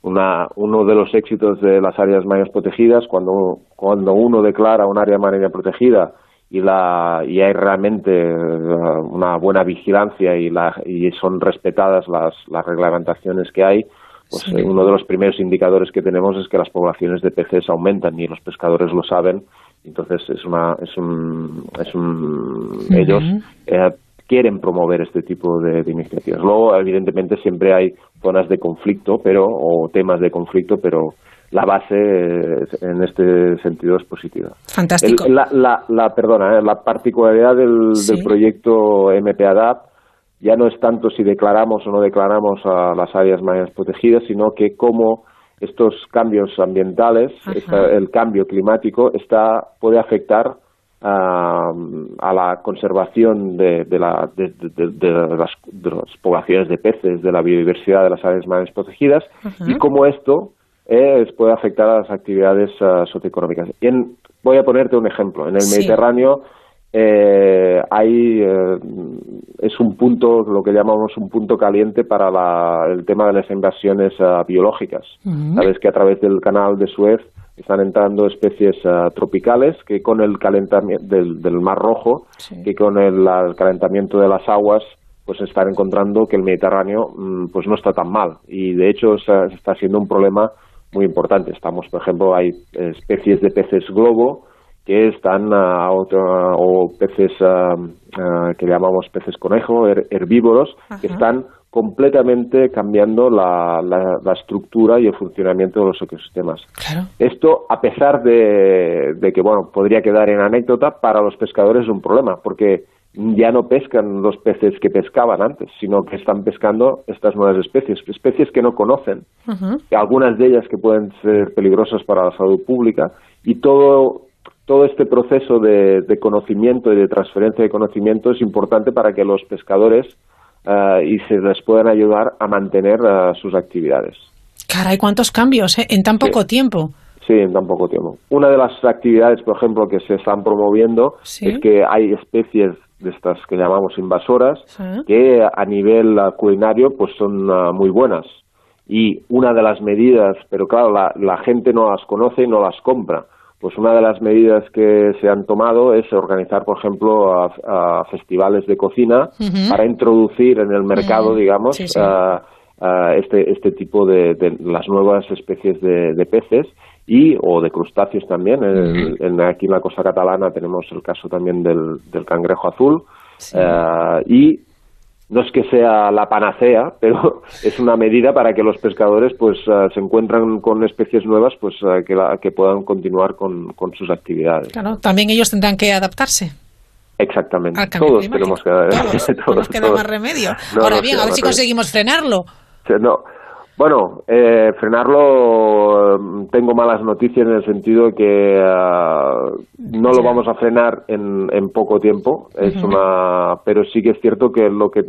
Speaker 34: una, uno de los éxitos de las áreas marinas protegidas, cuando, cuando uno declara un área marina protegida y, la, y hay realmente eh, una buena vigilancia y, la, y son respetadas las, las reglamentaciones que hay, pues
Speaker 35: Sí.
Speaker 34: uno de los primeros indicadores que tenemos es que las poblaciones de peces aumentan y los pescadores lo saben. Entonces es una es un, es un ellos eh, quieren promover este tipo de, de iniciativas. Luego, evidentemente, siempre hay zonas de conflicto, pero o temas de conflicto, pero la base en este sentido es positiva.
Speaker 1: Fantástico.
Speaker 34: El- la, la, la- perdona, eh, la particularidad del,
Speaker 1: Sí.
Speaker 34: del proyecto MPADAP ya no es tanto si declaramos o no declaramos a las áreas marinas protegidas, sino que cómo estos cambios ambientales, esta- el cambio climático, está puede afectar a, a la conservación de, de la- de- las, de las poblaciones de peces, de la biodiversidad de las áreas marinas protegidas y cómo esto eh, puede afectar a las actividades ah, socioeconómicas. Y en- voy a ponerte un ejemplo. En el
Speaker 35: Sí.
Speaker 34: Mediterráneo eh, hay eh, es un punto, lo que llamamos un punto caliente para la- el tema de las invasiones ah, biológicas.
Speaker 35: Ujú.
Speaker 34: Sabes que a través del canal de Suez están entrando especies ah, tropicales que con el calentamiento del, del Mar Rojo, que con el, el calentamiento de las aguas, pues están encontrando que el Mediterráneo mm, pues no está tan mal y de hecho está, está siendo un problema muy importante. Estamos, por ejemplo, hay especies de peces globo que están ah, otro- o peces ah, ah, que llamamos peces conejo, her- herbívoros, que están completamente cambiando la, la- la estructura y el funcionamiento de los ecosistemas. Esto, a pesar de, de que, bueno, podría quedar en anécdota, para los pescadores es un problema, porque ya no pescan los peces que pescaban antes, sino que están pescando estas nuevas especies, especies que no conocen, algunas de ellas que pueden ser peligrosas para la salud pública, y todo, todo este proceso de, de conocimiento y de transferencia de conocimiento es importante para que los pescadores eh, y se les puedan ayudar a mantener eh, sus actividades.
Speaker 1: Caray, cuántos cambios ¿eh? en tan poco tiempo.
Speaker 34: Sí, en tan poco tiempo. Una de las actividades, por ejemplo, que se están promoviendo
Speaker 1: Sí.
Speaker 34: es que hay especies de estas que llamamos invasoras
Speaker 1: Sí.
Speaker 34: que a nivel ah, culinario pues son ah, muy buenas. Y una de las medidas, pero claro, la, la gente no las conoce y no las compra. Pues una de las medidas que se han tomado es organizar, por ejemplo, a, a festivales de cocina para introducir en el mercado,
Speaker 35: Mm,
Speaker 34: digamos,
Speaker 35: sí, sí.
Speaker 34: ah, este, este tipo de, de las nuevas especies de, de peces y o de crustáceos también. En- en- aquí en la costa catalana tenemos el caso también del, del cangrejo azul Ah, y no es que sea la panacea, pero es una medida para que los pescadores pues ah, se encuentran con especies nuevas pues ah, que, la- que puedan continuar con, con sus actividades.
Speaker 1: Claro, también ellos tendrán que adaptarse.
Speaker 34: Exactamente.
Speaker 1: Al
Speaker 34: Todos
Speaker 1: climático.
Speaker 34: tenemos que
Speaker 1: Todos, no
Speaker 34: todos,
Speaker 1: nos queda
Speaker 34: todos.
Speaker 1: más remedio.
Speaker 34: No
Speaker 1: Ahora
Speaker 34: nos
Speaker 1: bien, a ver si conseguimos frenarlo.
Speaker 34: No. Bueno, eh, frenarlo, eh, tengo malas noticias en el sentido de que ah, no lo vamos a frenar en, en poco tiempo, es una, pero sí que es cierto que lo que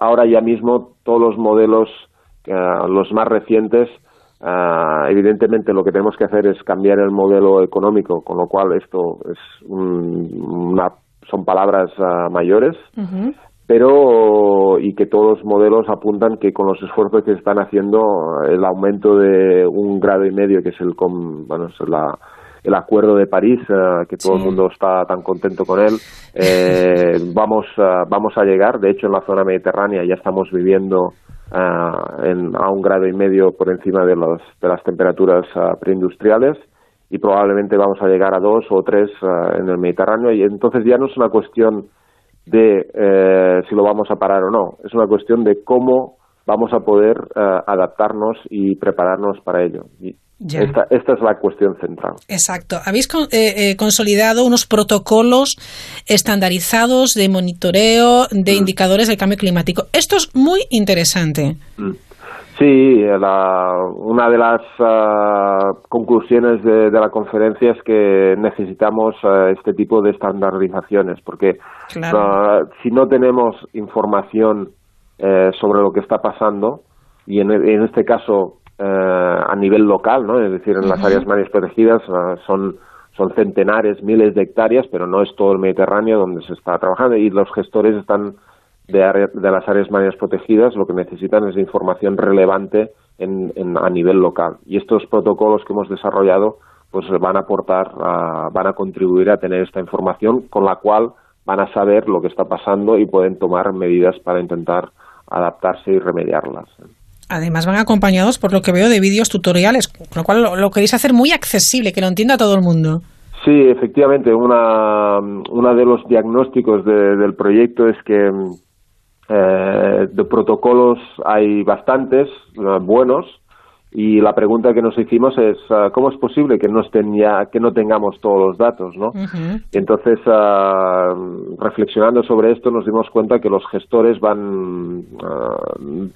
Speaker 34: ahora ya mismo todos los modelos, ah, los más recientes, ah, evidentemente lo que tenemos que hacer es cambiar el modelo económico, con lo cual esto es un- una, son palabras ah, mayores, pero y que todos los modelos apuntan que con los esfuerzos que se están haciendo el aumento de un grado y medio que es el bueno es la el acuerdo de París eh, que todo el mundo está tan contento con él eh, vamos a, vamos a llegar. De hecho en la zona mediterránea ya estamos viviendo ah, en- a un grado y medio por encima de, los, de las temperaturas ah, preindustriales y probablemente vamos a llegar a dos o tres en el Mediterráneo. Y entonces ya no es una cuestión de eh, si lo vamos a parar o no. Es una cuestión de cómo vamos a poder eh, adaptarnos y prepararnos para ello. Y
Speaker 1: Ya.
Speaker 34: esta, esta es la cuestión central.
Speaker 1: Exacto. Habéis con- eh, eh, consolidado unos protocolos estandarizados de monitoreo de
Speaker 34: Mm.
Speaker 1: indicadores del cambio climático. Esto es muy interesante.
Speaker 34: Mm. Sí, la- una de las ah, conclusiones de, de la conferencia es que necesitamos este tipo de estandarizaciones, porque
Speaker 1: Claro.
Speaker 34: si no tenemos información eh, sobre lo que está pasando, y en, en este caso eh, a nivel local, ¿no? es decir, en las áreas marinas protegidas ah, son, son centenares, miles de hectáreas, pero no es todo el Mediterráneo donde se está trabajando y los gestores están de, área- de las áreas marinas protegidas lo que necesitan es información relevante en- en- a nivel local. Y estos protocolos que hemos desarrollado pues van a aportar, a- van a contribuir a tener esta información con la cual van a saber lo que está pasando y pueden tomar medidas para intentar adaptarse y remediarlas.
Speaker 1: Además van acompañados, por lo que veo, de vídeos tutoriales, con lo cual lo, lo queréis hacer muy accesible, que lo entienda todo el mundo.
Speaker 34: Sí, efectivamente, una, una de los diagnósticos de- del proyecto es que eh, de protocolos hay bastantes eh, buenos y la pregunta que nos hicimos es ah, cómo es posible que no estén ya que no tengamos todos los datos, ¿no? Y entonces, ah, reflexionando sobre esto, nos dimos cuenta que los gestores van, ah,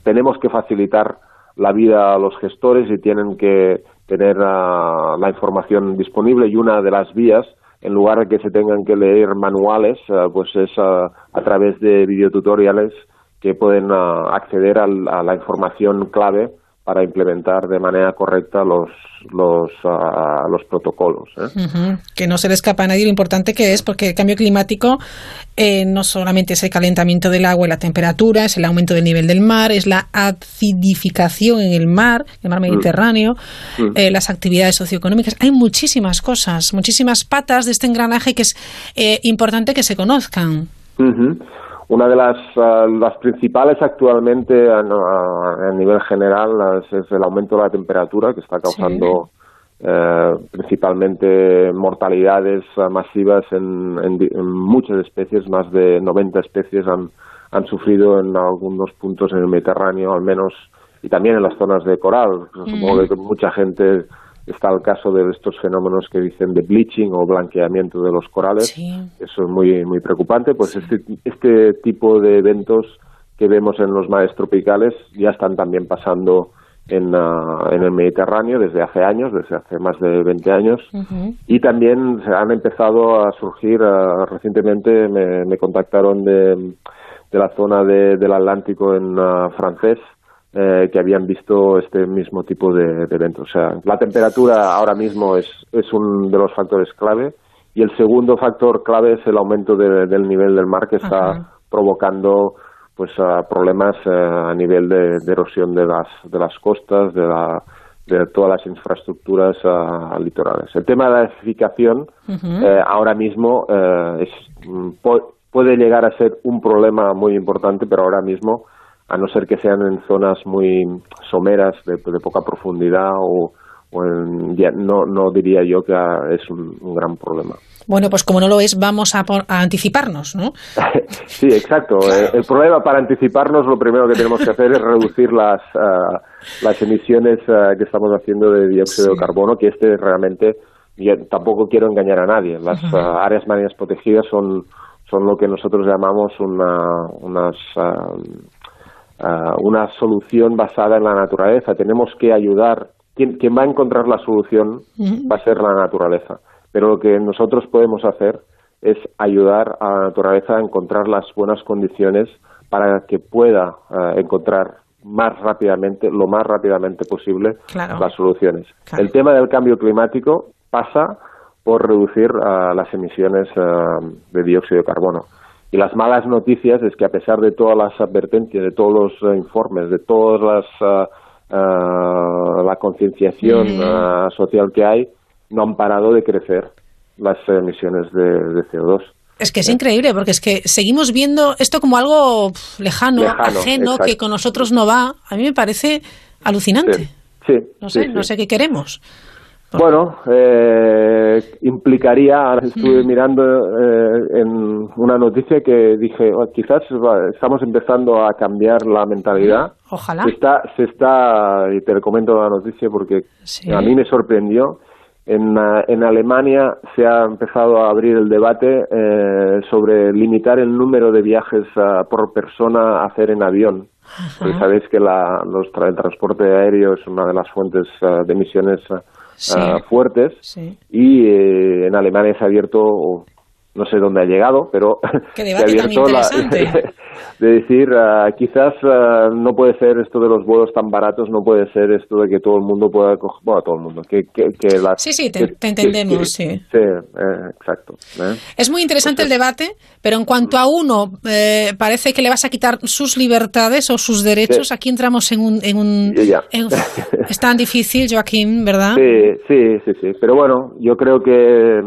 Speaker 34: tenemos que facilitar la vida a los gestores y tienen que tener la información disponible y una de las vías, en lugar de que se tengan que leer manuales, pues es a través de videotutoriales que pueden acceder al- a la información clave para implementar de manera correcta los los, ah, los protocolos. ¿eh?
Speaker 1: Que no se le escapa a nadie lo importante que es, porque el cambio climático eh, no solamente es el calentamiento del agua y la temperatura, es el aumento del nivel del mar, es la acidificación en el mar, el mar Mediterráneo,
Speaker 34: Mm.
Speaker 1: eh, las actividades socioeconómicas. Hay muchísimas cosas, muchísimas patas de este engranaje que es eh, importante que se conozcan.
Speaker 34: Ujú. Una de las, ah, las principales actualmente a, a- a nivel general es, es el aumento de la temperatura que está causando eh, principalmente mortalidades ah, masivas en, en muchas especies, más de 90 especies han, han sufrido en algunos puntos en el Mediterráneo al menos y también en las zonas de coral. Supongo que mucha gente está al caso de estos fenómenos que dicen de bleaching o blanqueamiento de los corales. Eso es muy, muy preocupante. Pues este, este tipo de eventos que vemos en los mares tropicales ya están también pasando en, ah, en el Mediterráneo desde hace años, desde hace más de 20 años. Y también se han empezado a surgir, ah, recientemente me, me contactaron de, de la zona de- del Atlántico en ah, francés, eh, que habían visto este mismo tipo de, de eventos. O sea, la temperatura ahora mismo es, es un de los factores clave y el segundo factor clave es el aumento de- del nivel del mar que está provocando pues ah, problemas eh, a nivel de, de erosión de las de las costas de la de todas las infraestructuras ah, litorales. El tema de la edificación eh, ahora mismo eh, es, mm, pu- puede llegar a ser un problema muy importante, pero ahora mismo, a no ser que sean en zonas muy someras, de, de poca profundidad, o, o en- ya no, no diría yo que es un, un gran problema.
Speaker 1: Bueno, pues como no lo es, vamos a, por- a anticiparnos, ¿no?
Speaker 34: Sí, exacto. Eh, El problema para anticiparnos, lo primero que tenemos que hacer es reducir las, ah, las emisiones ah, que estamos haciendo de dióxido de carbono, que este realmente, yo tampoco quiero engañar a nadie. Las áreas marinas protegidas son, son lo que nosotros llamamos una, unas, ah, una solución basada en la naturaleza. Tenemos que ayudar. Quien, quien va a encontrar la solución va a ser la naturaleza. Pero lo que nosotros podemos hacer es ayudar a la naturaleza a encontrar las buenas condiciones para que pueda eh, encontrar más rápidamente, lo más rápidamente posible,
Speaker 1: Claro.
Speaker 34: las soluciones.
Speaker 1: Claro.
Speaker 34: El tema del cambio climático pasa por reducir ah, las emisiones ah, de dióxido de carbono. Y las malas noticias es que a pesar de todas las advertencias, de todos los eh, informes, de todas las ah, la concienciación ah, social que hay, no han parado de crecer las emisiones de, de CO2.
Speaker 1: Es que es increíble, porque es que seguimos viendo esto como algo lejano,
Speaker 34: Lejano,
Speaker 1: ajeno,
Speaker 34: exacto.
Speaker 1: que con nosotros no va. A mí me parece alucinante.
Speaker 34: Sí,
Speaker 1: No
Speaker 34: sí,
Speaker 1: sé, no
Speaker 34: sí.
Speaker 1: sé qué queremos.
Speaker 34: Bueno, eh, implicaría, ahora estuve mirando eh, en una noticia que dije, "Oh, quizás estamos empezando a cambiar la mentalidad.
Speaker 1: Ojalá.
Speaker 34: Se está, se está, y te comento la noticia porque
Speaker 1: Sí.
Speaker 34: a mí me sorprendió. En, ah, en Alemania se ha empezado a abrir el debate eh, sobre limitar el número de viajes ah, por persona a hacer en avión. Porque sabéis que la, los el transporte aéreo es una de las fuentes ah, de emisiones
Speaker 1: Sí.
Speaker 34: ah, fuertes
Speaker 1: Sí.
Speaker 34: y eh, en Alemania se ha abierto no sé dónde ha llegado, pero
Speaker 1: Qué
Speaker 34: se ha abierto la- de decir, ah, quizás ah, no puede ser esto de los vuelos tan baratos, no puede ser esto de que todo el mundo pueda coger, bueno, todo el mundo, que, que, que
Speaker 1: Sí, sí, te-
Speaker 34: que-
Speaker 1: te entendemos,
Speaker 34: que-
Speaker 1: sí.
Speaker 34: Sí, eh, exacto. ¿eh?
Speaker 1: Es muy interesante el debate, pero en cuanto a uno eh, parece que le vas a quitar sus libertades o sus derechos,
Speaker 34: Sí.
Speaker 1: aquí entramos en un... En un en- es tan difícil, Joaquín, ¿verdad?
Speaker 34: Sí, sí, sí, sí. Pero bueno, yo creo que. eh,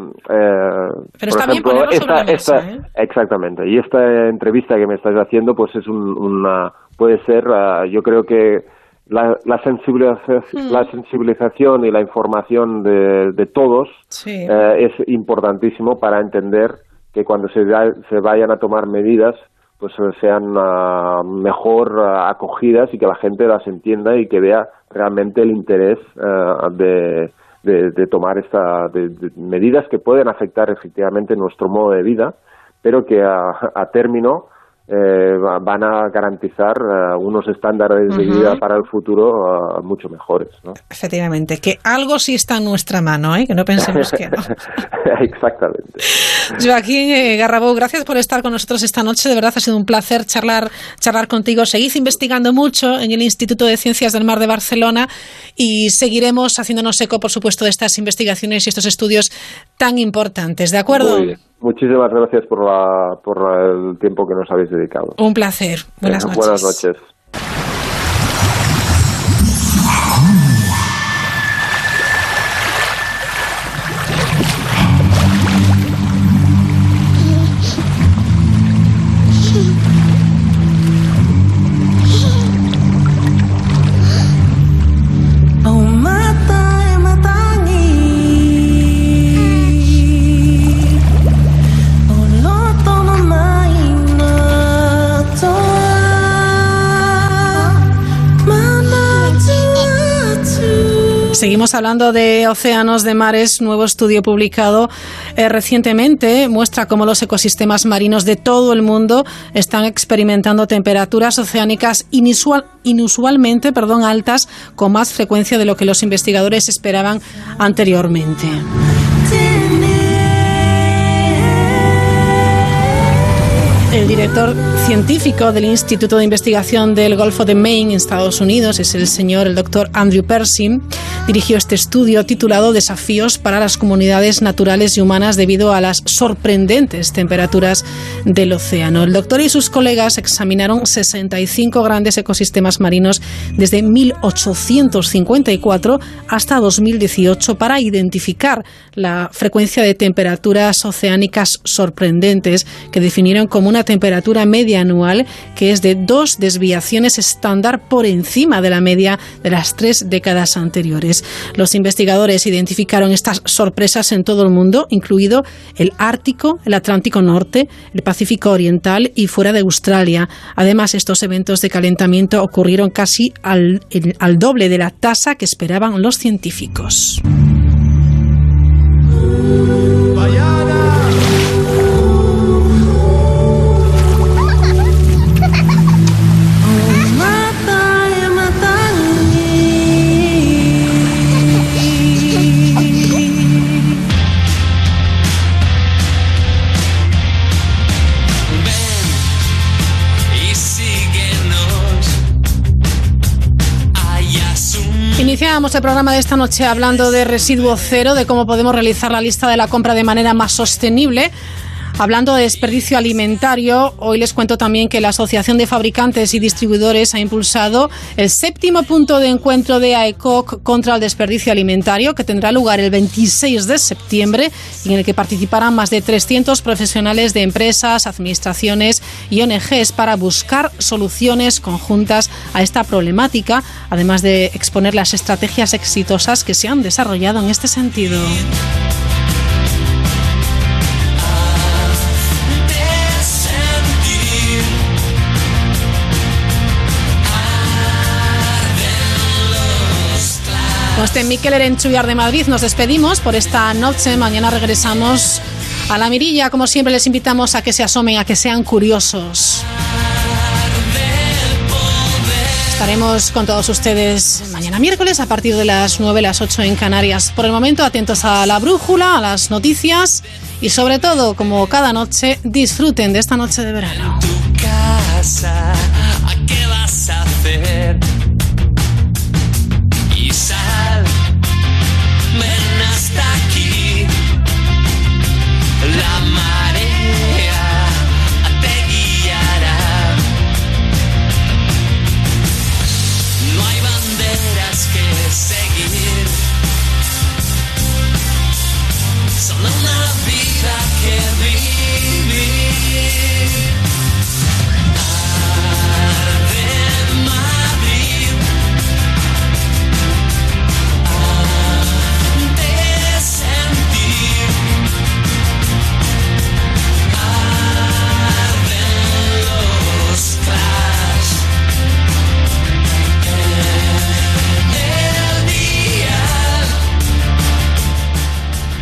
Speaker 1: Pero está bien
Speaker 34: esta,
Speaker 1: mesa, ¿eh?
Speaker 34: Exactamente. Y esta entrevista que me estás haciendo, pues es un- una. Puede ser, ah, yo creo que la, la, sensibilización,
Speaker 1: Hmm.
Speaker 34: la sensibilización y la información de, de todos
Speaker 1: Sí.
Speaker 34: eh, es importantísimo para entender que cuando se, da- se vayan a tomar medidas, pues sean ah, mejor ah, acogidas y que la gente las entienda y que vea realmente el interés ah, de, de, de tomar esta de- de medidas que pueden afectar efectivamente nuestro modo de vida, pero que a, a término eh, va- van a garantizar ah, unos estándares de vida para el futuro ah, mucho mejores. ¿no?
Speaker 1: Efectivamente, que algo sí está en nuestra mano, ¿eh? que no pensemos que no.
Speaker 34: Exactamente.
Speaker 1: Joaquín eh, Garrabou, gracias por estar con nosotros esta noche. De verdad ha sido un placer charlar, charlar contigo. Seguid investigando mucho en el Instituto de Ciencias del Mar de Barcelona y seguiremos haciéndonos eco, por supuesto, de estas investigaciones y estos estudios tan importantes. ¿De acuerdo?
Speaker 34: Muy bien. Muchísimas gracias por, la, por el tiempo que nos habéis dedicado.
Speaker 1: Un placer. Buenas
Speaker 34: Eh,
Speaker 1: noches.
Speaker 34: Buenas noches.
Speaker 1: Seguimos hablando de océanos, de mares. Nuevo estudio publicado eh, recientemente muestra cómo los ecosistemas marinos de todo el mundo están experimentando temperaturas oceánicas inusual- inusualmente perdón, altas con más frecuencia de lo que los investigadores esperaban anteriormente. El director científico del Instituto de Investigación del Golfo de Maine en Estados Unidos es el señor, el doctor Andrew Percy. Dirigió este estudio titulado Desafíos para las comunidades naturales y humanas debido a las sorprendentes temperaturas del océano. El doctor y sus colegas examinaron 65 grandes ecosistemas marinos desde 1854 hasta 2018 para identificar la frecuencia de temperaturas oceánicas sorprendentes que definieron como una temperatura media anual que es de dos desviaciones estándar por encima de la media de las tres décadas anteriores. Los investigadores identificaron estas sorpresas en todo el mundo, incluido el Ártico, el Atlántico Norte, el Pacífico Oriental y fuera de Australia. Además, estos eventos de calentamiento ocurrieron casi al, doble de la tasa que esperaban los científicos. Iniciábamos el programa de esta noche hablando de residuo cero, de cómo podemos realizar la lista de la compra de manera más sostenible. Hablando de desperdicio alimentario, hoy les cuento también que la Asociación de Fabricantes y Distribuidores ha impulsado el séptimo punto de encuentro de AECOC contra el desperdicio alimentario, que tendrá lugar el 26 de septiembre y en el que participarán más de 300 profesionales de empresas, administraciones y ONGs para buscar soluciones conjuntas a esta problemática, además de exponer las estrategias exitosas que se han desarrollado en este sentido. Miquel Erenchullar de Madrid nos despedimos por esta noche. Mañana regresamos a la mirilla. Como siempre, les invitamos a que se asomen, a que sean curiosos. Estaremos con todos ustedes mañana miércoles a partir de las 9, las 8 en Canarias. Por el momento, atentos a la brújula, a las noticias y sobre todo, como cada noche, disfruten de esta noche de verano.